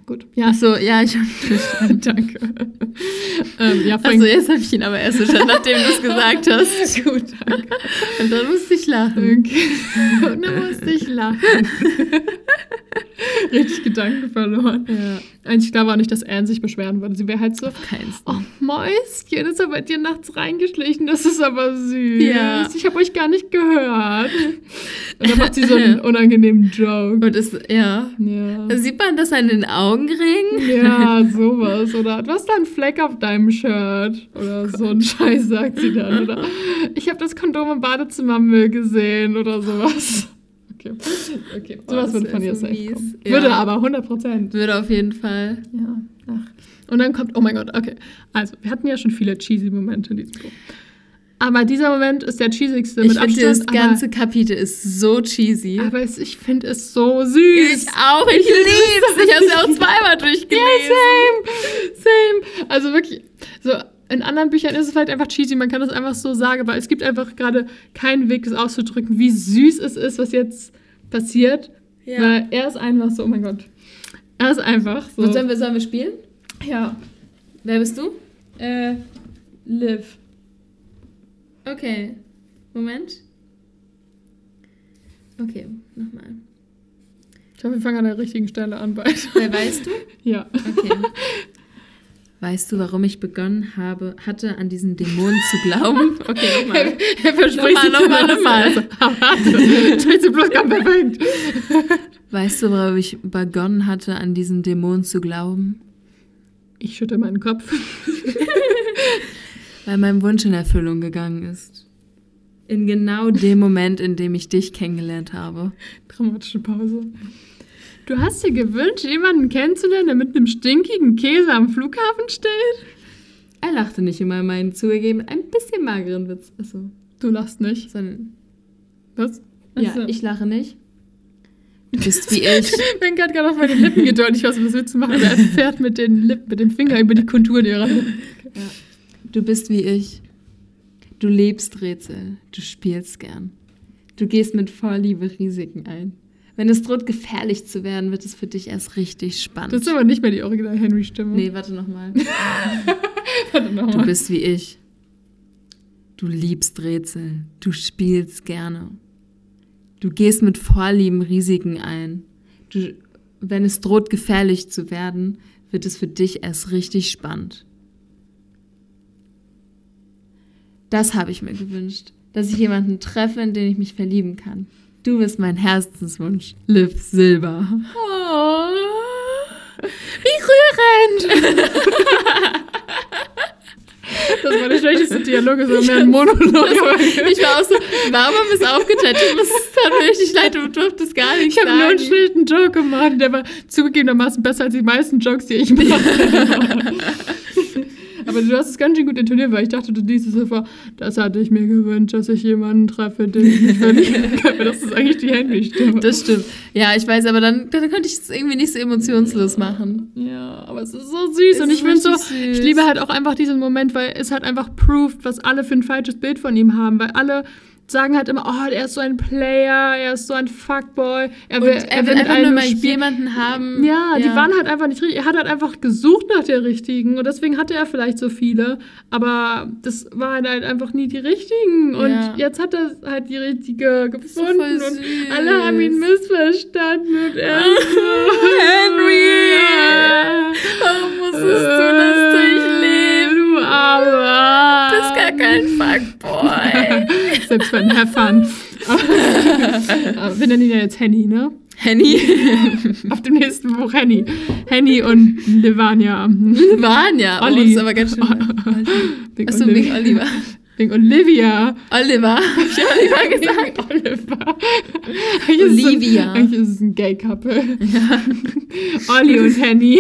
Gut. Ja, Achso, ja, ich habe danke. ähm, ja, Also jetzt habe ich ihn aber erst verstanden, nachdem du es gesagt hast. Gut, danke. Und dann musste ich lachen. Okay. Und dann musste ich lachen. Richtig Gedanken verloren. Ja, Eigentlich klar war nicht, dass Anne sich beschweren würde. Sie wäre halt so, keins. oh Mäuschen, ist aber bei dir nachts reingeschlichen, das ist aber süß. Ja. Ich habe euch gar nicht gehört. Und dann macht sie so einen unangenehmen Joke. Und ist, ja. Ja. Sieht man das an den Augenringen? Ja, sowas. Oder du hast da einen Fleck auf deinem Shirt. Oder so ein Scheiß, sagt sie dann. Oder ich habe das Kondom im Badezimmermüll gesehen oder sowas. Okay. okay. Oh, Sowas würde von ihr so safe kommen. Ja. Würde aber, 100 Prozent. Würde auf jeden Fall. Ja, ach. Und dann kommt, oh mein Gott, okay. Also, wir hatten ja schon viele cheesy Momente in diesem Buch. Aber dieser Moment ist der cheesigste Ich mit finde, das Abstand. ganze Kapitel ist so cheesy. aber, es, ich finde es so süß. ich auch, ich lieb's. Ich habe es ja auch zweimal durchgelesen. Ja, same, same. Also wirklich, so in anderen Büchern ist es vielleicht einfach cheesy, man kann das einfach so sagen, aber es gibt einfach gerade keinen Weg, es auszudrücken, wie süß es ist, was jetzt passiert. Ja. Weil er ist einfach so, oh mein Gott. Er ist einfach so. Und sollen wir, sollen wir spielen? ja. Wer bist du? Äh, live. Okay. Moment. Okay, nochmal. Ich hoffe, wir fangen an der richtigen Stelle an beide. Wer weißt du? Ja. Okay. Weißt du, warum ich begonnen habe, hatte, an diesen Dämonen zu glauben? Okay, nochmal. Er verspricht Nochmal, nochmal, nochmal. das. Tracy Plus kam perfekt. Weißt du, warum ich begonnen hatte, an diesen Dämonen zu glauben? Ich schütte meinen Kopf. Weil mein Wunsch in Erfüllung gegangen ist. In genau dem Moment, in dem ich dich kennengelernt habe. Dramatische Pause. Du hast dir gewünscht, jemanden kennenzulernen, der mit einem stinkigen Käse am Flughafen steht? Er lachte nicht immer meinen zugegeben ein bisschen mageren Witz. Achso, Du lachst nicht. sondern. Was? Ja, Achso. ich lache nicht. Du bist wie ich. Ben hat gerade auf meine Lippen gedeutet. Ich weiß nicht, was willst du machen? Aber er fährt mit den Lippen, mit dem Finger über die Konturen ihrer Lippen. Du bist wie ich. Du liebst Rätsel. Du spielst gern. Du gehst mit Vorliebe Risiken ein. Wenn es droht, gefährlich zu werden, wird es für dich erst richtig spannend. Das ist aber nicht mehr die original Henry-Stimme. nee, warte nochmal. Warte noch Du bist wie ich. Du liebst Rätsel. Du spielst gerne. Du gehst mit Vorlieben Risiken ein. Du, wenn es droht, gefährlich zu werden, wird es für dich erst richtig spannend. Das habe ich mir gewünscht, dass ich jemanden treffe, in den ich mich verlieben kann. Du bist mein Herzenswunsch. Liv Silber. Oh, wie rührend! das war der schlechteste Dialog, es war mehr ein Monolog. Ich war auch so, warum es aufgeteilt? Das mir richtig leid, du durftest gar nicht Ich habe nur einen schlechten Joke gemacht, der war zugegebenermaßen besser als die meisten Jokes, die ich mache. Aber du hast es ganz schön gut intoniert, weil ich dachte, du liest es so vor, das hatte ich mir gewünscht, dass ich jemanden treffe, den ich mich verlieben kann. Das ist eigentlich die Henry-Stimme. Das stimmt. Ja, ich weiß, aber dann, dann konnte ich es irgendwie nicht so emotionslos machen. Ja, aber es ist so süß Es und ich finde so, süß. ich liebe halt auch einfach diesen Moment, weil es halt einfach proved, was alle für ein falsches Bild von ihm haben, weil alle sagen halt immer, oh, er ist so ein Player, er ist so ein Fuckboy, er will, er will mit einfach nur mal jemanden haben. Ja, die waren halt einfach nicht richtig. Er hat halt einfach gesucht nach der richtigen und deswegen hatte er vielleicht so viele, aber das waren halt einfach nie die richtigen. Und Ja. jetzt hat er halt die richtige so gefunden voll und alle haben ihn missverstanden und er Henry! Warum musstest du das durchleben? Du aber. Du bist gar kein Fuckboy. Selbst einen Heffern. Wir nennen ihn ja jetzt Henny, ne? Henny. Auf dem nächsten Buch Henny. Henny und Livania. Vanya. Oh, Olli. das ist aber ganz schön. Wegen Achso, Olivia. wegen Oliver. Wegen Olivia. Oliver. Hab ich Oliver gesagt? Wegen Oliver. Eigentlich ist es Olivia. Ein, eigentlich ist es ein Gay-Couple. Olli und Henny.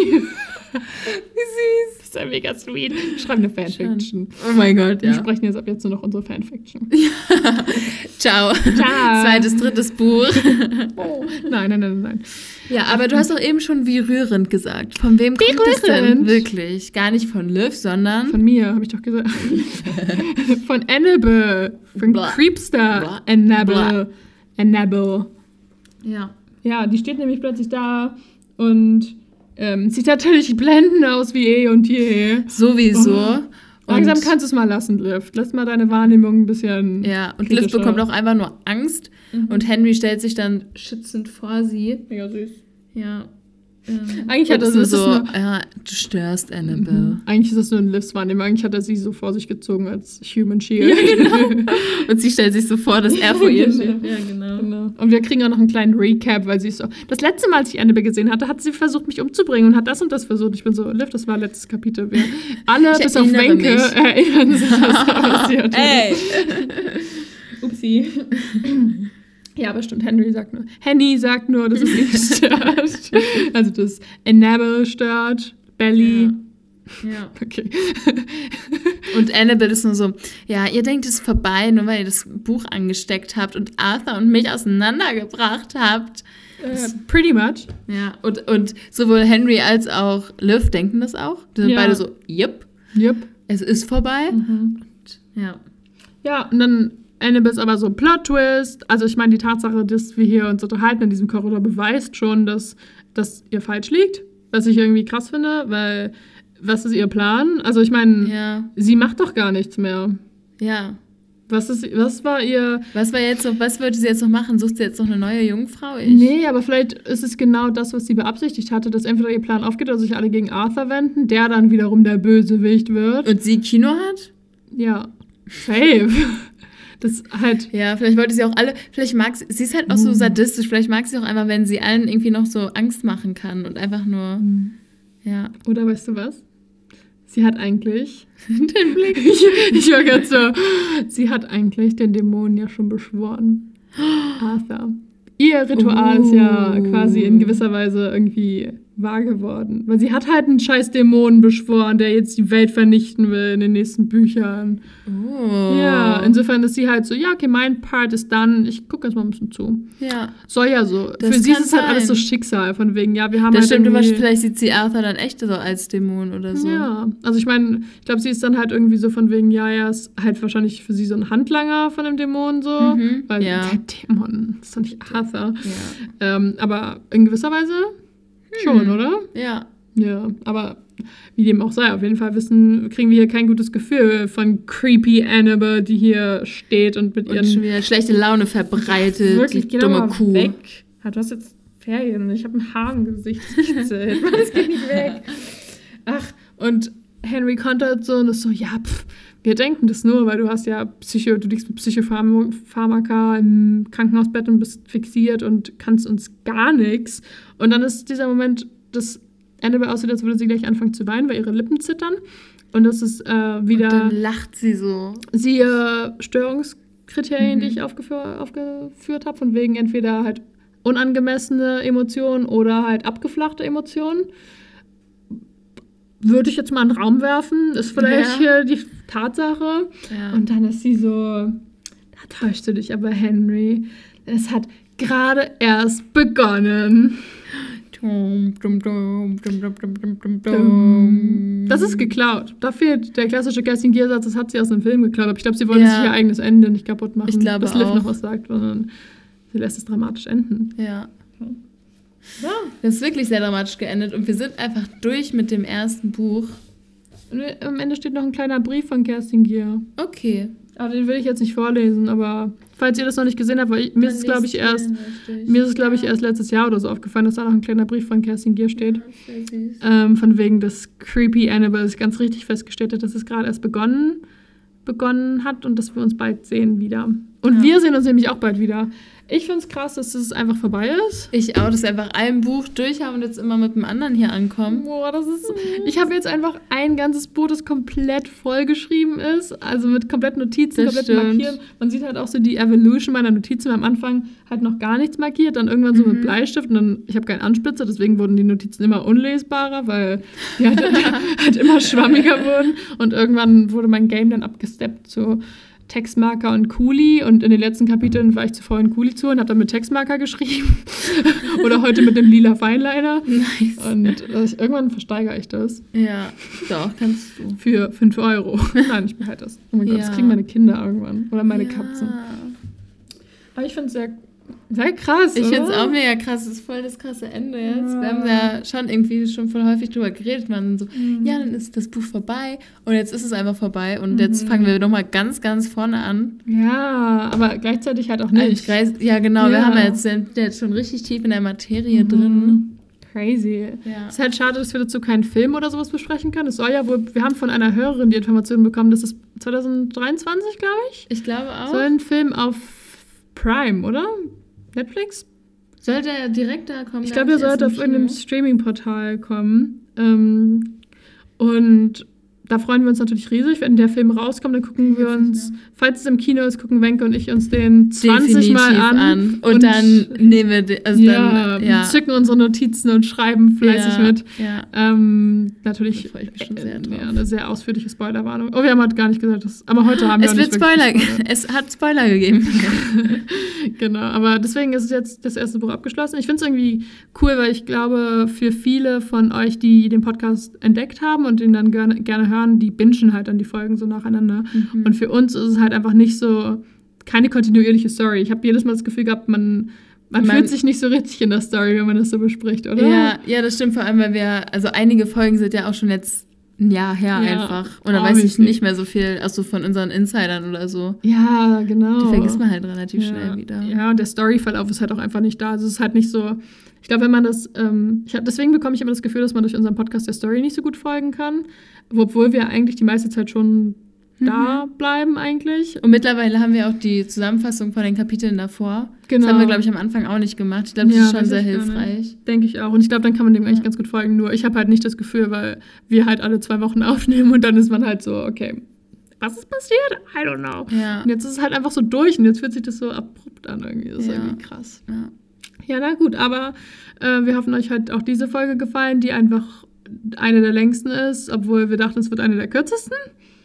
Wie süß. Das ist ja mega sweet. Wir schreiben eine Fanfiction. Oh mein Gott, Wir ja. sprechen jetzt ab jetzt nur noch unsere Fanfiction. Ciao. Ciao. Zweites, drittes Buch. Nein, nein, nein, nein. Ja, aber du hast doch eben schon wie rührend gesagt. Von wem Wie kommt das denn rührend? wirklich? Gar nicht von Liv, sondern Von mir, habe ich doch gesagt. Von Annabelle. Von Blah. Creepster. Blah. Annabelle. Annabelle. ja. Ja, die steht nämlich plötzlich da und ähm, sieht natürlich blendend aus wie eh und je. sowieso. Oh. Langsam Und- kannst du es mal lassen, Liv. Lass mal deine Wahrnehmung ein bisschen. Ja, und Liv kritischer. bekommt auch einfach nur Angst Mhm. und Henry stellt sich dann schützend vor sie. Mega süß. Ja. Ähm, Eigentlich hat ist das so, nur- ja, du störst Annabelle. Mhm. Eigentlich ist das nur ein Livs Wahrnehmung. Eigentlich hat er sie so vor sich gezogen als Human Shield. Ja, genau. Und sie stellt sich so vor, dass er vor ihr Genau. steht. Ja, genau. Genau. Und wir kriegen auch noch einen kleinen Recap, weil sie ist so. Das letzte Mal, als ich Annabelle gesehen hatte, hat sie versucht, mich umzubringen und hat das und das versucht. Ich bin so, Liv, das war letztes Kapitel. Wir alle, Ich bis auf Wenke, mich. erinnern sich, was da passiert Ey! Upsi. Ja, aber stimmt, Henry sagt nur. Henny sagt nur, dass es ihn stört. Also das Enable stört, Belly. Ja. Okay. Und Annabelle ist nur so, ja, ihr denkt, es ist vorbei, nur weil ihr das Buch angesteckt habt und Arthur und mich auseinandergebracht habt. Äh, pretty much. Ja, und, und sowohl Henry als auch Liv denken das auch. Die sind Ja. beide so, yep, Yep. es ist vorbei. Mhm. Ja. Ja, und dann Annabelle ist aber so ein Plot-Twist. Also ich meine, die Tatsache, dass wir hier uns unterhalten in diesem Korridor, beweist schon, dass, dass ihr falsch liegt. Was ich irgendwie krass finde, weil was ist ihr Plan? Also ich meine, Ja. sie macht doch gar nichts mehr. Ja. Was, ist, was war ihr... Was war jetzt noch, was wollte sie jetzt noch machen? Sucht sie jetzt noch eine neue Jungfrau? Ich. Nee, aber vielleicht ist es genau das, was sie beabsichtigt hatte, dass entweder ihr Plan aufgeht oder sich alle gegen Arthur wenden, der dann wiederum der Bösewicht wird. Und sie Kino hat? Ja, safe. Das halt... Ja, vielleicht wollte sie auch alle, vielleicht mag sie, sie ist halt auch so sadistisch, vielleicht mag sie auch einfach, wenn sie allen irgendwie noch so Angst machen kann und einfach nur, ja. Oder weißt du was? Sie hat eigentlich... Den Blick. Ich, ich war ganz so... Sie hat eigentlich den Dämonen ja schon beschworen. Arthur. Ihr Ritual ist ja Oh. quasi in gewisser Weise irgendwie wahr geworden. Weil sie hat halt einen scheiß Dämonen beschworen, der jetzt die Welt vernichten will in den nächsten Büchern. Oh. Ja, insofern ist sie halt so, ja, okay, mein Part ist dann, ich gucke jetzt mal ein bisschen zu. Ja. Soll ja so. Das Für sie ist es halt alles so. Schicksal, von wegen, ja, wir haben Das halt stimmt, irgendwie- vielleicht sieht sie Arthur dann echt so als Dämon oder so. Ja, also ich meine, ich glaube, sie ist dann halt irgendwie so von wegen, ja, er ist halt wahrscheinlich für sie so ein Handlanger von dem Dämon so. Mhm, Weil ja. der Dämon ist doch nicht Arthur. Ja. Ähm, aber in gewisser Weise schon, Hm. oder? Ja. Ja, aber wie dem auch sei, auf jeden Fall wissen, kriegen wir hier kein gutes Gefühl von creepy Annabelle, die hier steht und mit Und ihren schon wieder schlechte Laune verbreitet. wirklich die dumme Kuh. weg. Ja, du hast jetzt Ferien ich habe ein Haar im Gesicht. Das geht nicht weg. Ach, und Henry kontert so und ist so, ja, pff, wir denken das nur, weil du hast ja Psycho, du liegst mit Psychopharmaka im Krankenhausbett und bist fixiert und kannst uns gar nichts. Und dann ist dieser Moment, dass Annabelle aussieht, als würde sie gleich anfangen zu weinen, weil ihre Lippen zittern. Und das ist äh, wieder Und dann lacht sie so. siehe Störungskriterien, Mhm. die ich aufgefür aufgeführt habe, von wegen entweder halt unangemessene Emotionen oder halt abgeflachte Emotionen würde ich jetzt mal in den Raum werfen, ist vielleicht ja. hier die Tatsache. Ja. Und dann ist sie so, da täuscht du dich aber, Henry. Es hat gerade erst begonnen. Das ist geklaut. Da fehlt der klassische Kerstin Gearsatz, das hat sie aus dem Film geklaut. Aber ich glaube, sie wollen ja. sich ihr eigenes Ende nicht kaputt machen. Ich glaube Dass Liv noch was sagt, sondern sie lässt es dramatisch enden. Ja. Ja. Das ist wirklich sehr dramatisch geendet und wir sind einfach durch mit dem ersten Buch. Und am Ende steht noch ein kleiner Brief von Kerstin Gier. Okay. Aber den will ich jetzt nicht vorlesen, aber falls ihr das noch nicht gesehen habt, weil ich, mir ist es, glaube ich, erst, mir ist es, glaube ich, erst letztes Jahr oder so aufgefallen, dass da noch ein kleiner Brief von Kerstin Gier steht. Ähm, von wegen des Creepy Annabelle ist ganz richtig festgestellt hat, dass es gerade erst begonnen, begonnen hat und dass wir uns bald sehen wieder. Und Ja. wir sehen uns nämlich auch bald wieder. Ich finde es krass, dass es einfach vorbei ist. Ich auch, dass einfach ein Buch durch haben und jetzt immer mit dem anderen hier ankommen. Boah, das ist. Ich habe jetzt einfach ein ganzes Buch, das komplett vollgeschrieben ist. Also mit komplett Notizen, Das komplett stimmt. markieren. Man sieht halt auch so die Evolution meiner Notizen. Am Anfang halt noch gar nichts markiert, dann irgendwann so Mhm. mit Bleistift und dann, ich habe keinen Anspitzer, deswegen wurden die Notizen immer unlesbarer, weil die halt, halt immer schwammiger wurden. Und irgendwann wurde mein Game dann abgesteppt zu Textmarker und Kuli und in den letzten Kapiteln war ich zu faul, einen Kuli zu und habe dann mit Textmarker geschrieben. Oder heute mit dem lila Feinliner. Nice. Und ich, irgendwann versteigere ich das Ja, doch, kannst du. für 5 Euro. Nein, ich behalte das. Oh mein Gott, das kriegen meine Kinder irgendwann. Oder meine ja. Katzen. Aber ich finde es sehr, sehr krass. Ich finde es auch mega krass. Das ist voll das krasse Ende jetzt. Wir haben ja schon irgendwie schon voll häufig drüber geredet. Man so, Mhm. ja, dann ist das Buch vorbei. Und jetzt ist es einfach vorbei. Und jetzt fangen wir nochmal ganz, ganz vorne an. Ja, aber gleichzeitig halt auch Also nicht. ich weiß, ja, genau. Wir Ja. haben ja jetzt, sind jetzt schon richtig tief in der Materie Mhm. drin. Crazy. Ja. Es ist halt schade, dass wir dazu keinen Film oder sowas besprechen können. Es soll ja wohl, wir haben von einer Hörerin die Information bekommen, dass es 2023, glaube ich, Ich glaube auch. soll ein Film auf Prime, oder? Netflix? sollte er direkt da kommen? Ich glaube, er sollte auf irgendeinem? Streaming-Portal kommen. Ähm, und da freuen wir uns natürlich riesig. Wenn der Film rauskommt, dann gucken wir uns, falls es im Kino ist, gucken Wenke und ich uns den 20 Definitiv Mal an. Und, dann nehmen wir, den- also ja, dann, ja. zücken unsere Notizen und schreiben fleißig ja, mit. Ja. Ähm, natürlich freue ich mich schon sehr äh, drauf. ja, eine sehr ausführliche Spoilerwarnung. Oh, wir haben heute gar nicht gesagt, dass, aber heute haben wir Es wird Spoiler, gespoilert. es hat Spoiler gegeben. Genau, aber deswegen ist es jetzt das erste Buch abgeschlossen. Ich finde es irgendwie cool, weil ich glaube, für viele von euch, die den Podcast entdeckt haben und den dann gerne, gerne hören, die bingen halt dann die Folgen so nacheinander. Mhm. Und für uns ist es halt einfach nicht so, keine kontinuierliche Story. Ich habe jedes Mal das Gefühl gehabt, man, man, Man- fühlt sich nicht so richtig in der Story, wenn man das so bespricht, oder? Ja, ja, das stimmt vor allem, weil wir, also einige Folgen sind ja auch schon jetzt ein Jahr her Ja. einfach. Und da weiß ich nicht mehr so viel, also von unseren Insidern oder so. Ja, genau. Die vergisst man halt relativ ja. schnell wieder. Ja, und der Storyverlauf ist halt auch einfach nicht da. Also es ist halt nicht so. Ich glaube, wenn man das, ähm, hab, deswegen bekomme ich immer das Gefühl, dass man durch unseren Podcast der Story nicht so gut folgen kann, obwohl wir eigentlich die meiste Zeit schon da bleiben eigentlich. Und mittlerweile haben wir auch die Zusammenfassung von den Kapiteln davor. Genau. Das haben wir, glaube ich, am Anfang auch nicht gemacht. Ich glaube, das Ja, ist schon sehr hilfreich. Denke ich auch. Und ich glaube, dann kann man dem eigentlich Ja. ganz gut folgen. Nur ich habe halt nicht das Gefühl, weil wir halt alle zwei Wochen aufnehmen und dann ist man halt so, okay, was ist passiert? I don't know. Ja. Und jetzt ist es halt einfach so durch und jetzt fühlt sich das so abrupt an irgendwie. Das ist Ja. irgendwie krass. ja. Ja, na gut, aber äh, wir hoffen, euch hat auch diese Folge gefallen, die einfach eine der längsten ist, obwohl wir dachten, es wird eine der kürzesten.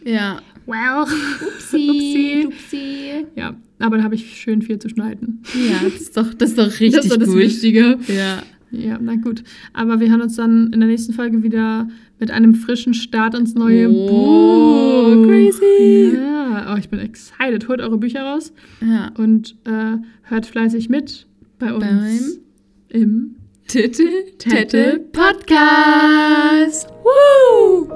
Ja. Wow. Upsi. Upsi. Upsi. Ja, aber da habe ich schön viel zu schneiden. Ja, das ist doch, das ist doch richtig das ist doch das gut. Wichtige. Ja. Ja, na gut. Aber wir hören uns dann in der nächsten Folge wieder mit einem frischen Start ins neue Oh, Buch. crazy. Ja, oh, ich bin excited. Holt eure Bücher raus Ja. und äh, hört fleißig mit bei uns beim im Titel Tette Podcast. Woo!